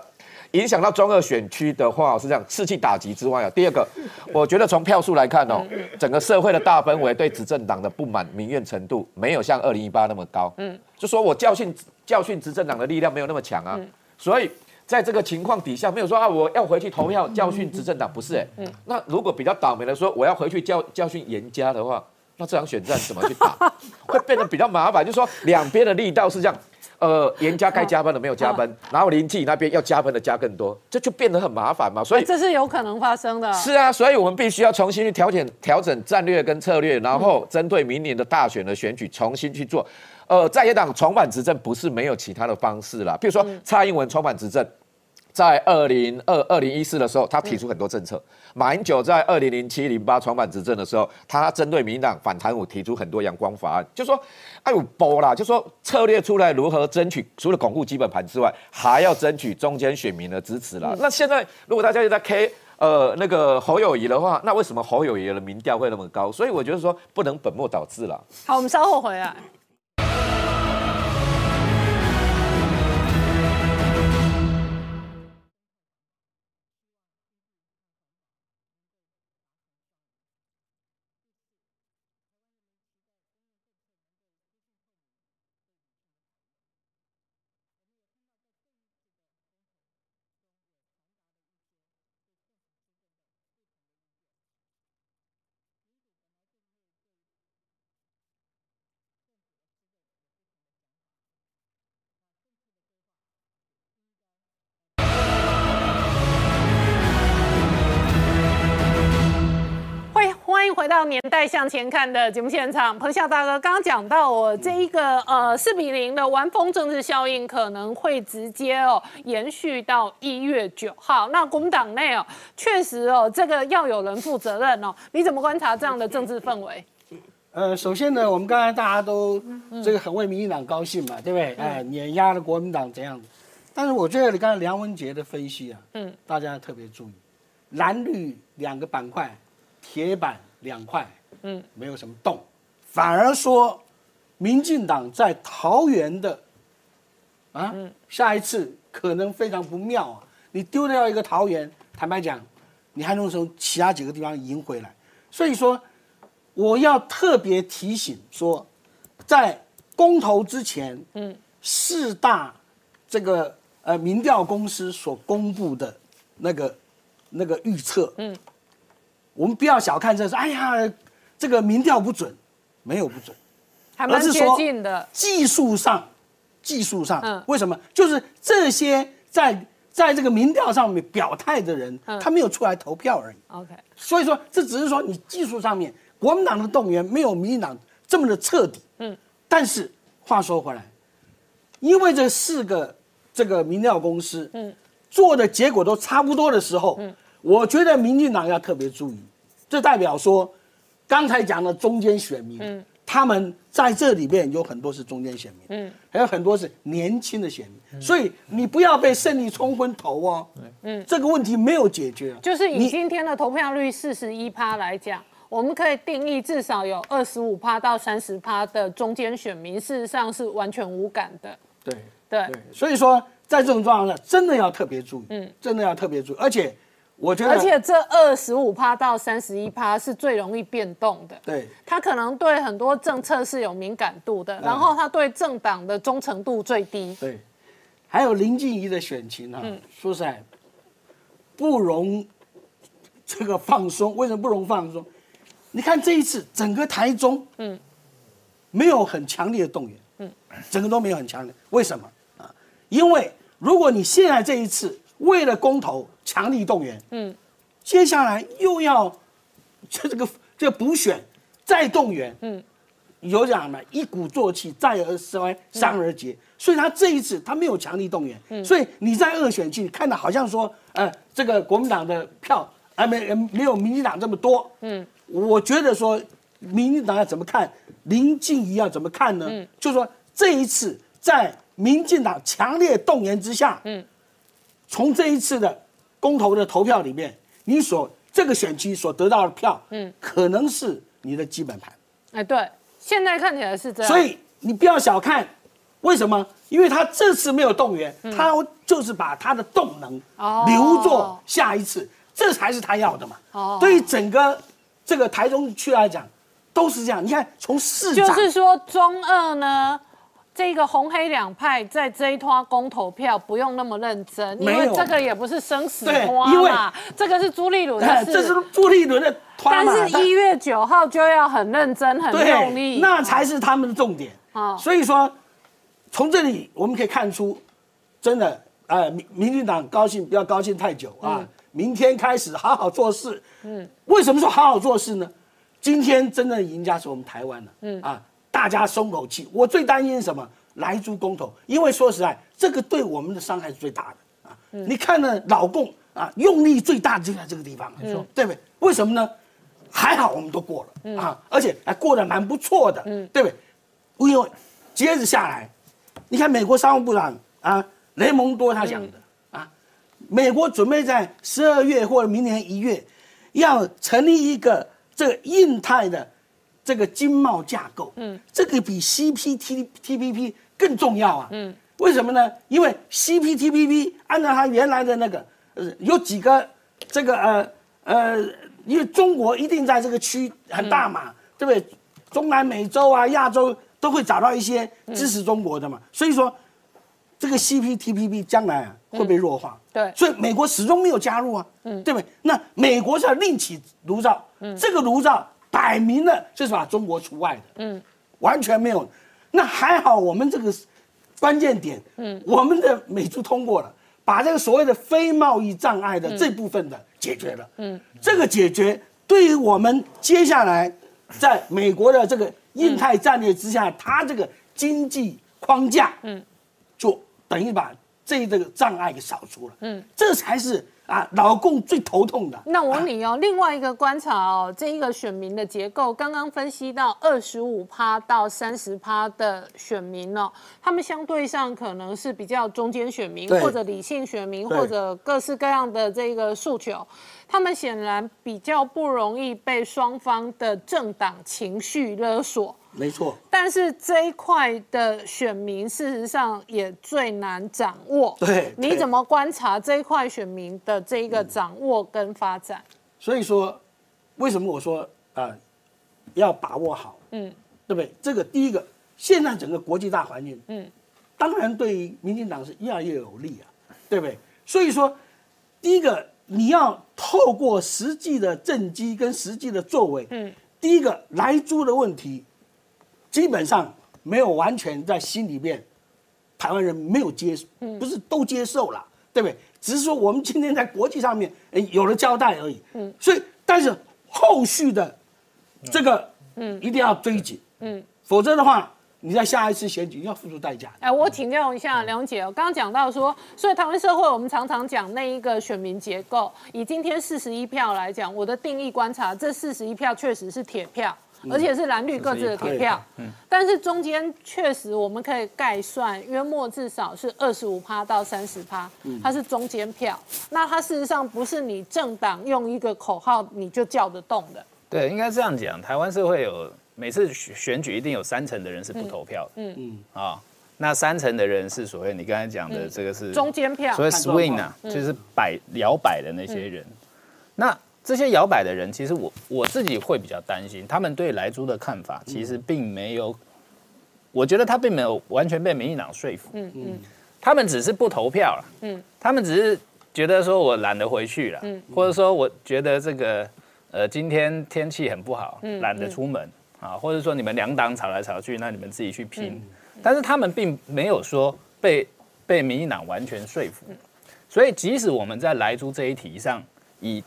影响到中二选区的话是这样，士气打击之外啊，第二个，我觉得从票数来看哦，整个社会的大氛围对执政党的不满民怨程度没有像二零一八那么高，嗯，就说我教训教训执政党的力量没有那么强啊，所以在这个情况底下，没有说啊我要回去投票教训执政党，不是哎，那如果比较倒霉的说我要回去教教训严家的话。那这场选战怎么去打，会变得比较麻烦。就是说，两边的力道是这样，呃，严家该加班的没有加班，然后林记那边要加班的加更多，这就变得很麻烦嘛。所以这是有可能发生的。是啊，所以我们必须要重新去调整调整战略跟策略，然后针对明年的大选的选举重新去做。呃，在野党重返执政不是没有其他的方式啦，比如说蔡英文重返执政。在二零二二零一四的时候，他提出很多政策。马英九在二零零七零八重返执政的时候，他针对民进党反贪污提出很多阳光法案，就说哎呦波啦，就说策略出来如何争取，除了巩固基本盘之外，还要争取中间选民的支持啦。那现在如果大家又在 K 呃那个侯友谊的话，那为什么侯友谊的民调会那么高？所以我觉得说不能本末倒置了。好，我们稍后回来。回到年代向前看的节目现场，彭笑大哥刚刚讲到我，这一个呃四比零的完封政治效应可能会直接哦延续到一月九号。那国民党内哦，确实哦，这个要有人负责任哦。你怎么观察这样的政治氛围？呃，首先呢，我们刚才大家都这个很为民进党高兴嘛，对不对？哎，碾压了国民党怎样子？但是我觉得你刚才梁文杰的分析啊，嗯，大家特别注意，蓝绿两个板块，铁板两块，嗯，没有什么动，反而说，民进党在桃园的，啊，下一次可能非常不妙啊！你丢掉一个桃园，坦白讲，你还能从其他几个地方赢回来。所以说，我要特别提醒说，在公投之前，嗯，四大这个。呃，民调公司所公布的那个那个预测，嗯，我们不要小看这是，哎呀，这个民调不准，没有不准，还蛮接近的。技术上，技术上，嗯，为什么？就是这些在在这个民调上面表态的人，他没有出来投票而已。OK，所以说这只是说你技术上面，国民党的动员没有民进党这么的彻底。嗯，但是话说回来，因为这四个。这个民调公司，嗯，做的结果都差不多的时候，嗯，我觉得民进党要特别注意，这代表说，刚才讲的中间选民，嗯，他们在这里面有很多是中间选民，嗯，还有很多是年轻的选民，所以你不要被胜利冲昏头哦，嗯，这个问题没有解决，就是以今天的投票率四十一趴来讲，我们可以定义至少有二十五趴到三十趴的中间选民，事实上是完全无感的，对。对，所以说在这种状况下，真的要特别注意，嗯，真的要特别注意。而且，我觉得，而且这二十五趴到三十一趴是最容易变动的。对，他可能对很多政策是有敏感度的，然后他对政党的忠诚度最低。对，还有林静怡的选情啊，说实在不容这个放松。为什么不容放松？你看这一次整个台中，嗯，没有很强烈的动员，嗯，整个都没有很强烈。为什么啊？因为如果你现在这一次为了公投强力动员，嗯，接下来又要这这个这个补选再动员，嗯，有讲嘛，一鼓作气，再而衰，三而竭。所以他这一次他没有强力动员，嗯，所以你在二选区看到好像说，呃，这个国民党的票还没没有民进党这么多，嗯，我觉得说民进党要怎么看，林静怡要怎么看呢？嗯，就说这一次在。民进党强烈动员之下，嗯，从这一次的公投的投票里面，你所这个选区所得到的票，嗯，可能是你的基本盘。哎，对，现在看起来是这样。所以你不要小看，为什么？因为他这次没有动员，他就是把他的动能留作下一次，这才是他要的嘛。哦，对于整个这个台中区来讲，都是这样。你看，从市长就是说中二呢。这个红黑两派在这一拖公投票不用那么认真，因为这个也不是生死拖嘛，这个是朱立伦的事，这是朱立伦的拖但是一月九号就要很认真、很用力，那才是他们的重点。所以说从这里我们可以看出，真的，呃，民民进党高兴不要高兴太久啊，明天开始好好做事。嗯，为什么说好好做事呢？今天真正的赢家是我们台湾了。嗯啊。大家松口气。我最担心什么？来租公投，因为说实在，这个对我们的伤害是最大的啊。你看呢，老共啊，用力最大的就在这个地方，你说对不对？为什么呢？还好我们都过了啊，而且还过得蛮不错的，对不对？因为接着下来，你看美国商务部长啊，雷蒙多他讲的啊，美国准备在十二月或者明年一月，要成立一个这个印太的。这个经贸架构，嗯，这个比 CPTPP 更重要啊，嗯，为什么呢？因为 CPTPP 按照它原来的那个，呃，有几个这个呃呃，因为中国一定在这个区很大嘛，对不对？中南美洲啊、亚洲都会找到一些支持中国的嘛，所以说这个 CPTPP 将来啊会被弱化，对，所以美国始终没有加入啊，嗯，对不对？那美国是要另起炉灶，嗯，这个炉灶。摆明了就是把中国除外的，嗯，完全没有。那还好，我们这个关键点，嗯，我们的美珠通过了，把这个所谓的非贸易障碍的这部分的解决了，嗯，这个解决对于我们接下来在美国的这个印太战略之下，它这个经济框架，嗯，就等于把这这个障碍给扫除了，嗯，这才是啊老共最头痛的。那我问你哦，另外一个观察哦，这一个选民的结构，刚刚分析到二十五趴到三十趴的选民哦，他们相对上可能是比较中间选民，或者理性选民，或者各式各样的这个诉求，他们显然比较不容易被双方的政党情绪勒索。没错，但是这一块的选民，事实上也最难掌握。对对你怎么观察这一块选民的这一个掌握跟发展？所以说，为什么我说啊、呃要把握好，嗯对不对？这个第一个，现在整个国际大环境，嗯当然对于民进党是越来越有利啊，对不对？所以说，第一个你要透过实际的政绩跟实际的作为，嗯，第一个来租的问题，基本上没有完全在心里面，台湾人没有接，嗯不是都接受了，对不对？只是说我们今天在国际上面，哎，有了交代而已，嗯所以但是后续的这个，嗯一定要追紧，嗯。否则的话，你在下一次选举要付出代价。哎，我请教一下梁姐，我刚刚讲到说，所以台湾社会我们常常讲那一个选民结构，以今天四十一票来讲，我的定义观察，这四十一票确实是铁票，而且是蓝绿各自的铁票。嗯，但是中间确实我们可以概算，约莫至少是二十五趴到三十趴，它是中间票。那它事实上不是你政党用一个口号你就叫得动的。对，应该这样讲。台湾社会有每次选选举一定有三成的人是不投票的，嗯嗯啊、那三成的人是所谓你刚才讲的嗯这个是中间票所谓看状况 swing 啊，嗯就是摆摇摆的那些人。那这些摇摆的人，其实我我自己会比较担心，他们对莱猪的看法其实并没有，我觉得他并没有完全被民进党说服，嗯嗯他们只是不投票了。嗯他们只是觉得说我懒得回去了，嗯或者说我觉得这个呃今天天气很不好嗯，懒得出门啊，或者说你们两党吵来吵去，那你们自己去拼。嗯但是他们并没有说被被民进党完全说服，嗯所以即使我们在莱猪这一题上以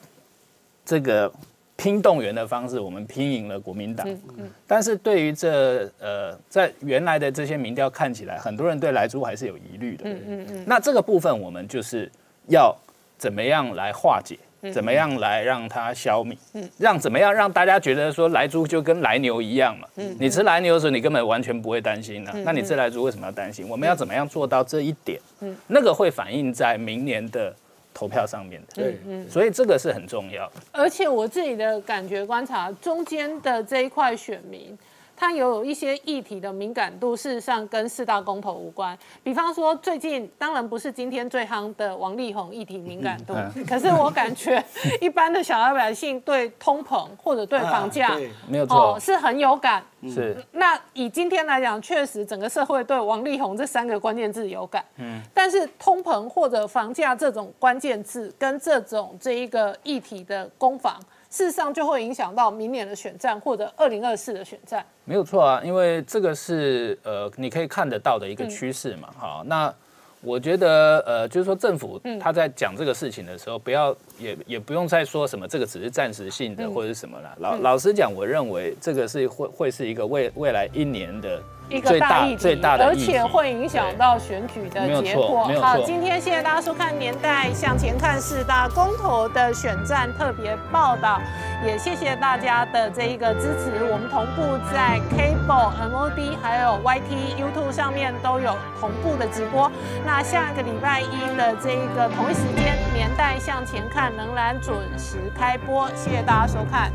这个拼动员的方式，我们拼赢了国民党，嗯嗯但是对于这呃在原来的这些民调看起来，很多人对莱猪还是有疑虑的。嗯嗯嗯。那这个部分我们就是要怎么样来化解嗯，怎么样来让它消弭，嗯让怎么样让大家觉得说来猪就跟来牛一样嘛。嗯你吃来牛的时候，你根本完全不会担心的、嗯那你吃来猪为什么要担心？我们要怎么样做到这一点？嗯那个会反映在明年的投票上面的。对嗯所以这个是很重要的。而且我自己的感觉观察，中间的这一块选民，他有一些议题的敏感度，事实上跟四大公投无关。比方说，最近当然不是今天最夯的王力宏议题敏感度，嗯可是我感觉一般的小老百姓对通膨或者对房价，啊没有错是很有感。是那以今天来讲，确实整个社会对王力宏这三个关键字有感。嗯但是通膨或者房价这种关键字跟这种这一个议题的攻防，事实上就会影响到明年的选战或者二零二四的选战。没有错啊，因为这个是呃你可以看得到的一个趋势嘛。好，那我觉得呃就是说政府嗯他在讲这个事情的时候，不要也也不用再说什么这个只是暂时性的嗯或者是什么了。老嗯老实讲，我认为这个是会会是一个未未来一年的一个大大议题，最大的而且会影响到选举的结果。好，今天谢谢大家收看《年代向前看》四大公投的选战特别报道，也谢谢大家的这一个支持。我们同步在 Cable、MOD 还有 YT、YouTube 上面都有同步的直播。那下个礼拜一的这一个同一时间，《年代向前看》仍然准时开播，谢谢大家收看。